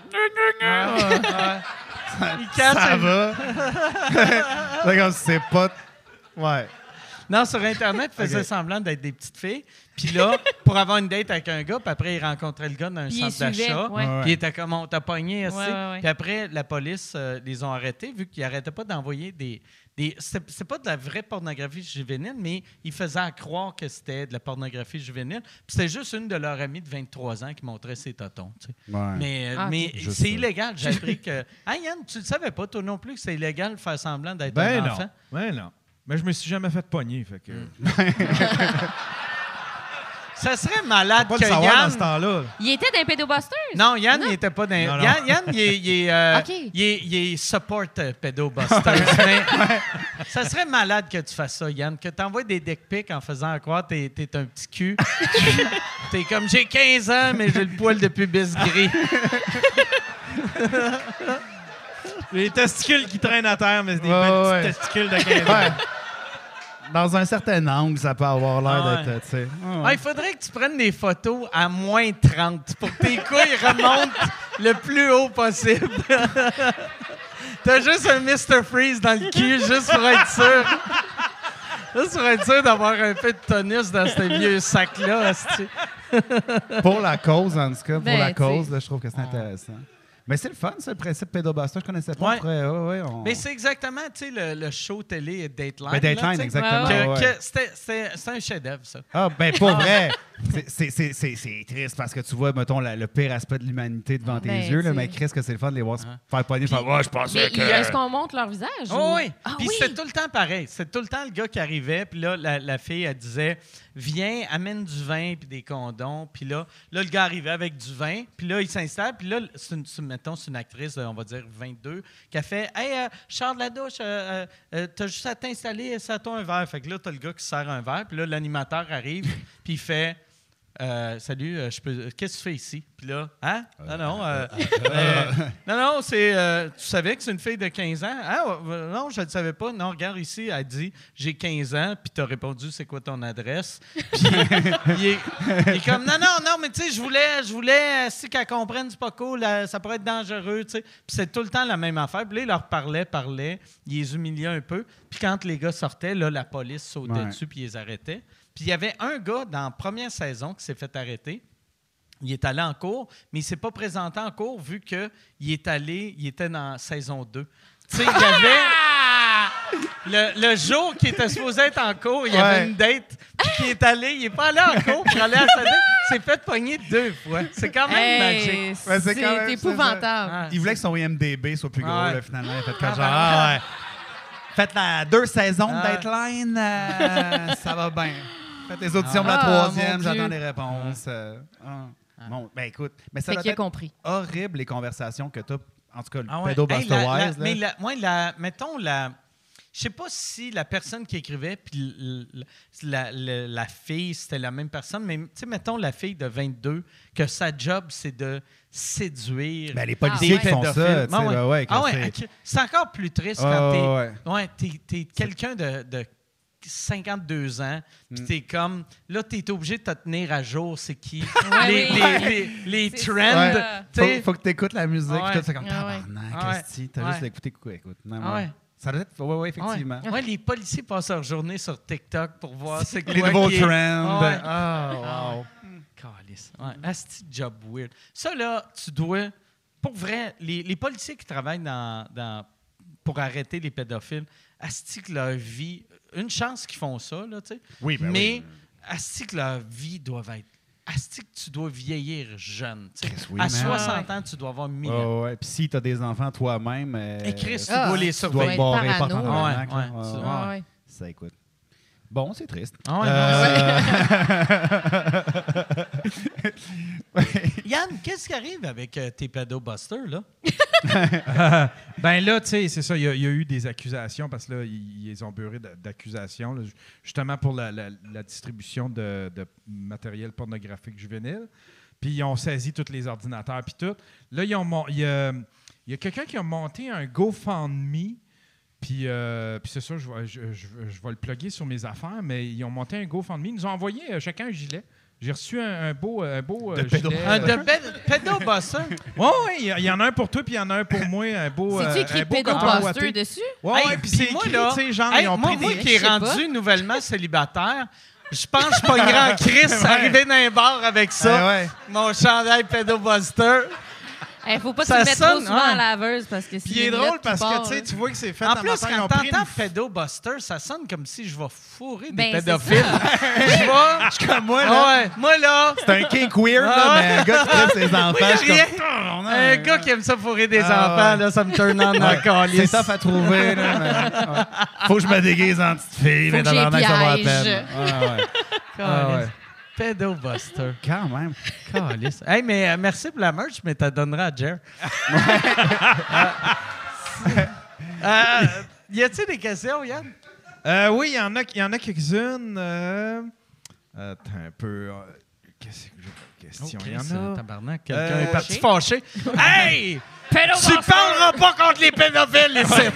Speaker 3: Ils cachent
Speaker 5: ça
Speaker 3: un-
Speaker 5: va. C'est comme c'est pas. Ouais.
Speaker 3: Non, sur Internet, ils faisaient
Speaker 5: Ok.
Speaker 3: semblant d'être des petites filles. Puis là, pour avoir une date avec un gars, puis après, ils rencontraient le gars dans un
Speaker 6: Puis
Speaker 3: centre d'achat.
Speaker 6: Ouais.
Speaker 3: Puis ils étaient comme, on t'a pogné. Puis après, la police euh, les ont arrêtés, vu qu'ils n'arrêtaient pas d'envoyer des. des c'est pas de la vraie pornographie juvénile, mais ils faisaient à croire que c'était de la pornographie juvénile. Puis c'était juste une de leurs amies de 23 ans qui montrait ses totons. tu sais.
Speaker 5: Ouais.
Speaker 3: Mais, euh,
Speaker 6: Ah,
Speaker 3: mais c'est illégal. J'ai appris que. Ah, Yann, tu ne savais pas, toi non plus, que c'est illégal de faire semblant d'être
Speaker 2: Ben
Speaker 3: un
Speaker 2: non.
Speaker 3: enfant?
Speaker 2: Ben non. Mais je me suis jamais fait pogner. Fait que...
Speaker 3: Ça serait malade
Speaker 2: Pas
Speaker 3: que
Speaker 2: savoir
Speaker 3: Yann.
Speaker 2: dans ce temps-là.
Speaker 6: Il était dans Pédobusters?
Speaker 3: Non, Yann,
Speaker 6: Non.
Speaker 3: il n'était pas dans.
Speaker 2: Non, non.
Speaker 3: Yann, Yann, il est, il est, euh, il est- il est support euh, pédobusters. mais ça serait malade que tu fasses ça, Yann, que tu envoies des dick pics en faisant croire que t'es es un petit cul. t'es comme j'ai 15 ans, mais j'ai le poil de pubis gris.
Speaker 2: Les testicules qui traînent à terre, mais c'est des
Speaker 5: Ouais,
Speaker 2: petits
Speaker 5: ouais.
Speaker 2: testicules de 15 ans.
Speaker 5: Ouais. Dans un certain angle, ça peut avoir l'air
Speaker 3: Ah ouais.
Speaker 5: d'être. sais.
Speaker 3: Ah, il faudrait que tu prennes des photos à moins 30 pour que tes couilles remontent le plus haut possible. T'as juste un Mr. Freeze dans le cul, juste pour être sûr. Juste pour être sûr d'avoir un peu de tonus dans ce vieux sac-là.
Speaker 5: Pour la cause, en tout cas, pour
Speaker 6: Ben,
Speaker 5: la cause, là, je trouve que c'est intéressant. Mais c'est le fun, ça, le principe pédobuster. Je connaissais pas.
Speaker 3: Ouais.
Speaker 5: Après, ouais, ouais, on-
Speaker 3: Mais c'est exactement tu sais, le, le show télé Dateline.
Speaker 5: Ben, Dateline,
Speaker 3: là,
Speaker 5: exactement.
Speaker 3: C'est un chef-d'œuvre, ça.
Speaker 5: Ah, ben, pour vrai. C'est- c'est- C'est c'est- c'est triste parce que tu vois, mettons, la- le pire aspect de l'humanité devant tes
Speaker 6: Ben,
Speaker 5: yeux, là, mais Chris, que c'est le fun de les voir se
Speaker 3: Ah.
Speaker 5: faire pogner. faire, Ouais, je pensais
Speaker 6: Mais
Speaker 5: que.
Speaker 6: est-ce qu'on montre leur visage?
Speaker 3: Oh
Speaker 6: ou-
Speaker 3: oui.
Speaker 6: Ah
Speaker 3: puis
Speaker 6: oui.
Speaker 3: c'était tout le temps pareil. C'était tout le temps le gars qui arrivait, puis là, la, la fille, elle disait Viens, amène du vin, puis des condoms. Puis là, là, le gars arrivait avec du vin, puis là, il s'installe, puis là, c'est une, c'est- c'est une actrice, on va dire 22, qui a fait Hey, euh, je sors de la douche, euh, euh, euh, t'as juste à t'installer, ça toi un verre. Fait que là, t'as le gars qui sert un verre, puis là, l'animateur arrive, puis il fait. Euh, salut, euh, je peux. Qu'est-ce que tu fais ici? Puis là, hein? Non, non. euh, euh, non, non, c'est. euh, tu savais que c'est une fille de 15 ans? Ah, non, je ne le savais pas. Non, regarde ici, elle dit j'ai 15 ans, puis tu as répondu c'est quoi ton adresse? Puis il, est, il est comme non, non, non, mais tu sais, je voulais, je voulais, euh, si qu'elle comprenne, c'est pas cool, euh, ça pourrait être dangereux, tu sais. Puis c'est tout le temps la même affaire. Puis là, il leur parlait, parlait, il les humiliait un peu. Puis quand les gars sortaient, là, la police sautait
Speaker 5: Ouais.
Speaker 3: dessus, puis ils les arrêtait. Puis il y avait un gars dans la première saison qui s'est fait arrêter. Il est allé en cours, mais il ne s'est pas présenté en cours vu qu'il est allé, il était dans saison 2. Tu sais, il y avait. Le, le jour qui était supposé être en cours, il y avait une date. Puis qui est allé, il est pas allé en cours pour aller à sa date, il s'est fait pogner deux fois. C'est quand même
Speaker 6: Hey,
Speaker 3: magique.
Speaker 5: Ouais, c'est quand même-
Speaker 6: épouvantable.
Speaker 3: Ah,
Speaker 5: Il voulait que son IMDB soit plus gros,
Speaker 3: Ouais.
Speaker 5: là, finalement. Il a fait
Speaker 3: Ah,
Speaker 5: comme genre,
Speaker 3: ben,
Speaker 5: ah, ouais. Faites la deux saisons de
Speaker 3: Ah.
Speaker 5: Dateline, euh, ça va bien. Faites les auditions pour la
Speaker 6: Ah,
Speaker 5: troisième, j'attends les réponses. euh, ah. Bon, ben écoute, mais ça
Speaker 6: Fait
Speaker 5: doit
Speaker 6: qu'il a
Speaker 5: être
Speaker 6: compris.
Speaker 5: horrible les conversations que tu as, en tout cas, le
Speaker 3: Ah ouais.
Speaker 5: pédo
Speaker 3: Hey,
Speaker 5: Buster
Speaker 3: la- la-
Speaker 5: Wise. là.
Speaker 3: mais la, ouais, la- mettons la. Je sais pas si la personne qui écrivait puis la, la- la fille c'était la même personne, mais tu sais, mettons la fille de 22 que sa job c'est de séduire.
Speaker 5: Ben, les
Speaker 6: Ah,
Speaker 5: policiers
Speaker 6: ouais.
Speaker 5: qui font ça, tu
Speaker 3: Ah ouais.
Speaker 5: ouais,
Speaker 3: Ah
Speaker 5: c'est-
Speaker 3: encore plus triste
Speaker 5: Ah,
Speaker 3: quand t'es
Speaker 5: ouais, ouais.
Speaker 3: ouais, t'es- t'es quelqu'un de, de 52 ans, puis t'es comme, là, t'es obligé de te tenir à jour, c'est qui?
Speaker 6: Ouais,
Speaker 3: les,
Speaker 6: oui.
Speaker 3: les, les, les trends, sais.
Speaker 5: Faut, faut que tu écoutes la musique.
Speaker 3: Ouais.
Speaker 5: tout, c'est comme
Speaker 6: Ah ouais.
Speaker 5: tabarnak,
Speaker 3: ouais.
Speaker 5: t'as
Speaker 3: Ouais.
Speaker 5: juste l'écouter. Écoute, écoute. Non, ouais.
Speaker 3: ouais.
Speaker 5: Ça doit être. Oui, oui, effectivement.
Speaker 3: Ouais. Ouais, les policiers passent leur journée sur TikTok pour voir c'est
Speaker 5: Les
Speaker 3: quoi
Speaker 5: nouveaux
Speaker 3: qui est-
Speaker 5: trends.
Speaker 3: Ouais.
Speaker 5: Ah wow.
Speaker 3: Calice. Ouais. Asti job weird. Ça, là, tu dois. Pour vrai, les, les policiers qui travaillent dans, dans- pour arrêter les pédophiles, Asti que leur vie. Une chance qu'ils font ça, là, tu sais.
Speaker 5: Oui, ben
Speaker 3: Mais Asti que leur vie doit être. Asti que tu dois vieillir jeune. tu sais.
Speaker 5: Chris, oui,
Speaker 3: à
Speaker 5: man.
Speaker 3: 60 ans, tu dois avoir 1000 ans.
Speaker 5: Ouais, ouais. Puis si t'as des enfants toi-même. euh,
Speaker 3: Et Chris, tu
Speaker 6: Ah,
Speaker 3: dois les
Speaker 6: tu
Speaker 5: tu dois
Speaker 3: surveiller.
Speaker 6: être
Speaker 3: ouais, ouais, tu-
Speaker 5: Ouais,
Speaker 6: Ah
Speaker 5: ouais.
Speaker 6: ouais.
Speaker 5: Ça écoute. Bon, c'est triste.
Speaker 3: Ah ouais,
Speaker 5: Euh,
Speaker 3: Yann, qu'est-ce qui arrive avec euh, tes pédobusters, là?
Speaker 2: Ben là, tu sais, c'est ça. Il y, a- eu des accusations parce que là, ils, ont beurré d'accusations, justement pour la, distribution de, matériel pornographique juvénile. Puis ils ont saisi tous les ordinateurs, puis tout. Là, il y a, a quelqu'un qui a monté un GoFundMe. Puis, euh, puis c'est ça, je vais, je, je- je vais le plugger sur mes affaires, mais ils ont monté un GoFundMe. Ils nous ont envoyé euh, chacun un gilet. J'ai reçu un, un beau, un beau
Speaker 5: De
Speaker 2: euh, gilet.
Speaker 3: Un
Speaker 2: euh,
Speaker 3: de pé- pédobuster?
Speaker 2: oui, oui, il y en a un pour toi, puis il y en a un pour moi. Un beau,
Speaker 6: C'est-tu
Speaker 2: euh,
Speaker 6: écrit pédobuster dessus?
Speaker 2: Ouais,
Speaker 3: Hey,
Speaker 2: ouais, puis c'est
Speaker 3: moi,
Speaker 2: écrit,
Speaker 3: là,
Speaker 2: tu sais, genre,
Speaker 3: hey,
Speaker 2: ils ont
Speaker 3: moi,
Speaker 2: pris
Speaker 3: moi
Speaker 2: des...
Speaker 3: qui est rendu
Speaker 6: pas.
Speaker 3: nouvellement célibataire, je pense que je pognerais en Chris arriver dans un bar avec ça.
Speaker 5: Ouais.
Speaker 3: Mon chandail pédobuster.
Speaker 6: Il faut pas
Speaker 3: Ça
Speaker 6: tu le mettes trop
Speaker 3: sonne,
Speaker 6: souvent
Speaker 3: ouais.
Speaker 6: à la laveuse parce que
Speaker 2: Puis il est drôle parce que, tu sais, tu vois que c'est fait
Speaker 3: En
Speaker 2: en
Speaker 3: plus, quand t'entends pédobuster, ça sonne comme si je vais fourrer des
Speaker 6: Ben, c'est
Speaker 3: pédophiles.
Speaker 6: ça.
Speaker 3: je vais...
Speaker 5: Je suis comme moi, là.
Speaker 3: Ah ouais, moi, là...
Speaker 5: C'est un kink weird, là,
Speaker 3: Ah
Speaker 5: mais un gars qui traite ses enfants. Je comme,
Speaker 3: rien.
Speaker 5: Tabarnak.
Speaker 3: Un gars qui aime ça fourrer des
Speaker 5: Ah
Speaker 3: enfants,
Speaker 5: ouais.
Speaker 3: là, ça me turn on dans le
Speaker 5: C'est tough à trouver, là. mais- ouais. Faut que je me déguise en petite fille, mais
Speaker 6: j'ai
Speaker 5: tabarnak, ça va à peine.
Speaker 3: Pédobuster.
Speaker 5: Quand même.
Speaker 3: Calice. Hey, mais euh, merci pour la merch, mais t'as donneras à Jer. Euh, y a-t-il des questions, Yann?
Speaker 2: Euh, oui, il y en a, il y en a quelques-unes. euh, Attends un peu. euh, Qu'est-ce que j'ai comme question? Il y en a.
Speaker 3: Tabarnak, quelqu'un
Speaker 2: Euh,
Speaker 3: est parti fâché. hey! Tu parleras pas contre les pédophiles, ici.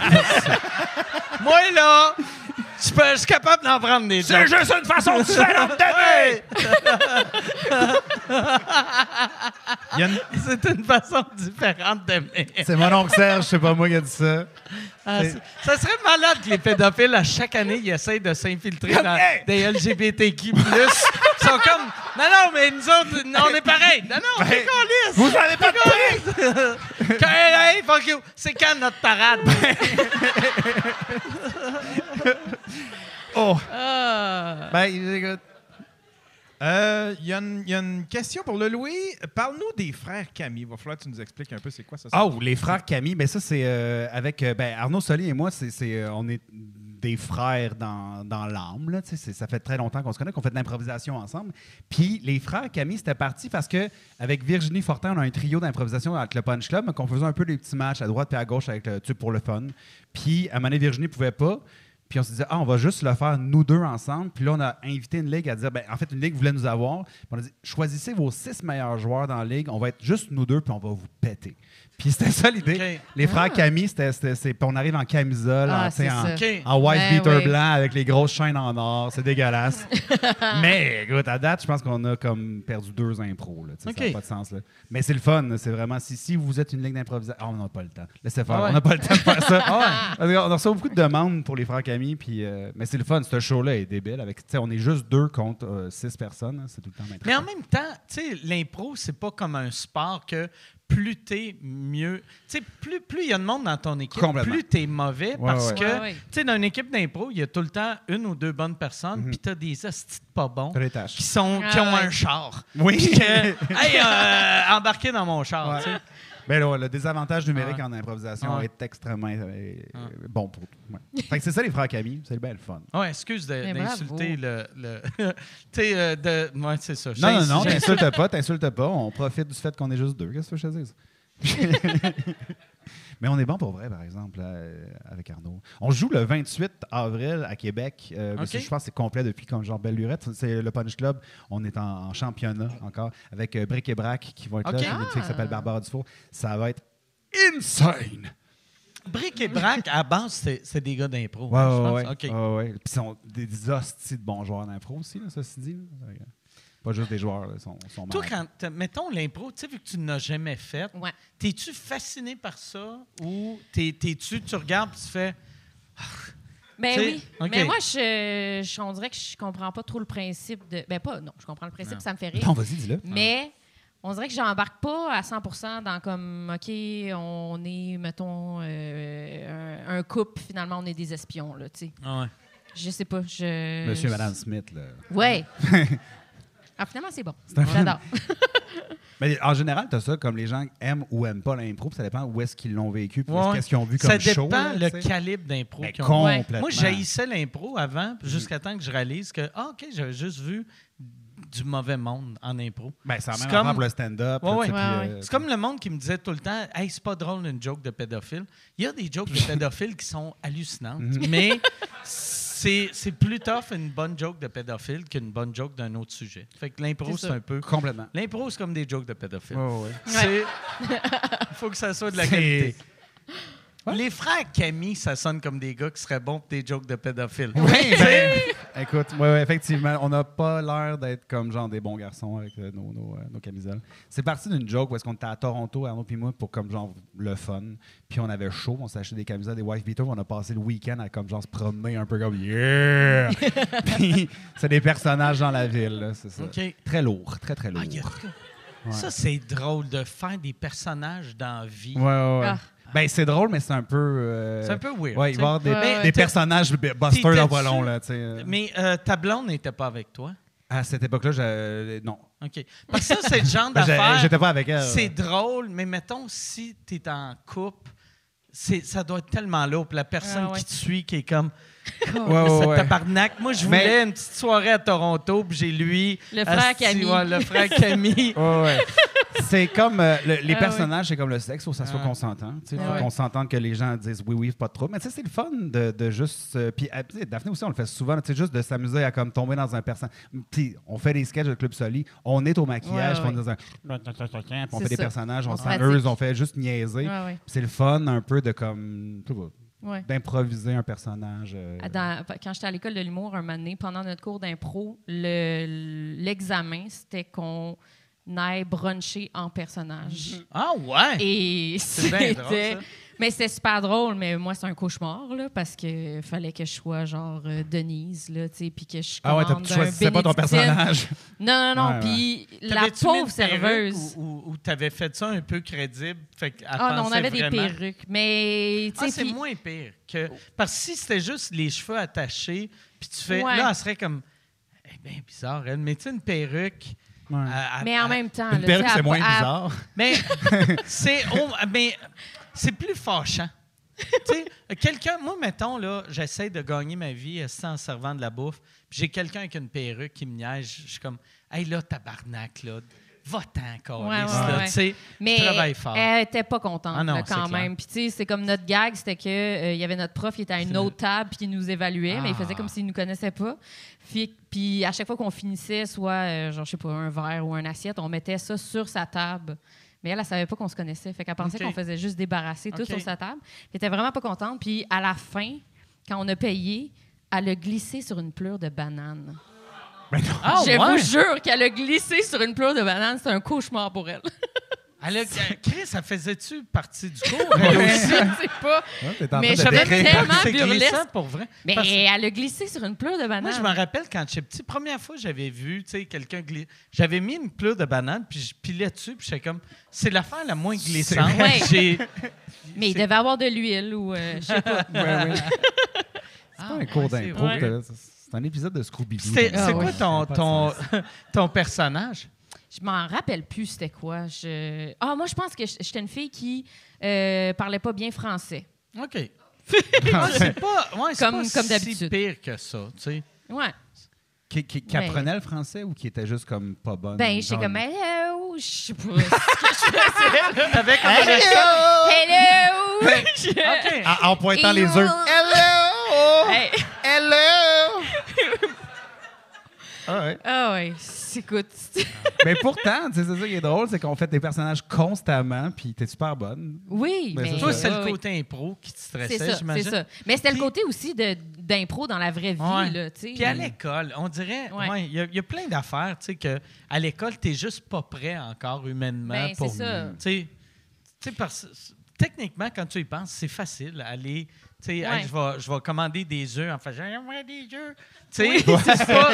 Speaker 3: Moi, là, je peux- je suis capable d'en prendre des C'est juste une façon différente d'aimer!
Speaker 2: Il y a une-
Speaker 3: C'est une façon différente d'aimer.
Speaker 5: C'est mon oncle Serge, c'est pas moi qui a dit ça.
Speaker 3: Ah, c'est- ça serait malade que les pédophiles, à chaque année, ils essayent de s'infiltrer dans des LGBTQ+. Ils sont comme, non, non, mais nous autres, on est pareil. Non, non, on est câlisse.
Speaker 5: Vous avez pas de
Speaker 3: Hey, fuck you. C'est quand notre parade?
Speaker 5: Oh!
Speaker 6: Ah.
Speaker 5: Ben, écoute.
Speaker 2: Euh, Il y, a une- il y a une question pour le Louis. Parle-nous des frères Camille. Il va falloir que tu nous expliques un peu c'est quoi ça.
Speaker 5: Oh, les frères Camille, ben ça, c'est euh, avec euh, ben, Arnaud Soli et moi, c'est, c'est, euh, on est des frères dans, dans l'âme. Là, tu sais, c'est- ça fait très longtemps qu'on se connaît, qu'on fait de l'improvisation ensemble. Puis les frères Camille, c'était parti parce que avec Virginie Fortin, on a un trio d'improvisation avec le Punch Club, mais qu'on faisait un peu des petits matchs à droite et à gauche avec le tube pour le fun. Puis à un moment donné, Virginie pouvait pas. Puis on s'est dit, ah, on va juste le faire nous deux ensemble. Puis là, on a invité une ligue à dire, ben, en fait, une ligue voulait nous avoir. Puis on a dit, choisissez vos six meilleurs joueurs dans la ligue. On va être juste nous deux, puis on va vous péter. Puis c'était ça l'idée. Les frères Camille, c'était, c'était- c'est- on arrive en camisole,
Speaker 6: Ah,
Speaker 5: en,
Speaker 6: c'est
Speaker 5: en, en white
Speaker 6: Ben
Speaker 5: beater
Speaker 6: oui.
Speaker 5: blanc avec les grosses chaînes en or. C'est dégueulasse. Mais écoute, à date, je pense qu'on a comme perdu deux impros. Là. Ça n'a pas de sens. Là. Mais c'est le fun. là. C'est vraiment, si, si vous êtes une ligue d'improvisation. Ah, on n'a pas le temps. Laissez faire.
Speaker 3: Ah ouais.
Speaker 5: On n'a pas le temps de faire ça. Parce qu'on a reçu beaucoup de demandes pour les frères Camille. Puis, euh, mais c'est le fun. Ce show-là est débile. Avec, tu sais, on est juste deux contre euh, six personnes. hein. C'est tout le temps
Speaker 3: Mais en même temps, tu sais, l'impro, c'est pas comme un sport que plus t'es, mieux. Tu sais, plus plus il y a de monde dans ton équipe, plus t'es mauvais
Speaker 5: Ouais,
Speaker 3: parce
Speaker 5: ouais.
Speaker 3: que,
Speaker 6: Ouais, ouais.
Speaker 3: tu sais, dans une équipe d'impro, il y a tout le temps une ou deux bonnes personnes, puis t'as des hosties pas bons qui, sont, qui
Speaker 6: Ah,
Speaker 3: ont
Speaker 6: ouais.
Speaker 3: un char.
Speaker 5: Oui.
Speaker 3: Que, hey, euh, embarquez dans mon char,
Speaker 5: Ouais.
Speaker 3: tu sais.
Speaker 5: Ben là, le désavantage numérique en improvisation est extrêmement euh, bon pour tout. Ouais. Fait que c'est ça les frères Camille, c'est bien le fun.
Speaker 3: Ouais, excuse de-
Speaker 6: Mais
Speaker 3: d'insulter le. le tu sais, euh, de. Ouais, c'est ça.
Speaker 5: Non, non, non, t'insultes pas, t'insultes pas. On profite du fait qu'on est juste deux. Qu'est-ce que je te dise? Mais on est bon pour vrai, par exemple, là, euh, avec Arnaud. On joue le 28 avril à Québec. Euh, Je pense que c'est complet depuis comme genre Belle Lurette. C'est le Punch Club. On est en, en championnat encore avec euh, Brick et Brac qui vont être là. Une fille qui s'appelle
Speaker 6: Ah.
Speaker 5: Barbara Dufour. Ça va être insane!
Speaker 3: Bric et brac, à base, c'est des gars d'impro.
Speaker 5: Ouais,
Speaker 3: hein, je
Speaker 5: ouais,
Speaker 3: pense.
Speaker 5: ouais.
Speaker 3: OK.
Speaker 5: Ouais, ouais. Puis ils sont des, hosties de bons joueurs d'impro aussi, là, ça se dit. là. Pas juste des joueurs, là, sont, sont
Speaker 3: Toi,
Speaker 5: malades.
Speaker 3: quand, mettons l'impro, tu sais, vu que tu n'as jamais fait,
Speaker 6: Ouais.
Speaker 3: t'es-tu fasciné par ça ou t'es- t'es-tu, tu regardes et tu fais.
Speaker 6: Ben
Speaker 3: T'sais,
Speaker 6: oui. Mais moi, je, je- on dirait que je comprends pas trop le principe de. Ben pas, non, je comprends le principe,
Speaker 3: Non.
Speaker 6: ça me fait rire.
Speaker 5: Non, vas-y, dis-le.
Speaker 6: Mais on dirait que j'embarque pas à 100% dans comme, OK, on est, mettons, euh, un, un couple, finalement, on est des espions, là, tu sais.
Speaker 3: Ah ouais.
Speaker 6: Je sais pas. Je,
Speaker 5: Monsieur et Madame Smith, là.
Speaker 6: Ouais. ah, finalement, c'est bon. J'adore.
Speaker 5: Mais en général, tu as ça comme les gens aiment ou aiment pas l'impro, puis ça dépend où est-ce qu'ils l'ont vécu, puis
Speaker 3: Ouais.
Speaker 5: qu'est-ce qu'ils ont vu comme
Speaker 3: Ça
Speaker 5: show.
Speaker 3: dépend
Speaker 5: là,
Speaker 3: le calibre d'impro
Speaker 5: Ben,
Speaker 3: qu'ils ont.
Speaker 5: complètement.
Speaker 3: Moi, j'haïssais l'impro avant, puis jusqu'à temps que je réalise que, ah, OK, j'avais juste vu du mauvais monde en impro.
Speaker 5: Ben, c'est même
Speaker 3: comme-
Speaker 5: pour le stand-up.
Speaker 3: Ouais,
Speaker 5: là,
Speaker 3: ouais.
Speaker 5: euh,
Speaker 3: C'est comme le monde qui me disait tout le temps Hey, c'est pas drôle une joke de pédophile. Il y a des jokes de pédophile qui sont hallucinantes,
Speaker 5: Mhm.
Speaker 3: mais c'est c'est plus tough une bonne joke de pédophile qu'une bonne joke d'un autre sujet. Fait que l'impro,
Speaker 6: C'est
Speaker 3: un peu.
Speaker 5: Complètement.
Speaker 3: L'impro, c'est comme des jokes de pédophile.
Speaker 5: Ouais.
Speaker 3: C'est. Il faut que ça soit de la
Speaker 5: C'est-
Speaker 3: qualité.
Speaker 5: Ouais.
Speaker 3: Les frères Camille, ça sonne comme des gars qui seraient bons pour des jokes de pédophiles.
Speaker 5: Oui, ben, écoute, ouais, ouais, effectivement, on n'a pas l'air d'être comme genre des bons garçons avec euh, nos, nos, euh, nos camisoles. C'est parti d'une joke où est-ce qu'on était à Toronto, Arnaud puis moi, pour comme genre le fun. Puis on avait chaud, on s'est acheté des camisoles, des wife beaters, on a passé le week-end à comme genre se promener un peu comme yeah. puis c'est des personnages dans la ville, c'est ça.
Speaker 3: OK.
Speaker 5: Très lourd, très très lourd.
Speaker 3: Ah, a-
Speaker 5: Ouais.
Speaker 3: Ça, c'est drôle de faire des personnages dans la vie.
Speaker 5: Ouais, ouais, ouais.
Speaker 6: Ah.
Speaker 5: Ben c'est drôle, mais c'est un peu. euh,
Speaker 3: C'est un peu weird.
Speaker 5: Ouais, il va y avoir des, personnages busters
Speaker 3: T'étais-tu-
Speaker 5: long, là, tu sais. euh.
Speaker 3: Mais euh, ta blonde n'était pas avec toi?
Speaker 5: À cette époque-là, je... non.
Speaker 3: OK. Parce que ça, c'est le genre
Speaker 5: Ben,
Speaker 3: d'affaire.
Speaker 5: J'étais pas avec elle.
Speaker 3: C'est drôle, mais mettons, si tu es en couple, c'est- ça doit être tellement lourd. Puis la personne
Speaker 6: Ah ouais.
Speaker 3: qui te suit, qui est comme.
Speaker 5: Ouais, ouais,
Speaker 3: tabarnak. Moi, je
Speaker 5: Mais-
Speaker 3: voulais une petite soirée à Toronto, puis j'ai lui.
Speaker 6: Le frère
Speaker 3: asti,
Speaker 6: Camille.
Speaker 3: ouais, le frère Camille.
Speaker 5: Ouais, ouais. C'est comme euh, le- les
Speaker 6: Ah
Speaker 5: personnages, c'est comme le sexe, faut que ça soit
Speaker 3: Ah.
Speaker 5: consentant. Il
Speaker 6: Ah
Speaker 5: faut
Speaker 6: ouais.
Speaker 5: qu'on s'entende que les gens disent oui, oui, pas trop. Mais tu sais, c'est le fun de, de juste. euh, puis euh, tu sais, Daphné aussi, on le fait souvent, tu sais, juste de s'amuser à comme tomber dans un personnage. Puis on fait des sketchs de Club Soli, on est au maquillage, on, est dans un- puis on fait des personnages, on
Speaker 6: On se
Speaker 5: s'amuse, on fait juste niaiser.
Speaker 6: Ouais, ouais.
Speaker 5: Puis c'est le fun un peu de comme. pas,
Speaker 6: Ouais.
Speaker 5: d'improviser un personnage. euh,
Speaker 6: Dans- quand j'étais à l'école de l'humour un moment donné, pendant notre cours d'impro, le- l'examen, c'était qu'on aille bruncher en personnage.
Speaker 3: Ah ouais!
Speaker 6: Et
Speaker 3: C'est bien drôle,
Speaker 6: c'était. Mais c'était super drôle, mais moi, c'est un cauchemar, là, parce que fallait que je sois genre euh, Denise, là, tu sais, puis que je
Speaker 5: Ah ouais, t'as- choisissais pas ton personnage.
Speaker 6: Non, non, non, puis la pauvre serveuse.
Speaker 3: Ou, ou, ou t'avais fait ça un peu crédible? Fait
Speaker 6: Ah non, on avait des perruques, mais, tu
Speaker 3: Ah, c'est moins pire. Que... Parce que si c'était juste les cheveux attachés, puis tu fais.
Speaker 6: Ouais.
Speaker 3: Là, elle serait comme. Eh bien, bizarre, elle. Mais tu sais, une perruque?
Speaker 5: Ouais.
Speaker 6: mais en même temps,
Speaker 5: Une
Speaker 6: là,
Speaker 5: perruque, c'est moins bizarre.
Speaker 3: Mais c'est oh, mais c'est plus fâchant. tu sais, quelqu'un, moi, mettons, là, j'essaie de gagner ma vie euh, en servant de la bouffe, puis j'ai quelqu'un avec une perruque qui me niaise, je suis comme, hey là, tabarnak, là, va-t'en, câlisse,
Speaker 6: Ouais, ouais, ouais.
Speaker 3: tu sais,
Speaker 6: Mais
Speaker 3: travaille fort.
Speaker 6: elle était pas contente
Speaker 3: Ah non,
Speaker 6: là, quand même. Puis tu sais, c'est comme notre gag, c'était que euh, y avait notre prof, il était à une autre table puis il nous évaluait, mais il faisait
Speaker 3: Ah.
Speaker 6: comme s'il nous connaissait pas. Puis, puis à chaque fois qu'on finissait, soit euh, genre je sais pas un verre ou un assiette, on mettait ça sur sa table. Mais elle, elle savait pas qu'on se connaissait. Fait qu'elle pensait qu'on faisait juste débarrasser tout sur sa table. Puis elle était vraiment pas contente. Puis à la fin, quand on a payé, elle a glissé sur une pleure de banane.
Speaker 3: Ah,
Speaker 6: je
Speaker 3: ouais?
Speaker 6: vous jure qu'elle a glissé sur une pleure de banane. C'était un cauchemar pour elle.
Speaker 3: Elle a- Chris, ça faisait-tu partie du cours? Elle
Speaker 6: Je
Speaker 3: aussi?
Speaker 6: sais pas.
Speaker 5: Ouais, t'es en
Speaker 6: Mais
Speaker 5: décrire.
Speaker 6: tellement burlesque.
Speaker 3: glissant pour vrai.
Speaker 6: Mais
Speaker 3: Parce-
Speaker 6: elle a glissé sur une pleure de banane.
Speaker 3: Moi, je me rappelle quand j'étais petit, première fois j'avais vu, tu sais, quelqu'un glisser. J'avais mis une pleure de banane, puis je pilais dessus, puis j'étais comme, c'est l'affaire la moins glissante.
Speaker 6: Mais il devait avoir de l'huile ou euh, je sais pas.
Speaker 5: Ouais, ouais.
Speaker 6: Ah,
Speaker 5: C'est pas un cours d'impro. C'est un épisode de Scooby-Doo.
Speaker 6: Ah
Speaker 3: C'est
Speaker 6: ouais.
Speaker 3: quoi ton, ton personnage?
Speaker 6: Je m'en rappelle plus c'était quoi. Je... Ah, moi, je pense que j'étais une fille qui euh, parlait pas bien français.
Speaker 3: OK. Ouais, c'est pas, ouais, c'est
Speaker 6: Comme-
Speaker 3: pas
Speaker 6: comme
Speaker 3: si
Speaker 6: d'habitude.
Speaker 3: pire que ça, tu sais.
Speaker 6: Ouais.
Speaker 5: Qui, qui- qui apprenait le français ou qui était juste comme pas bonne?
Speaker 6: Ben, j'étais comme hello, je sais pas ce que je faisais.
Speaker 3: Accent.
Speaker 6: Hello!
Speaker 3: OK.
Speaker 5: En, en pointant les
Speaker 6: Hello!
Speaker 5: œufs. Hello! Hello! Ah ouais.
Speaker 6: Ah ouais, écoute.
Speaker 5: Mais pourtant, tu sais, c'est ça qui est drôle, c'est qu'on fait des personnages constamment, puis t'es super bonne.
Speaker 6: Oui, mais...
Speaker 5: ça,
Speaker 3: Toi, c'est
Speaker 6: Ouais,
Speaker 3: le
Speaker 6: ouais.
Speaker 3: côté impro qui te stressait,
Speaker 6: ça, c'est
Speaker 3: j'imagine.
Speaker 6: ça. Mais c'était le
Speaker 3: Puis-
Speaker 6: côté aussi d'impro dans la vraie vie,
Speaker 3: Ouais.
Speaker 6: là, tu sais.
Speaker 3: Puis à l'école, on dirait,
Speaker 6: Ouais.
Speaker 3: ouais, il y, a- il y a plein d'affaires, tu sais, que à l'école, t'es juste pas prêt encore humainement
Speaker 6: Ben, c'est
Speaker 3: pour.
Speaker 6: ça.
Speaker 3: Tu sais, tu sais, parce techniquement, quand tu y penses, c'est facile aller. Tu sais,
Speaker 6: Ouais.
Speaker 3: hey, je vais, je vais commander des œufs en faisant j'aimerais des œufs. Tu sais, c'est pas,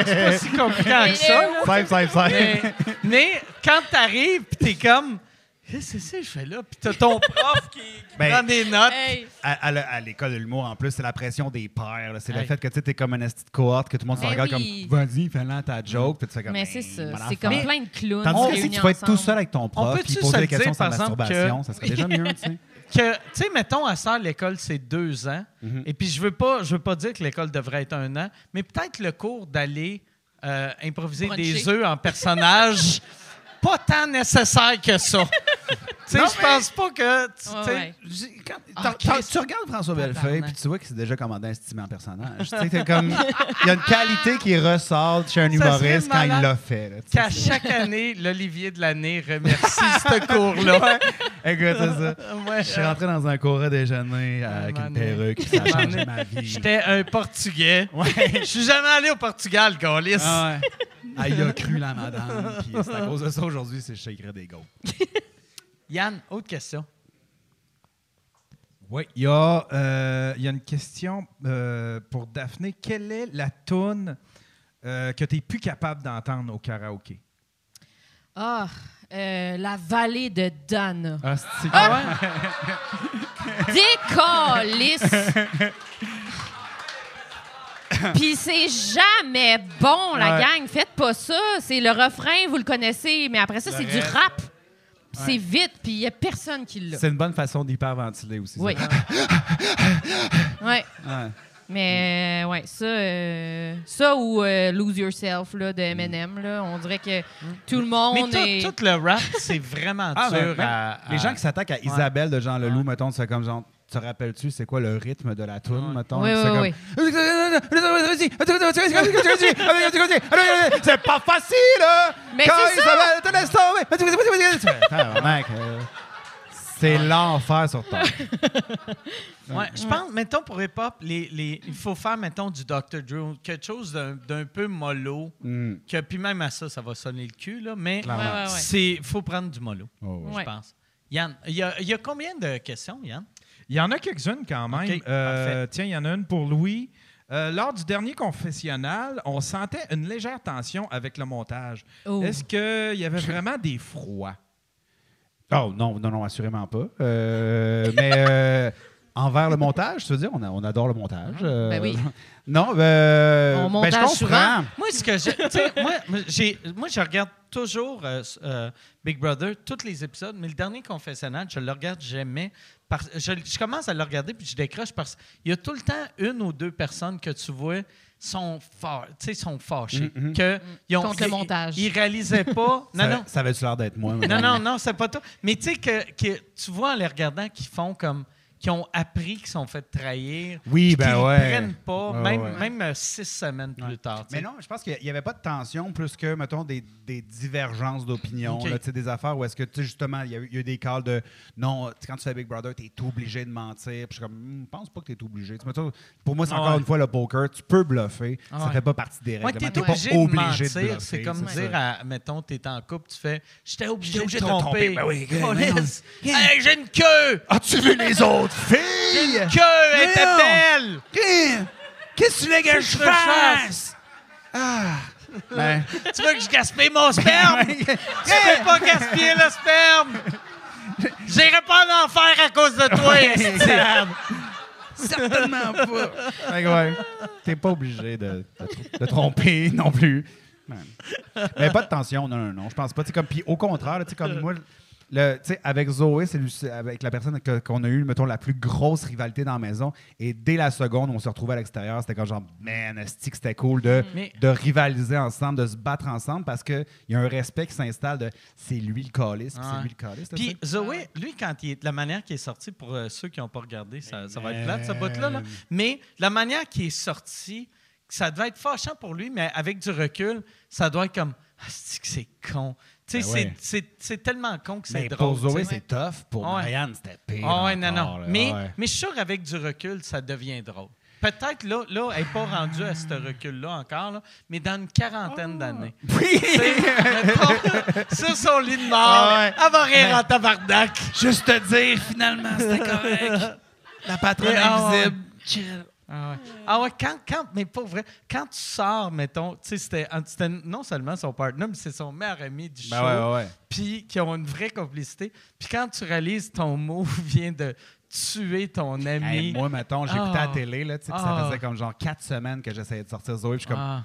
Speaker 3: c'est pas si compliqué que ça.
Speaker 5: Five, five, five.
Speaker 3: Mais, mais quand t'arrives, puis t'es comme, qu'est-ce que c'est que je fais là? Puis t'as ton prof qui, qui
Speaker 5: Ben,
Speaker 3: prend des notes.
Speaker 6: Hey,
Speaker 5: À, à le- à l'école de l'humour, en plus, c'est la pression des pairs. C'est le fait que tu sais, t'es comme un esti de cohorte, que tout le monde se
Speaker 6: Ben
Speaker 5: regarde
Speaker 6: oui.
Speaker 5: comme vas-y, fais-la ta joke. Puis tu fais comme
Speaker 6: mais
Speaker 5: Ben,
Speaker 6: c'est ça. C'est comme plein de clowns
Speaker 5: Tandis que si tu peux être tout seul avec ton prof, puis
Speaker 3: se
Speaker 5: poser des questions sur la masturbation,
Speaker 3: que-
Speaker 5: ça serait déjà mieux, tu sais.
Speaker 3: Que, tu sais, mettons, à ça, l'école, c'est deux ans.
Speaker 5: Mhm.
Speaker 3: Et puis, je veux pas, je veux pas dire que l'école devrait être un an, mais peut-être le cours d'aller euh, improviser
Speaker 6: Bruncher.
Speaker 3: des œufs en personnage, pas tant nécessaire que ça. tu sais, je pense pas que. tu
Speaker 6: Ouais,
Speaker 5: quand-
Speaker 3: Ah,
Speaker 5: tu regardes François Bellefeuille, puis tu vois qu'il s'est déjà commandé un estimé en personnage. Tu sais, t'es comme, il y a une qualité qui ressort chez un humoriste quand il l'a fait.
Speaker 3: Qu'à chaque année, l'Olivier de l'année remercie ce cours-là.
Speaker 5: Écoute, c'est ça. Je suis rentré dans un cours à déjeuner avec
Speaker 3: Un
Speaker 5: une perruque, ça a changé ma vie.
Speaker 3: J'étais un Portugais. Je suis jamais allé au Portugal, Gaulis.
Speaker 5: Ah ouais. Y a cru, la madame. Puis c'est à cause de ça, aujourd'hui, c'est je des gars.
Speaker 3: Yann, autre question.
Speaker 2: Oui, il y, a, euh, il y a une question euh, pour Daphné. Quelle est la toune euh, que tu n'es plus capable d'entendre au karaoké?
Speaker 6: Ah, euh, la vallée de Dana.
Speaker 5: Ah, c'est
Speaker 6: Décalisse! Puis c'est jamais bon, la
Speaker 5: Ouais.
Speaker 6: gang. Faites pas ça. C'est le refrain, vous le connaissez, mais après ça, c'est du rap. C'est vite, puis il y a personne qui l'a.
Speaker 5: C'est une bonne façon d'hyperventiler aussi.
Speaker 6: Oui. ouais.
Speaker 5: Ouais.
Speaker 6: Mais euh, ouais, ça, euh, ça ou euh, Lose Yourself là, de Eminem, là, on dirait que tout le monde
Speaker 3: Mais tout,
Speaker 6: est.
Speaker 3: tout le rap, c'est vraiment
Speaker 5: Ah, ben,
Speaker 3: dur
Speaker 5: même
Speaker 3: à,
Speaker 5: Les gens qui s'attaquent à Isabelle de Jean Leloup, mettons, c'est comme genre. Te rappelles-tu, c'est quoi le rythme de la toune, mettons?
Speaker 6: Oui,
Speaker 5: c'est
Speaker 6: oui,
Speaker 5: comme- C'est pas facile, là!
Speaker 6: Mais
Speaker 5: Quand
Speaker 6: c'est ça!
Speaker 5: Isabelle euh, C'est l'enfer sur terre.
Speaker 3: Ouais, je pense, mettons, pour hip-hop, les, les, il faut faire, mettons, du Dr. Drew, quelque chose d'un d'un peu mollo,
Speaker 5: Mm.
Speaker 3: que, puis même à ça, ça va sonner le cul, là, mais
Speaker 5: Clairement.
Speaker 6: Ouais, ouais, ouais.
Speaker 3: c'est faut prendre du mollo,
Speaker 5: Oh, ouais.
Speaker 3: je pense. Yann, il y, a, il y a combien de questions, Yann?
Speaker 2: Il y en a quelques-unes quand même. Euh, tiens, il y en a une pour Louis. Euh, lors du dernier confessionnal, on sentait une légère tension avec le montage.
Speaker 6: Oh.
Speaker 2: Est-ce qu'il y avait vraiment des froids?
Speaker 5: Oh non, non, non, assurément pas. Euh, mais euh, envers le montage, tu veux dire, on, a- on adore le montage. euh,
Speaker 6: Ben oui.
Speaker 5: Non,
Speaker 6: On
Speaker 5: ben, je comprends.
Speaker 6: souvent.
Speaker 3: Moi, ce que je, moi, moi, j'ai, moi, je regarde toujours euh, euh, Big Brother, tous les épisodes, mais le dernier confessionnal, je le regarde jamais. Je, je commence à le regarder puis je décroche parce qu'il y a tout le temps une ou deux personnes que tu vois sont, fa- tu sais, sont fâchées.
Speaker 5: Mhm.
Speaker 3: que ils ont-
Speaker 6: Contre le
Speaker 3: ils-
Speaker 6: montage.
Speaker 3: Ils réalisaient pas.
Speaker 5: Ça,
Speaker 3: non, non.
Speaker 5: ça avait-tu l'air d'être moi?
Speaker 3: Non, non, non, c'est pas tout. Mais tu sais que, que tu vois en les regardant qu'ils font comme. Qui ont appris qu'ils sont fait trahir.
Speaker 5: Oui, ben
Speaker 3: qu'ils
Speaker 5: ouais.
Speaker 3: prennent pas,
Speaker 5: Ouais,
Speaker 3: même,
Speaker 5: ouais.
Speaker 3: même euh, six semaines plus tard. tu
Speaker 5: Mais non, je pense qu'il n'y avait pas de tension plus que, mettons, des, des divergences d'opinion. Tu Des affaires où est-ce que, tu justement, il y, a eu- il y a eu des calls de non, tu quand tu fais Big Brother, tu es obligé de mentir. Puis je suis comme, Hmm, pense pas que tu es obligé. Tu pour moi, c'est encore une fois le poker. Tu peux bluffer. Ça
Speaker 3: ouais.
Speaker 5: fait pas partie des règles.
Speaker 3: obligé,
Speaker 5: pas
Speaker 3: de
Speaker 5: obligé
Speaker 3: mentir.
Speaker 5: de bluffer.
Speaker 3: C'est comme dire, à, mettons, t'es en couple, tu fais « J'étais obligé, de
Speaker 5: obligé de te
Speaker 3: tromper.
Speaker 5: Ben oui.
Speaker 3: Hey, j'ai une queue!
Speaker 5: As-tu vu les autres?
Speaker 3: J'ai
Speaker 5: filles?
Speaker 3: une queue! Elle était belle!
Speaker 5: Qu'est-ce que tu voulais que je fasse? Ah! Ben,
Speaker 3: Tu veux que je gaspille mon sperme? tu peux pas gaspiller le sperme! J'irai pas en enfer à cause de toi.
Speaker 5: Certainement pas. Ouais, t'es pas obligé de, de, de tromper non plus. Mais pas de tension, non, non, non. Je pense pas. Comme, puis au contraire, comme moi, le, tu sais, avec Zoé, c'est avec la personne que- qu'on a eu, mettons, la plus grosse rivalité dans la maison. Et dès la seconde, on se retrouvait à l'extérieur. C'était comme genre, man, que c'était cool de,
Speaker 3: Mais-
Speaker 5: de rivaliser ensemble, de se battre ensemble parce qu'il y a un respect qui s'installe de c'est lui le calice, c'est lui le calice.
Speaker 3: Puis. Zoé, lui, quand il est, la manière qu'il est sorti, pour euh, ceux qui n'ont pas regardé, ça, ça va être plate, ce bout-là. là. Mais la manière qu'il est sorti, ça devait être fâchant pour lui, mais avec du recul, ça doit être comme Ah, c'est que c'est con. Tu sais,
Speaker 5: Ben
Speaker 3: c'est- tellement con que c'est
Speaker 5: Mais
Speaker 3: drôle.
Speaker 5: pour Zoé, c'est tough. Pour
Speaker 3: Ouais.
Speaker 5: Marianne, c'était pire.
Speaker 3: Ah ouais, non, non.
Speaker 5: encore, là.
Speaker 3: Mais,
Speaker 5: Ouais.
Speaker 3: mais je suis sûr qu'avec du recul, ça devient drôle. Peut-être là, là, elle n'est pas rendue à ce recul-là encore, là, mais dans une quarantaine d'années.
Speaker 5: Oui!
Speaker 3: Sur son lit de mort,
Speaker 5: Ah ouais.
Speaker 3: elle va rire en tabarnak.
Speaker 5: Juste te dire, finalement, c'était correct. La patronne
Speaker 3: Mais, ah
Speaker 5: invisible.
Speaker 3: Ah ouais. Ah ouais, quand, quand, mais pas vrai, quand tu sors, mettons, tu sais, c'était, non seulement son partenaire, mais c'est son meilleur ami du show,
Speaker 5: Ben ouais, ouais, ouais.
Speaker 3: puis qui ont une vraie complicité. Puis quand tu réalises ton mot vient de tuer ton ami.
Speaker 5: Hey, moi, mettons, j'écoutais
Speaker 3: Ah.
Speaker 5: à la télé, là, tu sais,
Speaker 3: Ah.
Speaker 5: ça faisait comme genre quatre semaines que j'essayais de sortir Zoé, puis je suis comme,
Speaker 3: ah.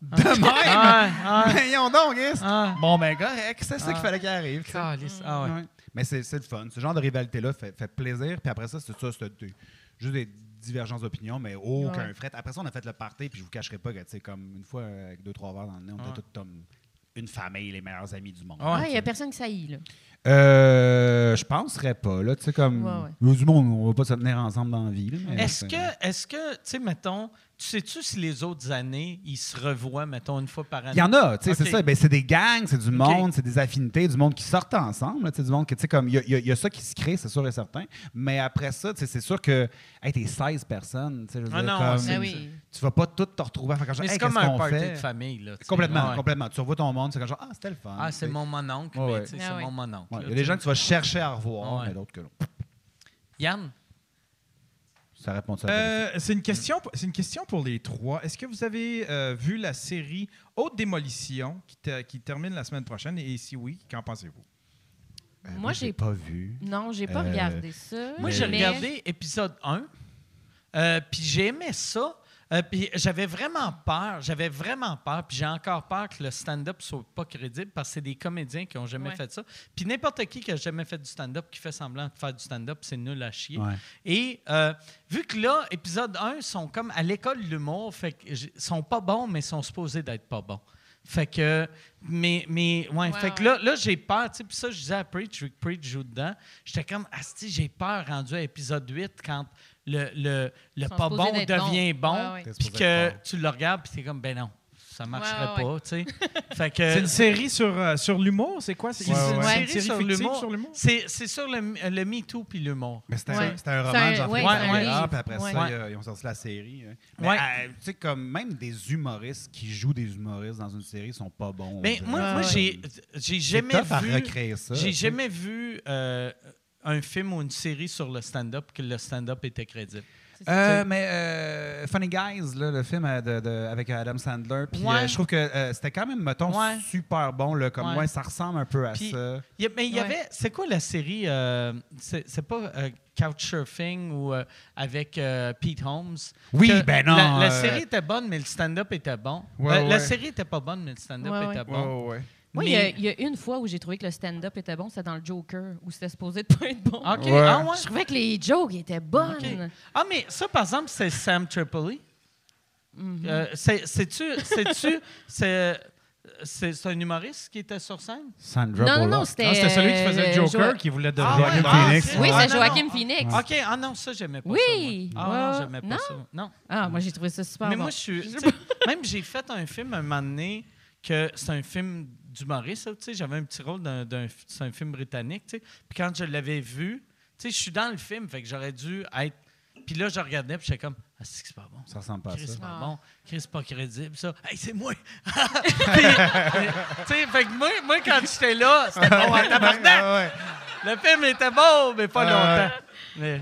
Speaker 5: de même!
Speaker 3: Ah, ah,
Speaker 5: Voyons donc, Chris.
Speaker 3: ah.
Speaker 5: Bon, ben, correct, c'est ça
Speaker 3: Ah.
Speaker 5: qu'il fallait qu'il arrive.
Speaker 3: Ah ouais.
Speaker 5: Ouais. Mais c'est c'est le fun. Ce genre de rivalité-là fait, fait plaisir. Puis après ça, c'est ça, c'était des- juste des divergences d'opinion, mais aucun
Speaker 6: Ouais.
Speaker 5: fret. Après ça, on a fait le party, puis je vous cacherai pas que, tu sais, comme une fois, euh, avec deux, trois verres dans le nez, on
Speaker 3: Ouais.
Speaker 5: était tous comme une famille, les meilleurs amis du monde.
Speaker 3: Ouais,
Speaker 6: Ouais, il n'y a personne qui saillit, là.
Speaker 5: Euh, je penserais pas, là. Tu sais, comme.
Speaker 6: Ouais, ouais.
Speaker 5: du monde, on va pas se tenir ensemble dans la vie.
Speaker 3: Est-ce
Speaker 5: c'est-
Speaker 3: que, est-ce que, tu sais, mettons, tu sais-tu si les autres années, ils se revoient, mettons, une fois par année?
Speaker 5: Il y en a, tu sais, c'est ça. Ben, c'est des gangs, c'est du monde, c'est des affinités, du monde qui sortent ensemble. tu sais, du monde que, tu sais, comme, il y, a- il y a- il y a ça qui se crée, c'est sûr et certain. Mais après ça, tu sais, c'est sûr que, hey, t'es 16 personnes, tu sais, je veux
Speaker 3: Ah
Speaker 5: dire,
Speaker 3: non,
Speaker 5: comme,
Speaker 6: Ah oui.
Speaker 5: tu vas pas toutes te retrouver
Speaker 3: Mais c'est
Speaker 5: hey,
Speaker 3: comme un
Speaker 5: qu'on
Speaker 3: party
Speaker 5: fait?
Speaker 3: de famille, là.
Speaker 5: Complètement,
Speaker 3: Ouais.
Speaker 5: complètement. Tu revois ton monde, c'est comme genre, ah, c'était le fun.
Speaker 3: Ah, c'est mon mononcle,
Speaker 5: Ouais,
Speaker 3: mais
Speaker 5: ouais.
Speaker 3: tu sais,
Speaker 6: Ah
Speaker 3: c'est
Speaker 6: ouais.
Speaker 3: mon mononcle.
Speaker 5: Ouais, Il y a des gens que tu vas chercher à revoir, mais d'autres que non.
Speaker 3: Yann?
Speaker 5: Ça répond ça. à ta
Speaker 2: Euh, c'est une question. C'est une question pour les trois. Est-ce que vous avez euh, vu la série Haute démolition qui, te- qui termine la semaine prochaine? Et si oui, qu'en pensez-vous?
Speaker 5: Euh,
Speaker 6: Moi, j'ai-
Speaker 5: pas vu.
Speaker 6: Non, j'ai pas
Speaker 5: Euh,
Speaker 6: regardé ça.
Speaker 3: Moi,
Speaker 5: Mais-
Speaker 3: j'ai regardé épisode 1, euh, puis j'ai aimé ça. Euh, puis j'avais vraiment peur, j'avais vraiment peur, puis j'ai encore peur que le stand-up soit pas crédible parce que c'est des comédiens qui ont jamais
Speaker 6: Ouais.
Speaker 3: fait ça. Puis n'importe qui qui a jamais fait du stand-up, qui fait semblant de faire du stand-up, c'est nul à chier.
Speaker 5: Ouais.
Speaker 3: Et euh, vu que là, épisode 1, sont comme à l'école de l'humour, fait que sont pas bons, mais sont supposés d'être pas bons. Fait que, mais, mais ouais,
Speaker 6: Ouais,
Speaker 3: fait que là, là j'ai peur, tu sais, puis ça, je disais à Preach, Preach joue dedans, j'étais comme, asti, j'ai peur rendu à épisode 8 quand le, le, le pas bon devient bon,
Speaker 6: Ouais, ouais.
Speaker 5: T'es
Speaker 3: puis que tu le regardes, puis t'es comme, ben non, ça marcherait
Speaker 6: Ouais,
Speaker 3: pas, tu sais.
Speaker 2: C'est une série sur, euh, sur l'humour, c'est quoi?
Speaker 3: C'est
Speaker 2: C'est
Speaker 3: une
Speaker 2: une
Speaker 3: série
Speaker 2: série
Speaker 3: sur l'humour.
Speaker 2: sur l'humour?
Speaker 3: C'est c'est sur le, le Me Too puis l'humour.
Speaker 5: Mais c'était
Speaker 6: Ouais.
Speaker 5: un, c'était un
Speaker 6: C'est
Speaker 5: roman de
Speaker 3: c'est
Speaker 6: livre.
Speaker 5: puis après
Speaker 6: Ouais.
Speaker 5: ça, ils ont sorti la série. hein. Mais, euh, tu sais, comme même des humoristes qui jouent des humoristes dans une série sont pas bons.
Speaker 3: Mais moi, moi j'ai j'ai
Speaker 5: C'est
Speaker 3: jamais vu. J'ai jamais vu un film ou une série sur le stand-up que le stand-up était crédible?
Speaker 5: Euh, mais euh, Funny Guys, là, le film euh, de- de- avec Adam Sandler, puis
Speaker 3: Ouais.
Speaker 5: euh, je trouve que euh, c'était quand même, mettons,
Speaker 3: Ouais.
Speaker 5: super bon. Là, comme,
Speaker 3: Ouais.
Speaker 5: ouais. ça ressemble un peu à ça.
Speaker 3: Il y a- mais il y
Speaker 6: Ouais.
Speaker 3: avait. C'est quoi la série euh, C'est c'est pas euh, Couchsurfing ou euh, avec euh, Pete Holmes?
Speaker 5: Oui,
Speaker 3: Que
Speaker 5: ben non,
Speaker 3: La, la
Speaker 5: euh,
Speaker 3: série était bonne, mais le stand-up était bon.
Speaker 2: Ouais,
Speaker 3: La
Speaker 2: ouais.
Speaker 3: série était pas bonne, mais le stand-up
Speaker 6: Ouais,
Speaker 3: était
Speaker 6: ouais.
Speaker 3: bon.
Speaker 6: Moi, il y a-
Speaker 3: Mais-
Speaker 6: il y, a une fois où j'ai trouvé que le stand-up était bon, c'était dans le Joker, où c'était supposé de pas être bon.
Speaker 3: OK.
Speaker 2: Ouais.
Speaker 3: Ah ouais?
Speaker 6: Je trouvais que les jokes étaient bonnes.
Speaker 3: OK. Ah, mais ça, par exemple, c'est Sam Tripoli.
Speaker 6: Mhm.
Speaker 3: Euh, c'est- C'est-tu. C'est-tu. c'est- un humoriste qui était sur scène?
Speaker 5: Sandra
Speaker 6: Non, non,
Speaker 5: Bullock.
Speaker 6: non, c'était.
Speaker 2: Ah, c'était celui qui faisait le Joker
Speaker 6: Jo-
Speaker 2: qui voulait de
Speaker 3: Ah,
Speaker 5: Joaquin Phoenix.
Speaker 3: ah,
Speaker 6: Oui,
Speaker 3: ah,
Speaker 6: c'est Joaquin
Speaker 3: non.
Speaker 6: Phoenix.
Speaker 3: OK, ah non, ça, j'aimais pas
Speaker 6: Oui.
Speaker 3: ça. Ah non, j'aimais pas
Speaker 6: Non?
Speaker 3: ça. Non.
Speaker 6: Ah, moi, j'ai trouvé ça super
Speaker 3: Mais
Speaker 6: bon.
Speaker 3: moi, je suis. Même j'ai fait un film un moment donné que c'est un film d'humoriste. ça, tu sais, J'avais un petit rôle d'un. d'un- C'est un film britannique. tu sais. Puis quand je l'avais vu, tu sais, je suis dans le film, fait que j'aurais dû être. Puis là, je regardais, puis j'étais comme, ah, c'est que c'est pas bon.
Speaker 5: Ça ressemble pas à
Speaker 3: Chris,
Speaker 5: ça.
Speaker 3: c'est pas
Speaker 6: Ah.
Speaker 3: bon. Chris, c'est pas crédible, ça. Hey, c'est moi! Tu sais, fait que moi, moi, quand j'étais là, c'était bon tabarnak.
Speaker 5: Ah ouais.
Speaker 3: Le film était bon, mais pas
Speaker 5: Ah,
Speaker 3: longtemps. Mais...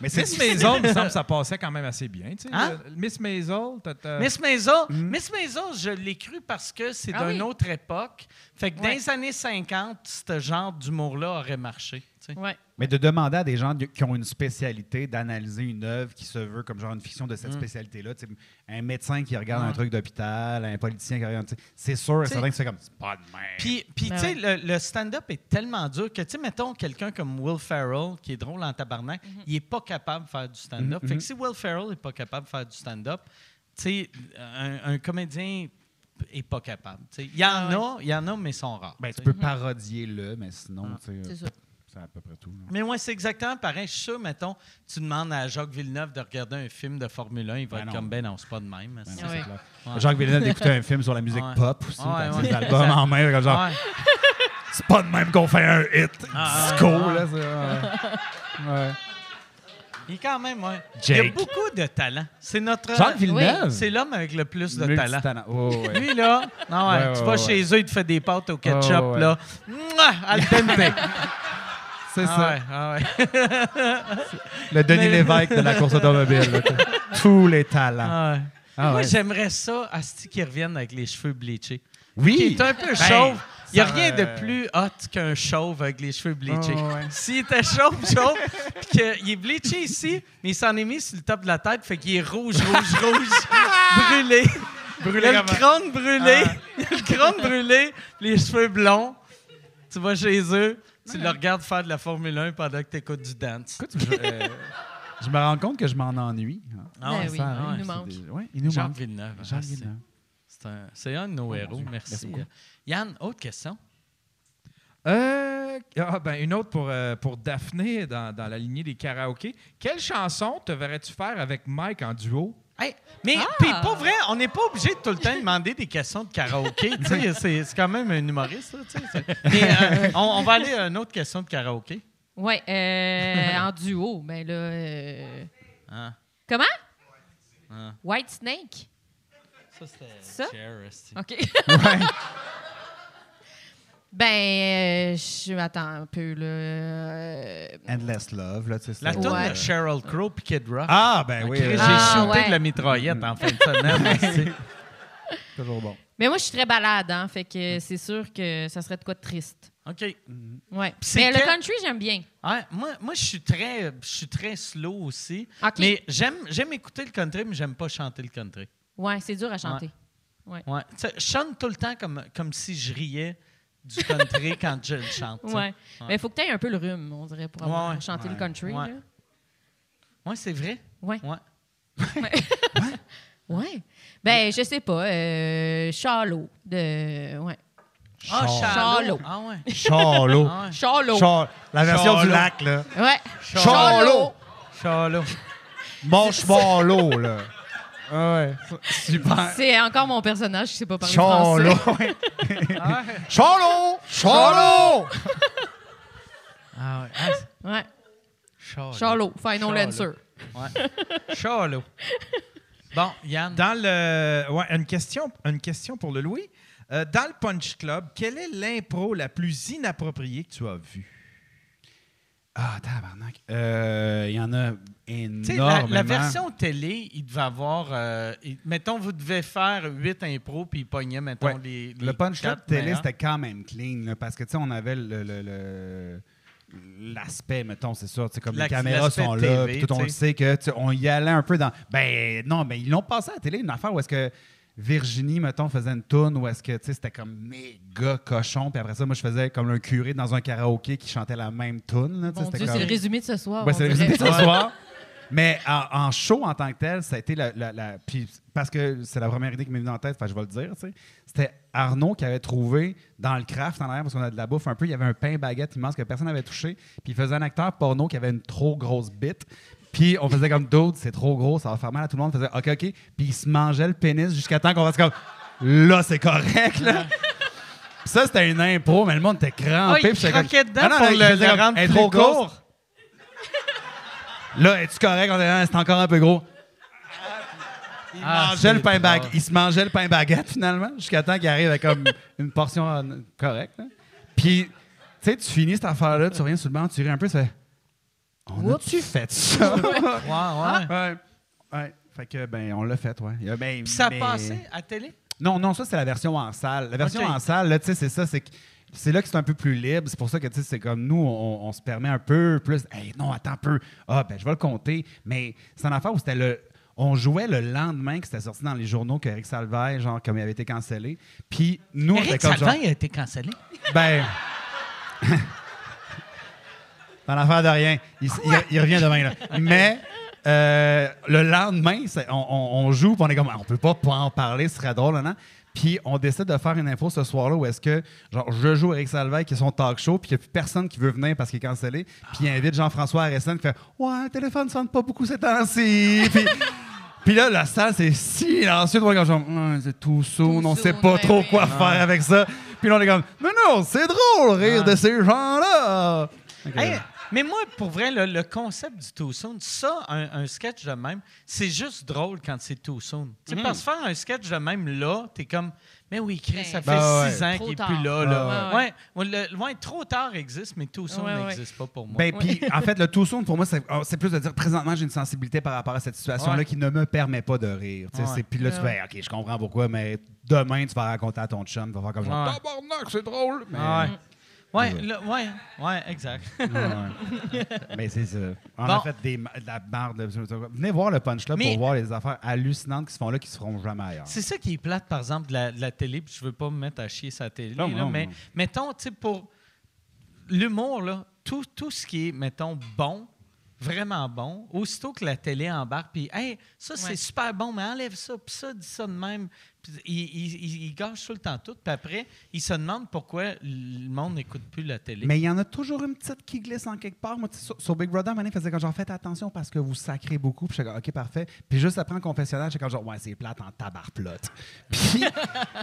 Speaker 5: Mais
Speaker 2: Miss Maisel, il me semble que ça passait quand même assez bien. tu sais.
Speaker 3: Hein?
Speaker 2: Le- Miss Maisel, t'as- t'as-
Speaker 3: Miss Maisel, Miss Maisel, je l'ai cru parce que c'est
Speaker 6: Ah
Speaker 3: d'une
Speaker 6: oui.
Speaker 3: autre époque. Fait que dans
Speaker 6: Ouais.
Speaker 3: les années 50, ce genre d'humour-là aurait marché.
Speaker 6: Ouais.
Speaker 5: Mais de demander à des gens qui ont une spécialité d'analyser une œuvre qui se veut comme genre une fiction de cette spécialité-là, tu sais, un médecin qui regarde un truc d'hôpital, un politicien qui regarde, c'est sûr et certain que c'est comme c'est pas de même.
Speaker 3: Puis, puis
Speaker 6: Ben
Speaker 3: tu sais, le, le stand-up est tellement dur que, tu sais, mettons quelqu'un comme Will Ferrell, qui est drôle en tabarnak, il est pas capable de faire du stand-up.
Speaker 5: Mhm,
Speaker 3: Fait que si Will Ferrell n'est pas capable de faire du stand-up, tu sais, un, un comédien est pas capable. tu sais. Il y en
Speaker 6: Ah
Speaker 3: a, il y en a, mais ils sont rares.
Speaker 5: ben,
Speaker 3: tu
Speaker 5: peux parodier le, mais sinon, tu sais,
Speaker 6: C'est ça.
Speaker 5: C'est à peu près tout. là.
Speaker 3: Mais moi, c'est exactement pareil. Je suis sûr, mettons, tu demandes à Jacques Villeneuve de regarder un film de Formule 1, il va
Speaker 5: Ben
Speaker 3: être
Speaker 5: non.
Speaker 3: comme, ben non, c'est pas de même.
Speaker 5: Ben,
Speaker 6: Ah ouais.
Speaker 3: Ouais.
Speaker 5: Jacques Villeneuve d'écouter un film sur la musique
Speaker 3: Ouais.
Speaker 5: pop aussi,
Speaker 3: Ouais, ouais.
Speaker 5: des albums en main, comme genre,
Speaker 3: Ouais.
Speaker 5: c'est pas de même qu'on fait un hit
Speaker 3: Ah,
Speaker 5: disco,
Speaker 3: ouais.
Speaker 5: là. ouais. Ouais.
Speaker 3: Il est quand même, ouais. Il y a beaucoup de talent. C'est notre.
Speaker 5: Jacques Villeneuve?
Speaker 3: C'est l'homme avec le plus de talent.
Speaker 5: Oh, ouais.
Speaker 3: Lui, là, non, ouais,
Speaker 5: Ouais,
Speaker 3: tu
Speaker 5: ouais,
Speaker 3: vas
Speaker 5: ouais.
Speaker 3: chez eux, il te fait des pâtes au ketchup,
Speaker 5: Ouais, ouais.
Speaker 3: là. Mouah, al dente.
Speaker 5: C'est
Speaker 3: Ah
Speaker 5: ça.
Speaker 3: ouais, ah ouais.
Speaker 5: Le Denis
Speaker 3: Mais-
Speaker 5: Lévesque de la course automobile. là. Tous les talents.
Speaker 3: Ah ouais.
Speaker 5: Ah
Speaker 3: Moi, j'aimerais ça, Asti, qui revienne avec les cheveux bleachés.
Speaker 5: Oui.
Speaker 3: Qui est un peu
Speaker 5: Ben,
Speaker 3: chauve. Il n'y a rien de
Speaker 5: euh,
Speaker 3: plus hot qu'un chauve avec les cheveux bleachés.
Speaker 5: Oh, ouais.
Speaker 3: S'il était chauve, chauve, puis qu'il est bleaché ici, mais il s'en est mis sur le top de la tête, fait qu'il est rouge, rouge, rouge, brûlé.
Speaker 5: Brûlé
Speaker 3: Il a le crâne brûlé,
Speaker 5: Ah.
Speaker 3: il a le crâne brûlé, les cheveux blonds. Tu vas chez eux, tu le regardes faire de la Formule 1 pendant que tu écoutes du dance.
Speaker 5: Écoute, je, euh, je me rends compte que je m'en ennuie.
Speaker 3: Ah
Speaker 6: Ben
Speaker 3: ouais,
Speaker 6: oui,
Speaker 3: ça,
Speaker 6: il nous manque.
Speaker 5: Des- ouais, il nous
Speaker 3: Jacques
Speaker 5: manque.
Speaker 3: Villeneuve. Ah, c'est-
Speaker 5: Villeneuve.
Speaker 3: C'est un, c'est un de nos héros,
Speaker 5: Dieu.
Speaker 3: merci.
Speaker 5: Merci beaucoup.
Speaker 3: Yann, autre question?
Speaker 2: Euh, ah, ben, une autre pour, euh, pour Daphné dans, dans la lignée des karaokés. Quelle chanson te verrais-tu faire avec Mike en duo?
Speaker 3: Hey, mais
Speaker 6: Ah!
Speaker 3: puis pas vrai, on n'est pas obligé de tout le temps demander des questions de karaoké. tu sais, c'est, c'est quand même un humoriste. Là, mais euh, on, on va aller à une autre question de karaoké.
Speaker 6: Ouais, euh, en duo, ben là. euh,
Speaker 3: Hein?
Speaker 6: Comment?
Speaker 3: Ah.
Speaker 6: White Snake?
Speaker 3: Ça, c'était.
Speaker 6: OK.
Speaker 5: Ouais.
Speaker 6: Ben, euh, je attends un peu, là. euh,
Speaker 5: Endless Love, là, tu sais. c'est-
Speaker 3: La tonne
Speaker 6: Ouais.
Speaker 3: de Sheryl Crow puis Kid Rock.
Speaker 5: Ah, ben oui.
Speaker 3: J'ai
Speaker 6: Ah,
Speaker 3: shooté
Speaker 6: ouais.
Speaker 3: de la mitraillette en fin de semaine.
Speaker 5: toujours bon.
Speaker 6: Mais moi, je suis très balade, hein. Fait que c'est sûr que ça serait de quoi de triste.
Speaker 3: OK.
Speaker 6: Ouais.
Speaker 3: c'est
Speaker 6: Mais le country, j'aime bien.
Speaker 3: Ouais, moi, moi je suis très, je suis très slow aussi.
Speaker 6: OK.
Speaker 3: Mais j'aime, j'aime écouter le country, mais j'aime pas chanter le country.
Speaker 6: Ouais, c'est dur à chanter.
Speaker 3: Ouais. Tu sais, je chante tout le temps comme, comme si je riais du country quand je le chante. sais.
Speaker 6: Ouais. Mais il faut que tu aies un peu le rhume, on dirait, pour avoir
Speaker 3: Ouais, ouais.
Speaker 6: chanté
Speaker 5: Ouais.
Speaker 6: le country.
Speaker 3: Ouais, c'est vrai.
Speaker 6: Ouais.
Speaker 3: Ouais.
Speaker 6: Ouais. Ben, je sais pas. Euh, Charlot. De... Ouais.
Speaker 3: Ah,
Speaker 6: Charlot.
Speaker 3: Charlot. Ah ouais.
Speaker 5: Charlot.
Speaker 3: Ah ouais.
Speaker 6: Charlot.
Speaker 5: Char- La version
Speaker 3: Charlot.
Speaker 5: du lac, là.
Speaker 6: Ouais.
Speaker 5: Charlot.
Speaker 3: Charlot.
Speaker 5: Mon chevalot, là. Ah ouais. Super.
Speaker 6: C'est encore mon personnage qui sait pas parler
Speaker 5: Charlot.
Speaker 6: français.
Speaker 5: ouais.
Speaker 3: Ah ouais.
Speaker 5: Charlot. Charlot.
Speaker 3: Ah ouais. Ah,
Speaker 6: Ouais. Final answer.
Speaker 3: Ouais. Charlot. Bon, Yann.
Speaker 2: Dans le, ouais, une, question, une question pour le Louis. Euh, dans le Punch Club, quelle est l'impro la plus inappropriée que tu as vue?
Speaker 5: Ah, tabarnak. Euh, Il y en a
Speaker 3: sais,
Speaker 5: énormément.
Speaker 3: la, la version télé, il devait avoir. euh, il- mettons, vous devez faire huit impros, puis il pognait, mettons,
Speaker 5: Ouais.
Speaker 3: les, les
Speaker 5: Le punch
Speaker 3: quatre
Speaker 5: télé, c'était quand même clean, là, parce que, tu sais, on avait le... le- le- L'aspect, mettons, c'est sais, Comme
Speaker 3: La-
Speaker 5: les caméras sont là,
Speaker 3: TV,
Speaker 5: puis tout, on le sait que on y allait un peu dans. Ben non, mais ils l'ont passé à la télé, une affaire où est-ce que Virginie, mettons, faisait une tourne où est-ce que tu sais, c'était comme méga cochon, puis après ça, moi, je faisais comme un curé dans un karaoké qui chantait la même tourne. comme-
Speaker 6: c'est le résumé de ce soir.
Speaker 5: Ouais,
Speaker 6: on
Speaker 5: c'est le résumé de ce soir. Mais en, en show en tant que tel, ça a été la. la- la- puis parce que c'est la première idée qui m'est venue en tête, je vais le dire, tu sais. C'était Arnaud qui avait trouvé dans le craft en arrière, parce qu'on a de la bouffe un peu, il y avait un pain baguette immense que personne n'avait touché. Puis il faisait un acteur porno qui avait une trop grosse bite. Puis on faisait comme d'autres, c'est trop gros, ça va faire mal à tout le monde. On faisait OK, OK. Puis il se mangeait le pénis jusqu'à temps qu'on fasse comme là, c'est correct, là. Ça, c'était une impro, mais le monde était crampé.
Speaker 3: Ah, il
Speaker 5: puis comme-
Speaker 3: dedans
Speaker 5: Ah non,
Speaker 3: pour
Speaker 5: il
Speaker 3: le-
Speaker 5: trop
Speaker 3: court.
Speaker 5: Là, es-tu correct? Ah, c'est encore un peu gros. Il
Speaker 3: Ah,
Speaker 5: mangeait le pain baguette. Il se mangeait le pain baguette finalement, jusqu'à temps qu'il arrive avec comme une portion correcte. Puis, tu sais, tu finis cette affaire-là, tu reviens sur le banc, tu ris un peu, tu fais. On a-tu fait ça?
Speaker 3: Ouais, ouais.
Speaker 5: ouais. Ouais. Fait que, ben, on l'a fait, ouais. Ben,
Speaker 3: Puis ça a passé à télé?
Speaker 5: non, non, ça, c'est la version en salle. La version en salle, là, tu sais, c'est ça, c'est que c'est là que c'est un peu plus libre. C'est pour ça que, tu sais, c'est comme nous, on, on se permet un peu plus. Hey, non, attends un peu. Ah, ben, je vais le compter. Mais c'est une affaire où c'était le. On jouait le lendemain que c'était sorti dans les journaux qu'Éric Salvaire, genre, comme il avait été cancellé. Puis nous, on était
Speaker 3: Eric
Speaker 5: genre.
Speaker 3: Salvaire a été cancellé?
Speaker 5: Ben. Dans l'affaire de rien. Il, il- il revient demain, là. Mais euh, le lendemain, on, on- on joue, puis on est comme, on peut pas en parler, ce serait drôle, non? Puis on décide de faire une info ce soir-là où est-ce que, genre, je joue avec Salvaire qui est son talk show, puis il n'y a plus personne qui veut venir parce qu'il est cancellé. Puis il invite Jean-François Arresson qui fait Ouais, le téléphone ne sonne pas beaucoup ces temps-ci. puis, puis là, la salle, c'est silencieux. On est comme genre, Ah, c'est tout soon, on sait pas trop quoi faire avec ça. Puis là, on est comme, non, non, c'est drôle, rire de ces gens-là.
Speaker 3: Hey, mais moi, pour vrai, le, le concept du too soon, ça, un, un sketch de même, c'est juste drôle quand c'est too soon. Tu sais, Parce que faire un sketch de même là, t'es comme, mais oui, Chris, ça fait
Speaker 6: Ben,
Speaker 3: six
Speaker 5: ouais.
Speaker 3: ans
Speaker 6: Trop
Speaker 3: qu'il est
Speaker 6: tard.
Speaker 3: plus là. là.
Speaker 6: Ouais,
Speaker 3: Ouais,
Speaker 6: ouais.
Speaker 3: ouais, le- ouais, trop tard existe, mais too soon
Speaker 6: Ouais, ouais.
Speaker 3: n'existe pas pour moi.
Speaker 5: Ben, puis, en fait, le tout soon, pour moi, c'est oh, c'est plus de dire présentement, j'ai une sensibilité par rapport à cette situation-là
Speaker 3: Ouais.
Speaker 5: qui ne me permet pas de rire. Tu sais,
Speaker 3: Ouais.
Speaker 5: c'est- Puis là, tu
Speaker 6: Ouais.
Speaker 5: fais, OK, je comprends pourquoi, mais demain, tu vas raconter à ton chum, tu vas faire comme genre,
Speaker 3: Ouais.
Speaker 5: tabarnak, c'est drôle. Mais,
Speaker 3: ouais. Ouais,
Speaker 5: Ouais.
Speaker 3: le- ouais, exact.
Speaker 5: Ouais. Mais c'est ça. On
Speaker 3: Bon.
Speaker 5: a fait des, de la barre de. Venez voir le punch là
Speaker 3: Mais-
Speaker 5: pour voir les affaires hallucinantes qui se font là qui se feront jamais ailleurs.
Speaker 3: C'est ça qui est plate, par exemple, de la, de la télé, puis je veux pas me mettre à chier sa télé,
Speaker 5: Non,
Speaker 3: là,
Speaker 5: non,
Speaker 3: mais
Speaker 5: non.
Speaker 3: mettons, tu sais, pour l'humour, là, tout, tout ce qui est, mettons, bon, vraiment bon, aussitôt que la télé embarque, puis, hey, ça, c'est
Speaker 6: Ouais.
Speaker 3: super bon, mais enlève ça, puis ça, dis ça de même. Il, il, il- il gâche tout le temps tout, puis après, il se demande pourquoi le monde n'écoute plus la télé.
Speaker 5: Mais il y en a toujours une petite qui glisse en quelque part. Moi, tu sais, sur, sur Big Brother, Mané faisait comme genre, faites attention parce que vous sacrez beaucoup. Puis je comme, OK, parfait. Puis juste après en confessionnal, j'étais comme genre, ouais, c'est plate en tabarplotte. Puis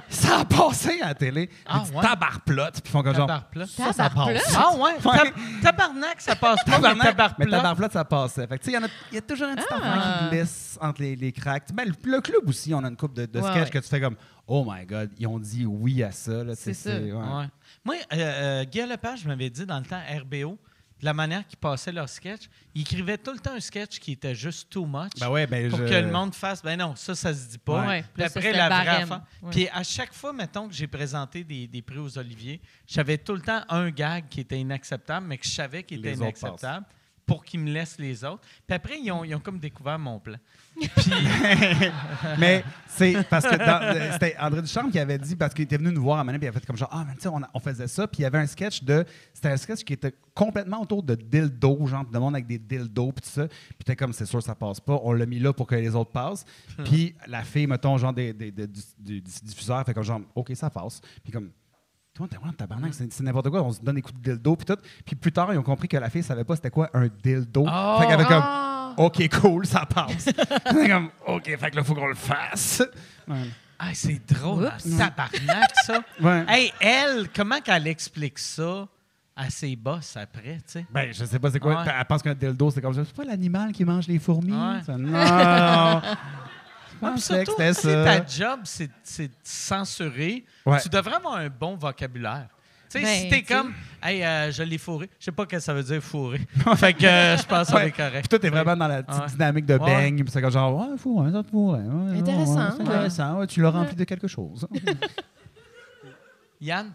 Speaker 5: ça a passé à la télé.
Speaker 3: Ah,
Speaker 5: J'ai
Speaker 3: ouais?
Speaker 5: tabarplotte. Puis ils font comme genre,
Speaker 3: Tabarplotte?
Speaker 5: ça, ça passe.
Speaker 3: Ah ouais?
Speaker 5: Ouais.
Speaker 3: Tab- tabarnak, ça passe pas, mais
Speaker 5: Tabarnak,
Speaker 3: tabarplotte.
Speaker 5: mais tabarplotte, ça passait. Fait que, tu sais, il y en a- il y, a toujours un petit
Speaker 6: Ah.
Speaker 5: enfant qui glisse entre les, les cracks. Ben, le, le club aussi, on a une coupe de, de
Speaker 6: Ouais,
Speaker 5: sketchs
Speaker 6: ouais.
Speaker 5: que tu fais comme, oh my God, ils ont dit oui à ça. tu
Speaker 6: C'est ça.
Speaker 5: ouais.
Speaker 3: Ouais. Moi, euh, euh, Guy Lepage m'avait dit dans le temps RBO, de la manière qu'ils passaient leur sketch, ils écrivaient tout le temps un sketch qui était juste too much.
Speaker 5: Ben ouais, ben
Speaker 3: pour
Speaker 5: je-
Speaker 3: que le monde fasse, ben non, ça, ça se dit pas.
Speaker 6: Ouais.
Speaker 3: Puis
Speaker 6: Là,
Speaker 3: après, la vraie affaire.
Speaker 6: Ouais.
Speaker 3: Puis à chaque fois, mettons que j'ai présenté des, des prix aux Olivier, j'avais tout le temps un gag qui était inacceptable, mais que je savais qu'il était inacceptable pour qu'ils me laissent les autres. Puis après, ils ont, ils ont comme découvert mon plan.
Speaker 5: Mais c'est parce que dans- euh, c'était André Duchamp qui avait dit, parce qu'il était venu nous voir à Manet, puis il avait fait comme genre, ah, mais tu sais, on, on faisait ça, puis il y avait un sketch de. C'était un sketch qui était complètement autour de dildo, genre, de monde avec des dildos, puis tout ça. Puis t'es comme, c'est sûr, ça passe pas. On l'a mis là pour que les autres passent. Puis la fille, mettons, genre, des, des- des- du, du- du diffuseur, fait comme genre, OK, ça passe. Puis comme. Toi, t'es vraiment tabarnak, c'est c'est n'importe quoi. On se donne des coups de dildo, puis tout. Puis plus tard, ils ont compris que la fille savait pas c'était quoi un dildo.
Speaker 3: Oh!
Speaker 5: fait qu'elle avait comme.
Speaker 6: Ah!
Speaker 5: OK, cool, ça passe. Comme, OK, fait que là, faut qu'on le fasse. Ouais.
Speaker 3: Ah, c'est drôle,
Speaker 6: Oups.
Speaker 3: tabarnak, ça.
Speaker 5: Ouais.
Speaker 3: Hey, elle, comment qu'elle explique ça à ses boss après, tu sais?
Speaker 5: Ben, je sais pas c'est quoi.
Speaker 3: Ouais.
Speaker 5: Elle pense qu'un dildo, c'est comme ça. C'est pas l'animal qui mange les fourmis.
Speaker 3: Ouais.
Speaker 5: Ça, non.
Speaker 3: Ah,
Speaker 5: que c'était
Speaker 3: si
Speaker 5: ça.
Speaker 3: ta job, c'est de censurer,
Speaker 5: Ouais.
Speaker 3: tu devrais avoir un bon vocabulaire. Tu sais,
Speaker 6: Ben,
Speaker 3: si t'es comme, hey, euh, je l'ai fourré, je sais pas ce que ça veut dire fourré. fait que euh, je pense
Speaker 5: Ouais.
Speaker 3: est correct.
Speaker 5: Puis toi, t'es vraiment dans la petite
Speaker 3: Ouais.
Speaker 5: dynamique de
Speaker 3: Ouais.
Speaker 5: bang. Puis c'est comme genre, ouais, fou, un autre fou. ouais, ouais,
Speaker 6: Intéressant,
Speaker 5: ouais, c'est
Speaker 6: ouais.
Speaker 5: intéressant. tu l'as rempli de quelque chose.
Speaker 3: Yann,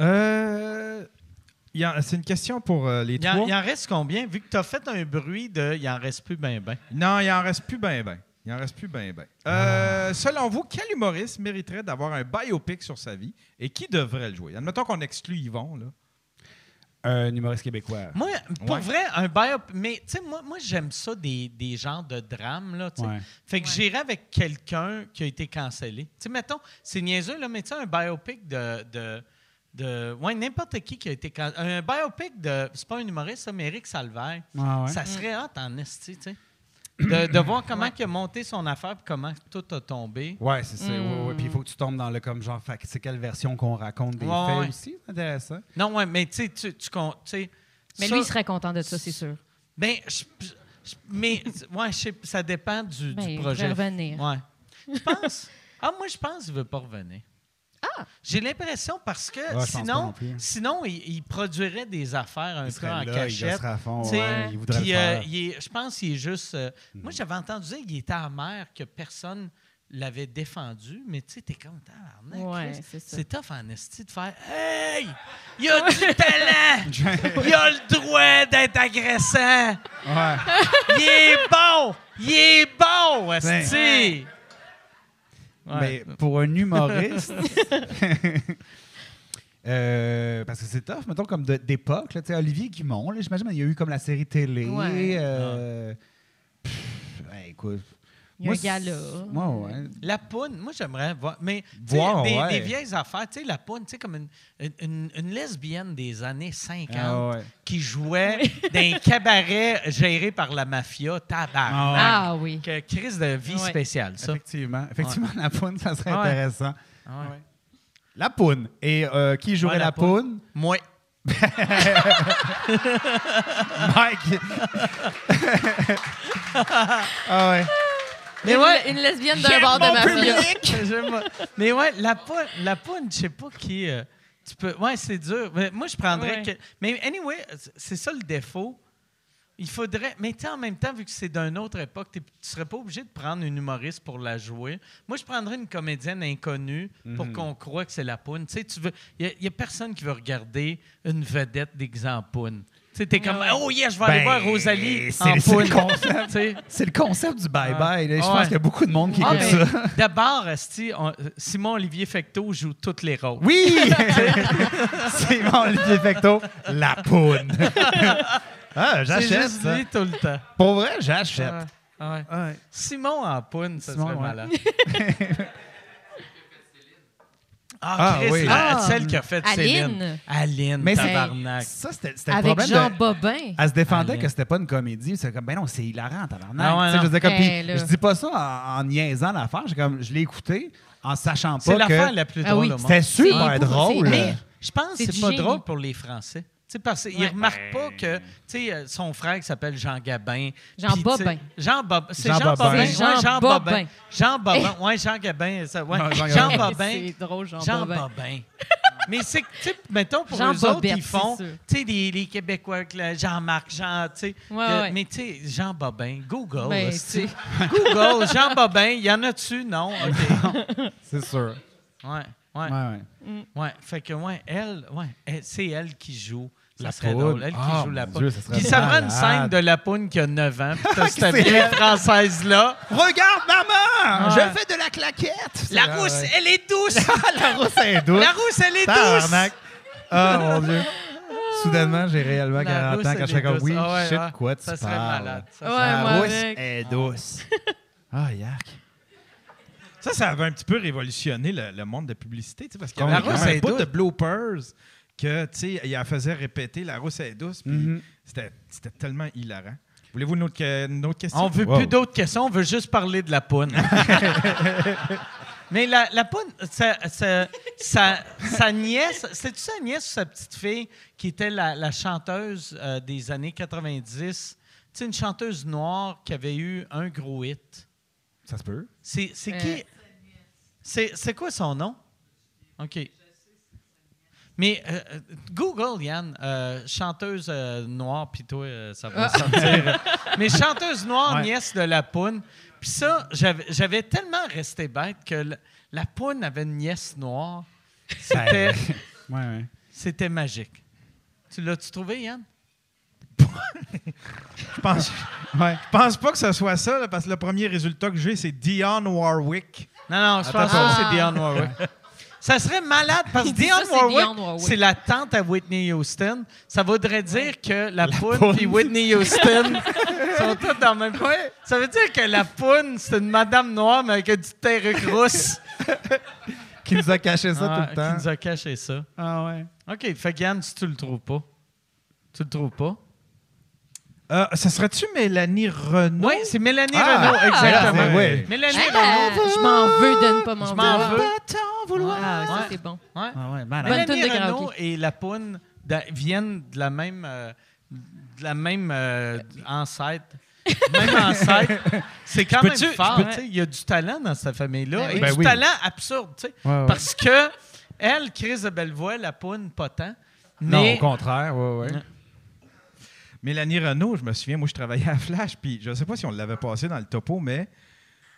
Speaker 2: Euh, c'est une question pour euh, les
Speaker 3: il en,
Speaker 2: trois.
Speaker 3: il en reste combien? Vu que t'as fait un bruit de, il en reste plus ben ben.
Speaker 2: Non, il en reste plus ben ben. Il en reste plus ben ben. Euh, Selon vous, quel humoriste mériterait d'avoir un biopic sur sa vie et qui devrait le jouer? Admettons qu'on exclut Yvon, là.
Speaker 5: Un humoriste québécois.
Speaker 3: Moi, pour
Speaker 2: Ouais.
Speaker 3: vrai, un biopic. Mais, tu sais, moi, moi j'aime ça des, des genres de drames, là, tu.
Speaker 5: Ouais.
Speaker 3: Fait que j'irais avec quelqu'un qui a été cancellé. Tu sais, mettons, c'est niaiseux, là, mais tu sais, un biopic de. de de ouais, n'importe qui qui a été. Un biopic de. C'est pas un humoriste, ça, mais Eric Salvaire.
Speaker 5: Ouais.
Speaker 3: Ça serait hot en esti, tu sais. De, de voir comment il a monté son affaire puis comment tout a tombé.
Speaker 5: Ouais, c'est ça.
Speaker 6: Mm.
Speaker 5: Ouais, ouais. Puis il faut que tu tombes dans le comme genre, c'est quelle version qu'on raconte des
Speaker 3: Ouais,
Speaker 5: faits
Speaker 3: ouais.
Speaker 5: aussi. C'est intéressant.
Speaker 3: Non, ouais, mais tu sais, tu tu sais.
Speaker 6: Mais
Speaker 3: ça-
Speaker 6: lui, il serait content de ça, c'est sûr.
Speaker 3: Ben, je- je- mais, ouais, je sais, ça dépend du,
Speaker 6: Ben,
Speaker 3: du
Speaker 6: il
Speaker 3: projet.
Speaker 6: pourrait revenir.
Speaker 3: Ouais. Tu penses? Ah, moi, je pense qu'il ne veut pas revenir.
Speaker 6: Ah!
Speaker 3: J'ai l'impression parce que
Speaker 5: pas
Speaker 3: sinon, sinon il, il produirait des affaires un
Speaker 5: Il
Speaker 3: peu en
Speaker 5: là, il
Speaker 3: cachette.
Speaker 5: à fond. Ouais, il voudrait
Speaker 3: puis,
Speaker 5: le faire.
Speaker 3: euh, il est- je pense qu'il est juste. euh, Moi, j'avais entendu dire qu'il était amer, que personne l'avait défendu, mais tu sais, t'es comme
Speaker 6: Ouais, c'est
Speaker 3: tough en esti de faire Hey! Il a du talent! Il a le droit d'être agressant!
Speaker 5: Ouais.
Speaker 3: Il est bon! Il est bon, esti!
Speaker 5: Mais pour un humoriste. euh, parce que c'est tough, mettons, comme de- d'époque. là, tu sais, Olivier Guimond, là, j'imagine, il y a eu comme la série télé.
Speaker 6: Ouais.
Speaker 5: euh, pff, ouais, écoute.
Speaker 6: Il y a
Speaker 5: Moi,
Speaker 6: un
Speaker 5: Ouais.
Speaker 3: La poune, moi j'aimerais voir. Mais
Speaker 5: Voir,
Speaker 3: des,
Speaker 5: ouais.
Speaker 3: des vieilles affaires, tu sais, la poune, tu sais, comme une, une, une lesbienne des années 50
Speaker 5: Ah, ouais.
Speaker 3: qui jouait dans un cabaret géré par la mafia, tabarnak.
Speaker 6: Ah oui.
Speaker 3: Que crise de vie
Speaker 6: Ouais.
Speaker 3: spéciale, ça.
Speaker 5: Effectivement. Effectivement, la poune, ça serait
Speaker 3: Ouais.
Speaker 5: intéressant.
Speaker 3: Ah ouais.
Speaker 5: La poune. Et euh, qui jouerait
Speaker 3: Ouais, la
Speaker 5: la poune?
Speaker 3: Moi.
Speaker 5: Mike. ah ouais.
Speaker 3: Mais
Speaker 6: une,
Speaker 3: ouais,
Speaker 6: une lesbienne d'un bar de.
Speaker 3: J'aime- Mais ouais, la poune, la poune, je sais pas qui. euh, tu peux. Ouais, c'est dur. Mais moi, je prendrais.
Speaker 6: Ouais.
Speaker 3: que- Mais anyway, c'est ça le défaut. Il faudrait. Mais tu sais, en même temps, vu que c'est d'une autre époque, tu serais pas obligé de prendre une humoriste pour la jouer. Moi, je prendrais une comédienne inconnue pour qu'on croie que c'est la poune. Tu sais, tu veux. Il y, a personne qui veut regarder une vedette d'exemple poune. T'es comme,
Speaker 6: Ouais.
Speaker 3: oh yeah, je vais aller
Speaker 5: Ben,
Speaker 3: voir Rosalie
Speaker 5: c'est-
Speaker 3: en
Speaker 5: le
Speaker 3: sais.
Speaker 5: C'est le concept du bye-bye. Je
Speaker 3: Ouais.
Speaker 5: pense qu'il y a beaucoup de monde qui
Speaker 3: Ah,
Speaker 5: écoute
Speaker 3: mais
Speaker 5: ça.
Speaker 3: D'abord, esti, on- Simon Olivier Fecteau joue toutes les rôles.
Speaker 5: Oui! c'est mon Olivier Fecto, la poune. ah, j'achète ça.
Speaker 3: lui tout le temps.
Speaker 5: Pour vrai, j'achète.
Speaker 3: Ouais, ouais. Simon en poune, ça
Speaker 5: Simon,
Speaker 3: serait
Speaker 5: ouais.
Speaker 3: malade. Ah,
Speaker 5: Ah,
Speaker 3: Chris,
Speaker 5: oui.
Speaker 3: la-
Speaker 6: Ah.
Speaker 3: celle qui a fait
Speaker 6: Aline.
Speaker 3: Céline. Aline,
Speaker 5: Mais c'est-
Speaker 3: tabarnak.
Speaker 5: Ça, c'était c'était le
Speaker 6: Avec
Speaker 5: problème.
Speaker 6: Jean
Speaker 5: de-
Speaker 6: Bobin.
Speaker 5: Elle se défendait
Speaker 3: Aline.
Speaker 5: que c'était pas une comédie. C'est comme, ben non, c'est hilarant, tabarnak.
Speaker 3: Ah ouais,
Speaker 5: Tu sais,
Speaker 3: non.
Speaker 5: je, veux dire, comme, puis
Speaker 6: là.
Speaker 5: je dis pas ça en, en niaisant l'affaire. J'ai comme, je l'ai écouté en sachant
Speaker 3: C'est
Speaker 5: pas
Speaker 3: l'affaire
Speaker 5: que
Speaker 3: la plus
Speaker 6: Ah
Speaker 3: drôle
Speaker 6: oui.
Speaker 3: au monde.
Speaker 5: c'était super
Speaker 6: C'est-
Speaker 5: drôle.
Speaker 6: c'est-
Speaker 3: Mais je pense que
Speaker 6: C'est
Speaker 3: c'est
Speaker 6: du
Speaker 3: pas
Speaker 6: génie.
Speaker 3: drôle pour les Français. Tu sais, parce qu'ils
Speaker 6: Ouais.
Speaker 3: remarquent pas que, euh, son frère qui s'appelle Jean Gabin.
Speaker 6: Jean Bobin.
Speaker 3: Jean Bobin. C'est
Speaker 5: Jean
Speaker 3: Jean,
Speaker 5: Bobin.
Speaker 3: Ouais,
Speaker 6: Jean
Speaker 3: Jean
Speaker 6: Bobin.
Speaker 3: Bobin. Jean Bobin. Ouais, Jean Gabin. Ça, ouais.
Speaker 5: Jean.
Speaker 3: Bobin.
Speaker 6: C'est drôle, Jean,
Speaker 3: Jean
Speaker 6: Bobin.
Speaker 3: Bobin. Mais c'est que, mettons, pour
Speaker 6: Jean
Speaker 3: eux autres, ils font, tu sais, les, les Québécois, Jean-Marc, Jean, tu sais.
Speaker 6: Ouais,
Speaker 3: que-
Speaker 6: ouais.
Speaker 3: Mais tu sais, Jean Bobin, Google.
Speaker 6: Ben,
Speaker 3: hostie.
Speaker 6: tu sais.
Speaker 3: Google, Jean Bobin, il y en a-tu? Non? OK.
Speaker 5: C'est sûr.
Speaker 3: Ouais, ouais,
Speaker 5: Ouais, ouais.
Speaker 3: ouais. Fait que, ouais, elle, ouais, elle- c'est elle qui joue. Ça
Speaker 5: La
Speaker 3: serait
Speaker 5: poune.
Speaker 3: drôle. Elle qui
Speaker 5: Ah,
Speaker 3: joue la
Speaker 5: mon
Speaker 3: poune.
Speaker 5: Dieu, ça serait
Speaker 3: Puis ça prend une
Speaker 5: malade.
Speaker 3: scène de la poune qui a 9 ans. Puis t'as cette
Speaker 5: C'est
Speaker 3: vieille
Speaker 5: elle.
Speaker 3: française-là.
Speaker 5: Regarde, maman!
Speaker 3: Ouais.
Speaker 5: Je fais de la claquette!
Speaker 3: La
Speaker 5: Ah,
Speaker 3: rousse,
Speaker 5: ouais.
Speaker 3: elle est douce.
Speaker 5: la rousse est douce.
Speaker 3: la rousse, elle est douce.
Speaker 5: Tabarnak. Ah, mon Dieu. Soudainement, j'ai réellement
Speaker 3: La
Speaker 5: 40
Speaker 3: rousse,
Speaker 5: ans
Speaker 3: elle
Speaker 5: quand je fais comme
Speaker 3: douce.
Speaker 5: oui,
Speaker 3: Ah ouais,
Speaker 5: shit,
Speaker 3: ouais.
Speaker 5: quoi tu
Speaker 3: Ça serait
Speaker 5: parles?
Speaker 3: malade. Ça
Speaker 6: Ouais,
Speaker 3: serait-
Speaker 5: La rousse
Speaker 6: avec.
Speaker 5: est douce. Ah, yak.
Speaker 2: Ça, ça avait un petit peu révolutionné le, le monde de publicité, tu sais, parce qu'il y
Speaker 5: La
Speaker 2: avait quand
Speaker 3: rousse
Speaker 2: même un
Speaker 3: est
Speaker 2: bout
Speaker 3: douce.
Speaker 2: de bloopers que, tu sais, il la faisait répéter la rousse est douce, puis
Speaker 5: Mhm.
Speaker 2: c'était c'était tellement hilarant. Voulez-vous une autre, que- une autre question?
Speaker 3: On veut
Speaker 5: Wow.
Speaker 3: plus d'autres questions, on veut juste parler de la poune. Mais la, la poune, sa, sa, sa, sa nièce, c'est-tu sa nièce ou sa petite fille qui était la, la chanteuse euh, des années 90? Tu sais, une chanteuse noire qui avait eu un gros hit.
Speaker 5: Ça se peut.
Speaker 3: C'est c'est
Speaker 6: Euh.
Speaker 3: qui? C'est c'est quoi son nom? OK. Mais euh, euh, Google, Yann, euh, chanteuse euh, noire, puis toi, ça va sortir. Mais chanteuse noire,
Speaker 5: Ouais.
Speaker 3: nièce de la poune. Puis ça, j'avais tellement resté bête que le- la poune avait une nièce noire. C'était
Speaker 5: Ouais, ouais.
Speaker 3: c'était magique. Tu l'as-tu trouvé, Yann?
Speaker 2: Je pense,
Speaker 5: Ouais.
Speaker 2: je pense pas que ce soit ça, là, parce que le premier résultat que j'ai, c'est Dion Warwick.
Speaker 3: Non, non, je
Speaker 2: Attends,
Speaker 3: pense pas que c'est Dionne Warwick. Ça serait malade parce que Dionne Warwick, c'est la tante à Whitney Houston. Ça voudrait dire que la, poune puis Whitney Houston sont toutes dans le même coin. Ça veut dire que la poune, c'est une madame noire, mais avec du terre rousse.
Speaker 5: Qui nous a caché ça
Speaker 3: Ah,
Speaker 5: tout le temps.
Speaker 3: Qui nous a caché ça.
Speaker 5: Ah ouais.
Speaker 3: OK, fait que Yann, si tu le trouves pas. Tu le trouves pas?
Speaker 2: Euh, ça serait-tu Mélanie Renaud?
Speaker 3: Oui, c'est Mélanie
Speaker 5: Ah,
Speaker 3: Renaud,
Speaker 5: ah,
Speaker 3: exactement.
Speaker 5: oui.
Speaker 3: Mélanie Renaud.
Speaker 6: je m'en veux de ne pas m'en
Speaker 3: Je m'en
Speaker 6: vouloir.
Speaker 3: veux.
Speaker 6: Ah, ça,
Speaker 3: Ouais.
Speaker 6: c'est bon.
Speaker 3: Ouais.
Speaker 5: Ah ouais,
Speaker 3: Mélanie
Speaker 6: de
Speaker 3: Renaud
Speaker 6: karaoké.
Speaker 3: et la poune viennent de la même, euh, de la même euh, ancêtre. Même ancêtre. C'est quand même fort. Il y a du talent dans cette famille-là.
Speaker 6: Ben
Speaker 3: et
Speaker 6: oui.
Speaker 5: Ben
Speaker 3: du
Speaker 5: oui.
Speaker 3: talent absurde. tu sais.
Speaker 5: Ouais, ouais.
Speaker 3: Parce que elle, Chris de Bellevoix, la poune, pas tant.
Speaker 5: Non, au contraire, ouais, ouais.
Speaker 3: Ouais.
Speaker 2: Mélanie Renaud, je me souviens, moi, je travaillais à Flash, puis je ne sais pas si on l'avait passé dans le topo, mais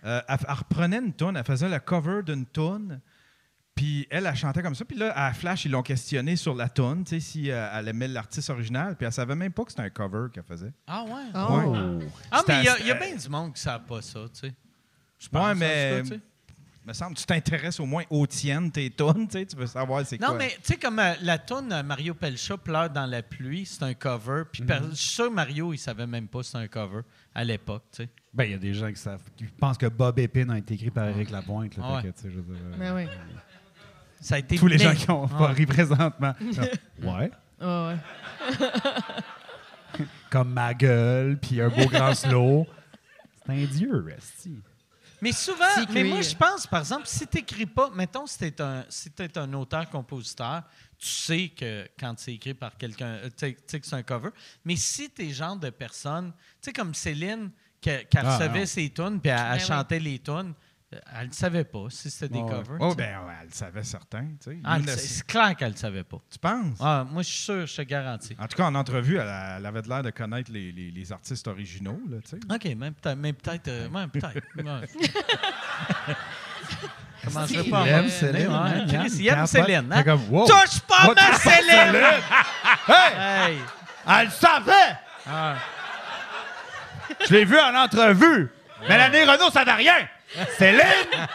Speaker 2: euh, elle, elle reprenait une toune, elle faisait le cover d'une toune, puis elle, elle chantait comme ça. Puis là, à Flash, ils l'ont questionné sur la toune, tu sais, si euh, elle aimait l'artiste original, puis elle savait même pas que c'était un cover qu'elle faisait.
Speaker 3: Ah ouais?
Speaker 6: Oh.
Speaker 3: Ah, mais il y a, y bien du monde qui ne savent pas ça, tu sais. Je
Speaker 2: Ouais,
Speaker 3: pense,
Speaker 2: mais-
Speaker 3: en
Speaker 2: me semble que tu t'intéresses au moins aux tiennes, tes tonnes, tu sais, tu veux savoir c'est quoi.
Speaker 3: Non, mais tu sais, comme euh, la toune euh, Mario Pelcha pleure dans la pluie, c'est un cover. Puis per- je suis sûr que Mario, il savait même pas c'était un cover à l'époque, tu sais.
Speaker 5: Ben, il y a des gens qui savent, qui pensent que Bob Épine a été écrit par Éric Lapointe. Là,
Speaker 3: ouais.
Speaker 5: que, je veux dire, euh,
Speaker 6: Ben oui.
Speaker 3: Ça a été
Speaker 5: Tous les gens qui ont
Speaker 3: Ah.
Speaker 5: pas ri présentement. ouais.
Speaker 6: Ah ouais.
Speaker 5: Comme ma gueule, puis un beau grand slow. C'est un dieu, Resti.
Speaker 3: Mais souvent, mais moi, je pense, par exemple, si tu n'écris pas, mettons, si tu es un, si t'es un auteur-compositeur, tu sais que quand c'est écrit par quelqu'un, euh, tu sais que c'est un cover. Mais si tu es genre de personne, tu sais, comme Céline, qui qui
Speaker 5: Ah,
Speaker 3: recevait
Speaker 5: non.
Speaker 3: ses tunes, puis elle, elle
Speaker 6: Ben oui.
Speaker 3: chantait les tunes, elle ne savait pas si c'était des
Speaker 5: Ouais.
Speaker 3: covers.
Speaker 2: Oh, ben, ouais, elle le savait certain, tu sais.
Speaker 3: Ah, c'est-
Speaker 2: le-
Speaker 3: clair qu'elle ne savait pas.
Speaker 2: Tu penses?
Speaker 3: Ah, moi, je suis sûr, je te garantis.
Speaker 2: En tout cas, en entrevue, elle, a- elle avait l'air de connaître les, les- les artistes originaux, là, tu sais.
Speaker 3: OK, même peut-être. Mais peut-être. euh, ouais, peut-être. Ouais. Comment je
Speaker 6: C'est-
Speaker 3: veux pas
Speaker 5: Il aime Céline,
Speaker 3: Ouais,
Speaker 5: hein,
Speaker 3: Chris, il aime. Céline. Hein?
Speaker 5: Fait comme, wow.
Speaker 3: Touche pas ma Céline!
Speaker 5: Hey!
Speaker 3: Hey!
Speaker 5: Elle le savait!
Speaker 3: Ah.
Speaker 5: Je l'ai vu en entrevue. Mélanie Renaud, ça n'a rien. Céline!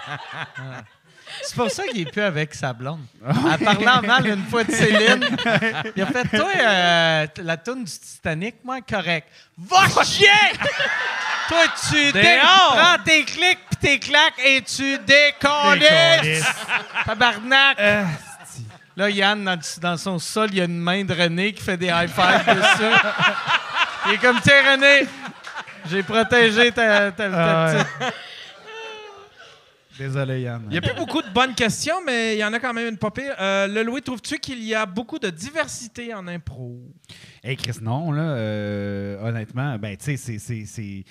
Speaker 3: C'est pour ça qu'il est plus avec sa blonde. En parlant mal une fois de Céline, il a fait Toi, euh, la toune du Titanic, moi, correct. Va chier! Toi, tu dé- prends tes clics puis tes claques et tu décolles! Tabarnak! Là, Yann, dans, dans son sol, il y a une main de René qui fait des high fives dessus. Il est comme, tiens, René, j'ai protégé ta, ta, ta
Speaker 5: Ah
Speaker 3: petite.
Speaker 5: Désolé, Yann.
Speaker 2: Il n'y a plus beaucoup de bonnes questions, mais il y en a quand même une pire. Euh, le Louis, trouves-tu qu'il y a beaucoup de diversité en impro?
Speaker 5: Hey, Chris, non, là, euh, honnêtement, ben, tu sais, c'est-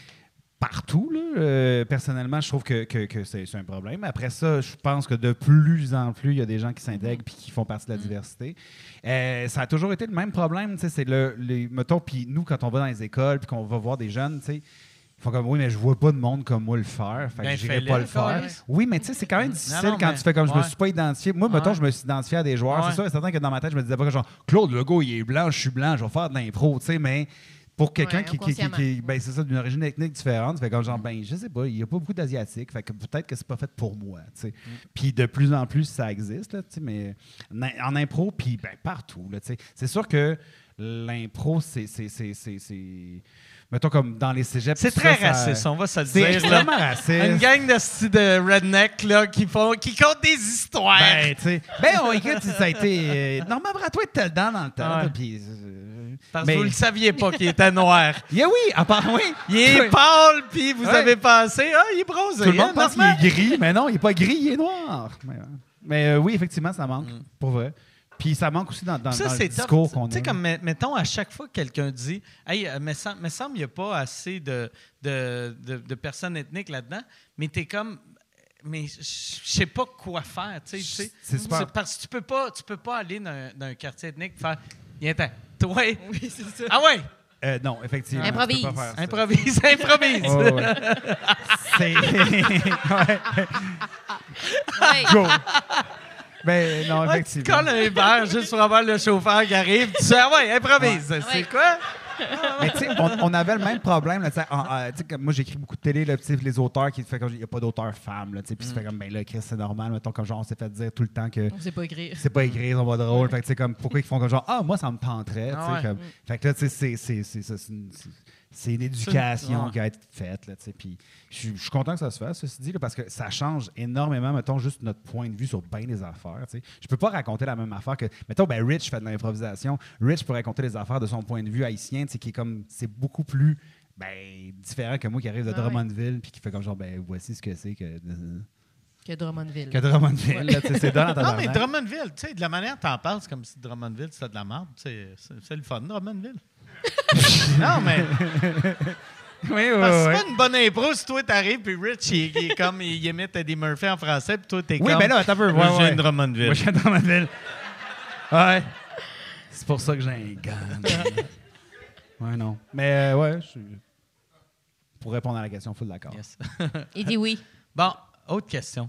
Speaker 5: partout, là. Euh, personnellement, je trouve que, que- que c'est un problème. Après ça, je pense que de plus en plus, il y a des gens qui s'intègrent puis qui font partie de la diversité. Euh, ça a toujours été le même problème, tu sais, c'est le, les, mettons, puis nous, quand on va dans les écoles puis qu'on va voir des jeunes, tu sais, font comme, oui, mais je vois pas de monde comme moi le faire, fait que
Speaker 3: Ben,
Speaker 5: j'irai pas le faire. Oui, mais tu sais, c'est quand même difficile
Speaker 3: non,
Speaker 5: quand
Speaker 3: mais-
Speaker 5: tu fais comme je me suis pas identifié. Moi, mettons,
Speaker 3: Ouais.
Speaker 5: je me suis identifié à des joueurs.
Speaker 3: Ouais.
Speaker 5: C'est sûr et certain que dans ma tête, je me disais pas que genre, Claude Legault, il est blanc, je suis blanc, je vais faire de l'impro, tu sais, mais pour quelqu'un
Speaker 6: Ouais,
Speaker 5: qui, qui, qui, ben, c'est ça, d'une origine ethnique différente, fait comme genre, ben, je sais pas, il y a pas beaucoup d'Asiatiques, fait que peut-être que c'est pas fait pour moi, tu sais. Puis de plus en plus, ça existe, là, tu sais, mais en, impro, puis ben, partout, là, tu sais. C'est sûr que l'impro, c'est, c'est, c'est, c'est, c'est- mettons comme dans les cégeps.
Speaker 3: C'est très
Speaker 5: ça, ça-
Speaker 3: raciste, on va se le
Speaker 5: C'est
Speaker 3: dire. là.
Speaker 5: extrêmement raciste.
Speaker 3: Une gang de, de redneck là, qui, font, qui comptent des histoires.
Speaker 5: Ben, tu sais. Ben, on écoute, ça a été. euh, Normand Bratois était dedans dans le temps.
Speaker 3: Ouais.
Speaker 5: euh,
Speaker 3: Parce
Speaker 5: mais-
Speaker 3: que vous ne le saviez pas qu'il était noir.
Speaker 5: Yeah, oui, à part, oui.
Speaker 3: Il est pâle, puis vous
Speaker 5: Ouais.
Speaker 3: avez pensé, ah, il est bronzé.
Speaker 5: Tout le monde
Speaker 3: hein,
Speaker 5: pense qu'il est gris, mais non, il n'est pas gris, il est noir. Mais, mais, euh, oui, effectivement, ça manque, pour vrai. Puis ça manque aussi dans, dans,
Speaker 3: Ça,
Speaker 5: dans le discours qu'on a.
Speaker 3: Tu sais, comme, met- mettons, à chaque fois que quelqu'un dit, hey, euh, me sem- me semble qu'il n'y a pas assez de, de, de- de personnes ethniques là-dedans, mais tu es comme, mais je sais pas quoi faire. tu sais.
Speaker 5: C'est super.
Speaker 3: Parce que tu peux pas, tu peux pas aller dans, un- dans un quartier ethnique et faire, viens ten toi.
Speaker 6: Oui, c'est ça.
Speaker 3: Ah ouais,
Speaker 5: Euh, non, effectivement.
Speaker 6: Improvise.
Speaker 5: tu peux pas faire ça.
Speaker 3: improvise, improvise.
Speaker 5: Ouais. C'est. ouais.
Speaker 6: Ouais.
Speaker 5: Go. Ben, non,
Speaker 3: Ouais, tu te
Speaker 5: effectivement.
Speaker 3: colles un verre juste pour avoir le chauffeur qui arrive. Tu sais, ah ouais, improvise.
Speaker 6: Ouais.
Speaker 3: C'est
Speaker 6: Ouais.
Speaker 3: quoi?
Speaker 5: Mais tu sais, on, on avait le même problème. Là, tu sais, en- euh, tu sais, comme moi, j'écris beaucoup de télé, là, tu les auteurs qui fait comme il n'y a pas d'auteur femme. Là, tu sais, puis ça fait comme, ben là, Chris, c'est normal. Mettons, comme genre, on s'est fait dire tout le temps que
Speaker 6: On sait pas écrire.
Speaker 5: c'est pas écrire, on va drôle. Fait que, tu sais, comme, pourquoi ils font comme genre, ah, moi, ça me tenterait. tu sais,
Speaker 3: Ah ouais.
Speaker 5: comme- Fait que là, tu sais, c'est- c'est- une- éducation
Speaker 3: ouais.
Speaker 5: qui a été faite. Là, tu sais, puis je suis je suis content que ça se fasse, ceci dit, là, parce que ça change énormément, mettons, juste notre point de vue sur bien des affaires. tu sais. Je peux pas raconter la même affaire que. Mettons, ben, Rich fait de l'improvisation. Rich peut raconter les affaires de son point de vue haïtien, qui est comme. C'est beaucoup plus. Ben, différent que moi qui arrive de
Speaker 6: Ah.
Speaker 5: Drummondville puis qui fait comme genre ben voici ce que c'est que
Speaker 6: Que Drummondville.
Speaker 5: que Drummondville là, tu sais, c'est dans
Speaker 3: Non, mais Drummondville, tu sais, de la manière que t'en parles, c'est comme si Drummondville, c'était de la merde. tu sais, C'est c'est le fun, Drummondville. non, mais
Speaker 5: oui, oui,
Speaker 3: parce que
Speaker 5: oui.
Speaker 3: c'est pas une bonne impro si toi t'arrives puis Rich, il, il est comme, il imite Eddie Murphy en français puis toi t'es
Speaker 5: Oui,
Speaker 3: comme...
Speaker 5: ben là, attends un peu.
Speaker 3: Moi,
Speaker 5: ouais,
Speaker 3: je viens de Drummondville.
Speaker 5: Moi, je viens de Drummondville. Ouais. C'est pour ça que j'ai un gun. ouais, non. Mais euh, ouais, je suis- Pour répondre à la question, full d'accord.
Speaker 3: Yes.
Speaker 6: Il dit oui.
Speaker 3: Bon, autre question.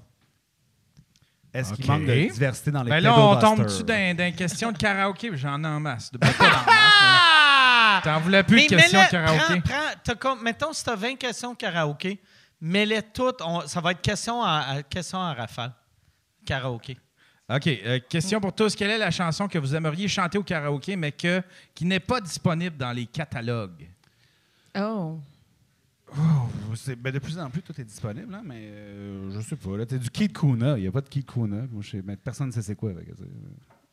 Speaker 5: Est-ce qu'il manque de diversité dans les
Speaker 2: Ben là, on tombe-tu dans, dans une question de karaoké? J'en ai en masse. De, en masse, T'en voulais plus de questions de karaoké?
Speaker 3: prends- prends- t'as comme- mettons, si tu as 20 questions karaoké, mets-les toutes. on- ça va être question à, à- question en rafale. Karaoké.
Speaker 2: OK. euh, question pour tous. Quelle est la chanson que vous aimeriez chanter au karaoké, mais que, qui n'est pas disponible dans les catalogues?
Speaker 6: Oh.
Speaker 5: Oh, c'est- ben, de plus en plus, tout est disponible, hein, mais euh, je sais pas. Là, t'as du Kid Kuna. Il n'y a pas de Kid Kuna. Moi, je sais- mais personne ne sait c'est quoi. fait que c'est-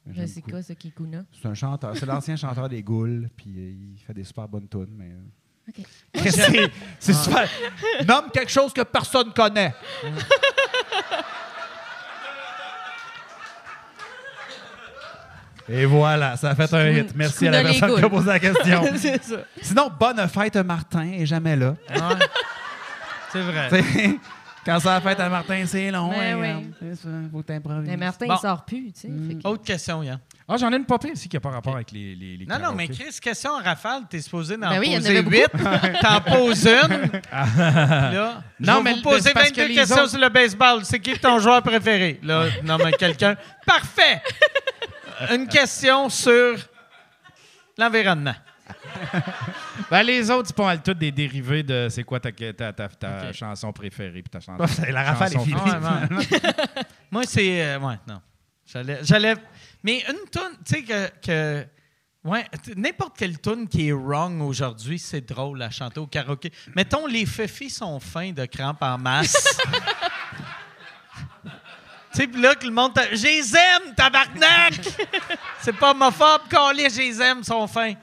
Speaker 5: beaucoup.
Speaker 6: quoi, ce Kikuna?
Speaker 5: C'est un chanteur. C'est l'ancien chanteur des Goules. Puis euh, il fait des super bonnes tunes. Mais, euh,
Speaker 6: OK.
Speaker 5: c'est c'est super. Nomme quelque chose que personne connaît. Et voilà, ça a fait un hit. Merci à la
Speaker 6: les
Speaker 5: personne qui a
Speaker 6: Goules.
Speaker 5: posé la question.
Speaker 6: c'est ça.
Speaker 5: Sinon, bonne fête Martin est jamais là.
Speaker 3: C'est vrai.
Speaker 5: T'sais, Quand ça a fête à Martin, c'est long.
Speaker 6: Mais
Speaker 5: hein,
Speaker 6: oui.
Speaker 5: C'est ça, faut t'improviser.
Speaker 6: Mais Martin,
Speaker 3: Bon.
Speaker 6: il sort plus, tu sais. fait que-
Speaker 3: Autre question, Yann.
Speaker 2: Ah, j'en ai une popée aussi qui n'a pas rapport avec les, les, les
Speaker 3: Non, non, mais. Chris, question en rafale, t'es supposé d'en
Speaker 6: Ben oui,
Speaker 3: poser 8. T'en poses une. là,
Speaker 2: Non,
Speaker 3: je vais
Speaker 2: mais
Speaker 3: vous poser
Speaker 2: c'est parce que
Speaker 3: 22
Speaker 2: les
Speaker 3: questions
Speaker 2: autres-
Speaker 3: sur le baseball. C'est qui ton joueur préféré? Là, non, mais quelqu'un. Parfait! Une question sur l'environnement.
Speaker 2: Ben, les autres, c'est pas mal toutes des dérivés de c'est quoi ta, ta, ta, chanson préférée puis ta chanson.
Speaker 5: La rafale est finie.
Speaker 3: Moi, c'est. euh, ouais, non. J'allais. Mais une tune, tu sais, que. que ouais, n'importe quelle tune qui est wrong aujourd'hui, c'est drôle à chanter au karaoké. Mettons, les fefis sont fins de crampes en masse. Tu sais, pis là, que le monde. Je les aime, tabarnak! c'est pas homophobe, calé, je les aime, sont fins.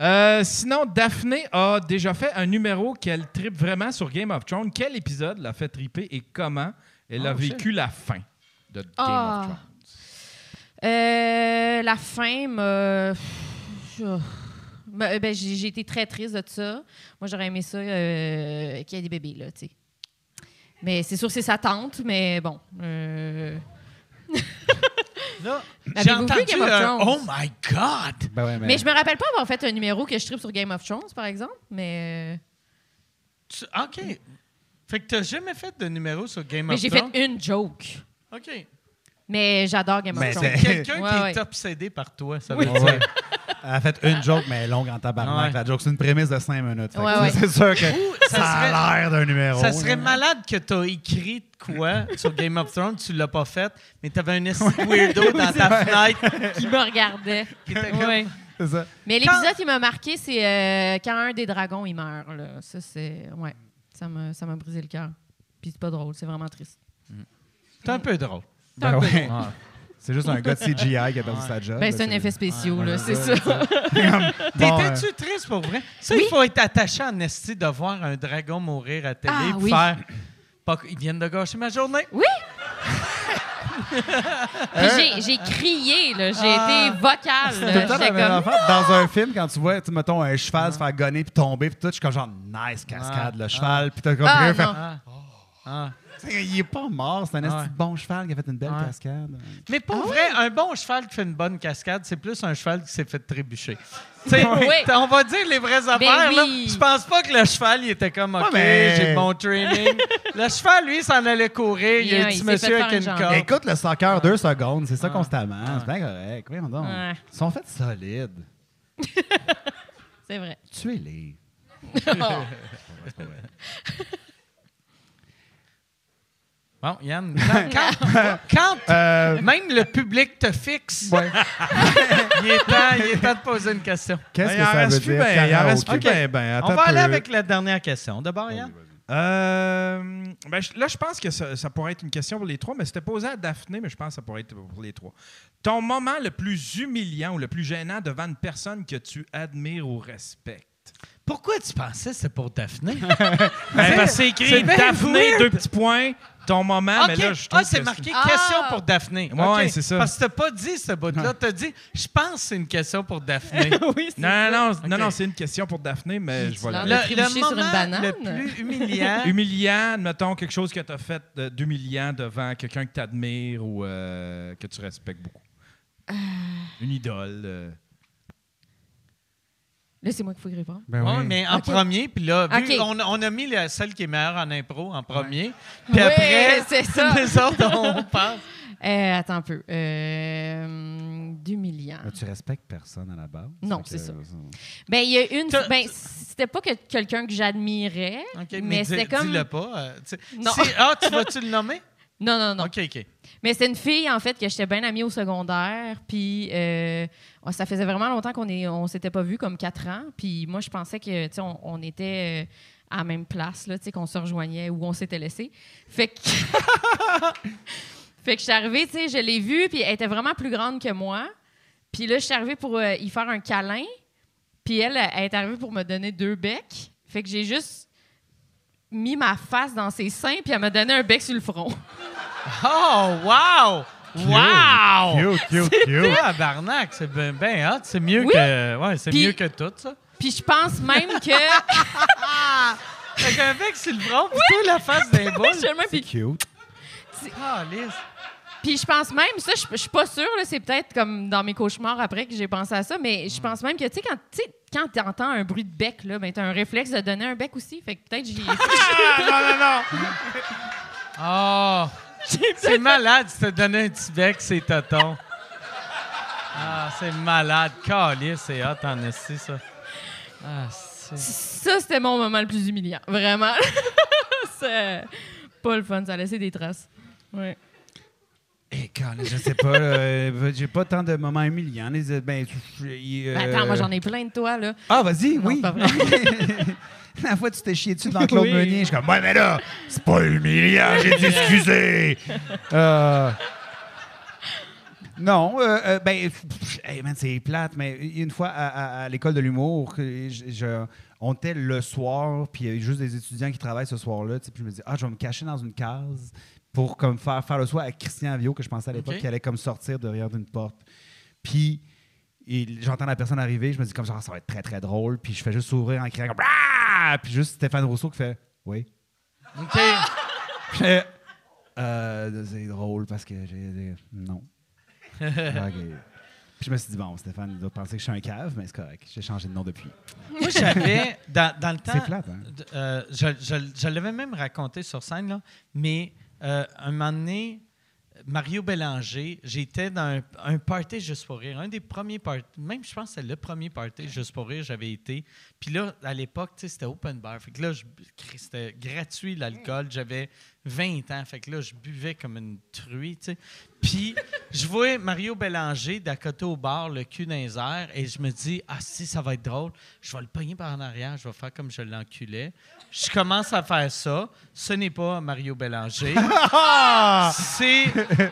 Speaker 2: Euh, sinon, Daphné a déjà fait un numéro qu'elle tripe vraiment sur Game of Thrones. Quel épisode l'a fait triper et comment elle a
Speaker 3: Oh,
Speaker 2: vécu la fin de Game
Speaker 6: Ah.
Speaker 2: of Thrones?
Speaker 6: Euh, la fin m'a. Oh. Ben, ben, j'ai j'ai été très triste de ça. Moi, j'aurais aimé ça euh, qu'il y ait des bébés, là, tu sais. Mais c'est sûr, c'est sa tante, mais bon. euh,
Speaker 3: Là, j'ai entendu
Speaker 6: Game of
Speaker 3: un
Speaker 6: Thrones?
Speaker 3: Oh my God!
Speaker 5: Ben ouais, mais,
Speaker 6: Mais je me rappelle pas avoir fait un numéro que je tripe sur Game of Thrones, par exemple, mais.
Speaker 3: Tu- OK. Fait que t'as jamais fait de numéro sur Game
Speaker 6: Mais
Speaker 3: of
Speaker 6: j'ai
Speaker 3: Thrones?
Speaker 6: fait une joke.
Speaker 3: OK.
Speaker 6: Mais j'adore Game of
Speaker 5: Mais
Speaker 6: Thrones.
Speaker 5: c'est-
Speaker 3: Quelqu'un
Speaker 6: Ouais,
Speaker 3: qui
Speaker 6: ouais.
Speaker 3: est obsédé par toi, ça veut dire.
Speaker 5: Elle a fait une joke, mais longue en tabarnak.
Speaker 3: Ouais.
Speaker 5: La joke, c'est une prémisse de 5 minutes.
Speaker 6: Ouais, ouais.
Speaker 5: C'est sûr que
Speaker 3: Ou
Speaker 5: ça, a l'air d'un numéro.
Speaker 3: Ça serait
Speaker 5: là.
Speaker 3: malade que t'as écrit de quoi sur Game of Thrones, tu l'as pas fait, mais t'avais un esti de weirdo dans ta fenêtre.
Speaker 6: Qui me regardait.
Speaker 3: Qui était comme-
Speaker 6: Ouais.
Speaker 5: C'est ça.
Speaker 6: Mais l'épisode qui m'a marqué, c'est euh, quand un des dragons il meurt. Là. Ça, c'est. Ouais. Ça m'a, ça m'a brisé le cœur. Puis c'est pas drôle, c'est vraiment triste.
Speaker 3: C'est un peu drôle.
Speaker 6: C'est un
Speaker 5: Ben
Speaker 6: peu
Speaker 5: ouais.
Speaker 6: drôle.
Speaker 5: C'est juste un gars de CGI qui a perdu sa job.
Speaker 6: Ben, c'est un effet spéciaux,
Speaker 3: Ouais,
Speaker 6: là, c'est ça.
Speaker 5: Bon,
Speaker 3: T'étais-tu triste pour vrai? Ça,
Speaker 6: Oui.
Speaker 3: il faut être attaché en esti de voir un dragon mourir à télé
Speaker 6: Ah,
Speaker 3: pour
Speaker 6: oui.
Speaker 3: faire. Qu'ils viennent de gâcher ma journée.
Speaker 6: Puis j'ai, j'ai crié. J'ai
Speaker 3: Ah.
Speaker 6: été vocale.
Speaker 5: Tout même. Dans un film, quand tu vois, tu mettons, un cheval se faire gonner puis tomber, puis tout, je suis comme genre, nice cascade,
Speaker 3: Ah.
Speaker 5: le cheval, puis t'as comme
Speaker 6: Ah.
Speaker 5: Il est pas mort, c'est un
Speaker 3: Ouais.
Speaker 5: bon cheval qui a fait une belle
Speaker 3: Ouais.
Speaker 5: cascade.
Speaker 3: Mais pour
Speaker 6: Ah
Speaker 3: vrai, un bon cheval qui fait une bonne cascade, c'est plus un cheval qui s'est fait trébucher. Tu sais,
Speaker 6: Oui.
Speaker 3: On va dire les vraies affaires. là.
Speaker 6: oui.
Speaker 3: Je pense pas que le cheval, il était comme, OK,
Speaker 5: mais-
Speaker 3: j'ai bon training. le cheval, lui, s'en allait courir. Il y a un
Speaker 6: il
Speaker 3: petit monsieur avec une corde.
Speaker 5: Écoute le soccer deux secondes, c'est ça constamment. C'est bien correct. Voyons donc.
Speaker 6: Ouais.
Speaker 5: Ils sont faits solides.
Speaker 6: C'est vrai.
Speaker 5: Tuez-les.
Speaker 3: Bon, Yann, quand, quand- quand
Speaker 5: Euh,
Speaker 3: même le public te fixe, il, est temps, il est temps de poser une question.
Speaker 5: Qu'est-ce
Speaker 2: Ben,
Speaker 5: que ça veut
Speaker 2: reste plus
Speaker 5: dire?
Speaker 2: ben, il en reste plus
Speaker 3: Ok.
Speaker 2: ben, ben.
Speaker 3: On va aller avec la dernière question. D'abord, Yann?
Speaker 2: Euh, ben, là, je pense que ça, ça pourrait être une question pour les trois, mais c'était posé à Daphné, mais je pense que ça pourrait être pour les trois. Ton moment le plus humiliant ou le plus gênant devant une personne que tu admires ou respectes?
Speaker 3: Pourquoi tu pensais que c'était pour Daphné?
Speaker 2: Ben, parce que c'est écrit Daphné, deux petits points, ton moment, mais là, je trouve
Speaker 3: ah, c'est
Speaker 2: que
Speaker 3: marqué
Speaker 6: Ah.
Speaker 3: question pour Daphné.
Speaker 2: Ouais,
Speaker 3: OK.
Speaker 2: ouais, c'est ça.
Speaker 3: Parce que t'as pas dit ce bout-là. T'as dit, je pense que c'est une question pour Daphné.
Speaker 6: oui, c'est
Speaker 2: Non, non, non, non, non, c'est une question pour Daphné, mais je vais la-
Speaker 6: l'as-
Speaker 3: le, le
Speaker 6: sur une
Speaker 3: moment
Speaker 6: banane?
Speaker 3: le plus humiliant.
Speaker 2: Humiliant, mettons quelque chose que tu as fait d'humiliant devant quelqu'un que tu admires ou euh, que tu respectes beaucoup. Une idole. euh.
Speaker 6: Là, c'est moi qu'il faut y répondre.
Speaker 5: Ben
Speaker 3: Ouais,
Speaker 5: oui.
Speaker 3: mais en premier, puis là, vu
Speaker 6: Ok.
Speaker 3: on, on a mis la, celle qui est meilleure en impro en premier. Puis
Speaker 6: Oui,
Speaker 3: après,
Speaker 6: c'est ça.
Speaker 3: les autres, on passe.
Speaker 6: Euh, attends un peu. Euh, D'humiliant.
Speaker 5: Mais Tu respectes personne à la base?
Speaker 6: Non,
Speaker 5: que,
Speaker 6: c'est ça.
Speaker 5: euh,
Speaker 6: Ben, il y a une.
Speaker 3: T'as-
Speaker 6: Ben, c'était pas que quelqu'un que j'admirais,
Speaker 3: OK,
Speaker 6: mais,
Speaker 3: mais,
Speaker 6: c'était comme.
Speaker 3: dis-le pas. euh.
Speaker 6: Non.
Speaker 3: Si- ah, tu vas-tu le nommer?
Speaker 6: Non, non, non.
Speaker 3: OK, OK.
Speaker 6: Mais c'est une fille, en fait, que j'étais bien amie au secondaire. Puis euh, ça faisait vraiment longtemps qu'on est, on s'était pas vus, comme quatre ans. Puis moi, je pensais que, tu sais, on, était euh, à la même place, là, tu sais, qu'on se rejoignait où on s'était laissé. Fait que. fait que je suis arrivée, tu sais, je l'ai vue, puis elle était vraiment plus grande que moi. Puis là, je suis arrivée pour euh, y faire un câlin. Puis elle, elle est arrivée pour me donner deux becs. Fait que j'ai juste mis ma face dans ses seins, puis elle m'a donné un bec sur le front.
Speaker 3: Oh, wow! Wow!
Speaker 5: Cute, cute, cute.
Speaker 3: Tabarnak, c'est bien ben hot. C'est mieux
Speaker 6: Oui.
Speaker 3: que. Ouais, c'est
Speaker 6: Puis-
Speaker 3: mieux que tout, ça.
Speaker 6: Puis je pense même que.
Speaker 3: Fait qu'un bec sur le front, puis toi, la face d'un boule.
Speaker 6: Je sais même,
Speaker 5: C'est
Speaker 6: puis,
Speaker 5: cute.
Speaker 3: Ah, Lise.
Speaker 6: puis je pense même, ça, je je suis pas sûre, là, c'est peut-être comme dans mes cauchemars après que j'ai pensé à ça, mais je pense même que, tu sais, quand, tu sais, quand t'entends un bruit de bec, là, ben, t'as un réflexe de donner un bec aussi. Fait que peut-être j'y.
Speaker 3: Oh! C'est malade, tu te donné un petit bec, c'est tonton. Ah, c'est malade. Calé, c'est hot en esti, ça. Ah, c'est...
Speaker 6: ça, c'était mon moment le plus humiliant. Vraiment. c'est pas le fun, ça a laissé des traces. Ouais.
Speaker 5: Quand, je sais pas, euh, j'ai pas tant de moments humiliants. Les, ben, euh,
Speaker 6: Ben, attends, moi, j'en ai plein de toi, là.
Speaker 5: Ah, vas-y, oui.
Speaker 6: c'est pas vrai.
Speaker 5: La fois, tu t'es chié dessus devant Claude
Speaker 6: Oui.
Speaker 5: Meunier. Je suis comme, ouais, mais là, c'est pas humiliant, j'ai dit excusez. Euh, Non, euh, euh, ben, hey, c'est plate, mais une fois à, à- à l'école de l'humour, que je- je- on était le soir, puis il y a juste des étudiants qui travaillent ce soir-là, puis je me dis, ah, je vais me cacher dans une case pour comme faire, faire le soir avec Christian Vio, que je pensais à l'époque,
Speaker 3: Ok.
Speaker 5: qui allait comme sortir derrière d'une porte. Puis j'entends la personne arriver, je me dis comme ça, ça va être très très drôle, puis je fais juste sourire en criant comme Ah! Puis juste Stéphane Rousseau qui fait Oui.
Speaker 3: OK.
Speaker 5: Euh, c'est drôle parce que j'ai. Non. Ok. Puis je me suis dit, bon, Stéphane, il doit penser que je suis un cave, mais c'est correct. J'ai changé de nom depuis.
Speaker 3: Moi, j'avais, dans, dans le temps...
Speaker 5: C'est plate, hein?
Speaker 3: euh, je je, je l'avais même raconté sur scène, là, mais euh, un moment donné, Mario Bélanger, j'étais dans un, un party juste pour rire, un des premiers parties, même je pense que c'est le premier party juste pour rire, j'avais été. Puis là, à l'époque, c'était open bar. Fait que là, c'était gratuit l'alcool. J'avais 20 ans. Fait que là, je buvais comme une truie. Puis je vois Mario Bélanger d'à côté au bar, le cul dans les airs, et je me dis, ah si, ça va être drôle. Je vais le pogner par en arrière, je vais faire comme je l'enculais. Je commence à faire ça. Ce n'est pas Mario Bélanger. C'est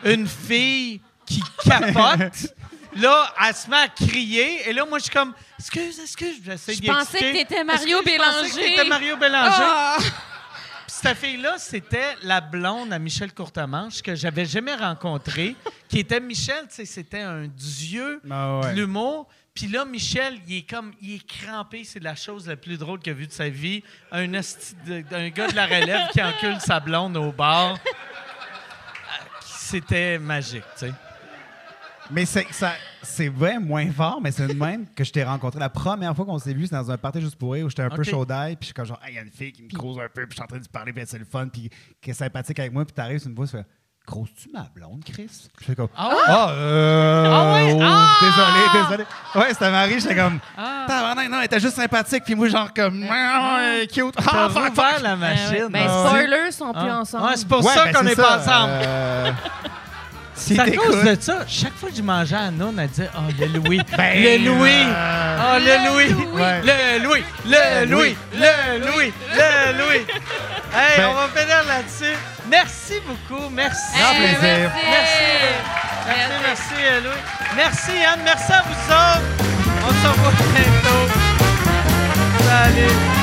Speaker 3: une fille qui capote. Là, elle se met à crier. Et là, moi, je suis comme, excuse, excuse. J'essaie
Speaker 6: Je pensais que t'étais Mario
Speaker 3: Excuse, je pensais que
Speaker 6: Bélanger?
Speaker 3: t'étais Mario Bélanger?
Speaker 6: Ah!
Speaker 3: Puis cette fille-là, c'était la blonde à Michel Courtemanche que j'avais jamais rencontrée, qui était Michel, c'était un dieu
Speaker 5: Ah ouais.
Speaker 3: de l'humour. Puis là, Michel, il est comme, il est crampé. C'est la chose la plus drôle qu'il a vue de sa vie. Un, gars de la relève qui encule sa blonde au bar. C'était magique, tu sais.
Speaker 5: Mais c'est ça- c'est vrai moins fort, mais c'est le même que je t'ai rencontré. La première fois qu'on s'est vu, c'est dans un party juste pour rire où j'étais un peu chaud d'ail, puis je suis comme genre, Hey, il y a une fille qui me crouse un peu, puis je suis en train de lui parler, puis c'est le fun, puis qui est sympathique avec moi, puis t'arrives sur une voix, tu fais, Croses-tu ma blonde, Chris? Je fais comme,
Speaker 3: Ah ouais?
Speaker 5: Ah, euh.
Speaker 6: Ah ouais?
Speaker 5: oh,
Speaker 6: Ah!
Speaker 5: Désolé, désolé. Ouais, c'était Marie, j'étais comme,
Speaker 6: Ah.
Speaker 5: Non, elle était juste sympathique, puis moi, genre, comme, ah, cute.
Speaker 3: T'as
Speaker 5: Ah, fuck, fuck.
Speaker 3: la
Speaker 6: Euh,
Speaker 3: machine.
Speaker 6: ben,
Speaker 3: Ah.
Speaker 6: spoilers sont plus ensemble.
Speaker 3: Ouais, c'est pour
Speaker 5: Ouais,
Speaker 3: ça
Speaker 5: ben,
Speaker 3: qu'on n'est pas ensemble.
Speaker 5: euh, Si
Speaker 3: à cause de ça. Chaque fois que je mangeais à Noun, elle disait Oh, le Louis.
Speaker 5: Ben,
Speaker 3: le Louis.
Speaker 5: euh,
Speaker 3: Oh, le
Speaker 6: Le
Speaker 3: Louis.
Speaker 6: Louis.
Speaker 5: Ouais.
Speaker 3: Le Louis. Le Louis. Le Louis. Le Louis. Hey,
Speaker 5: Ben-
Speaker 3: on va finir là-dessus. Merci beaucoup. Merci.
Speaker 6: Hey,
Speaker 5: plaisir.
Speaker 6: Merci.
Speaker 3: Merci. Merci, merci, euh, Louis. Merci, Yann. Merci à vous autres. On se revoit bientôt. Salut.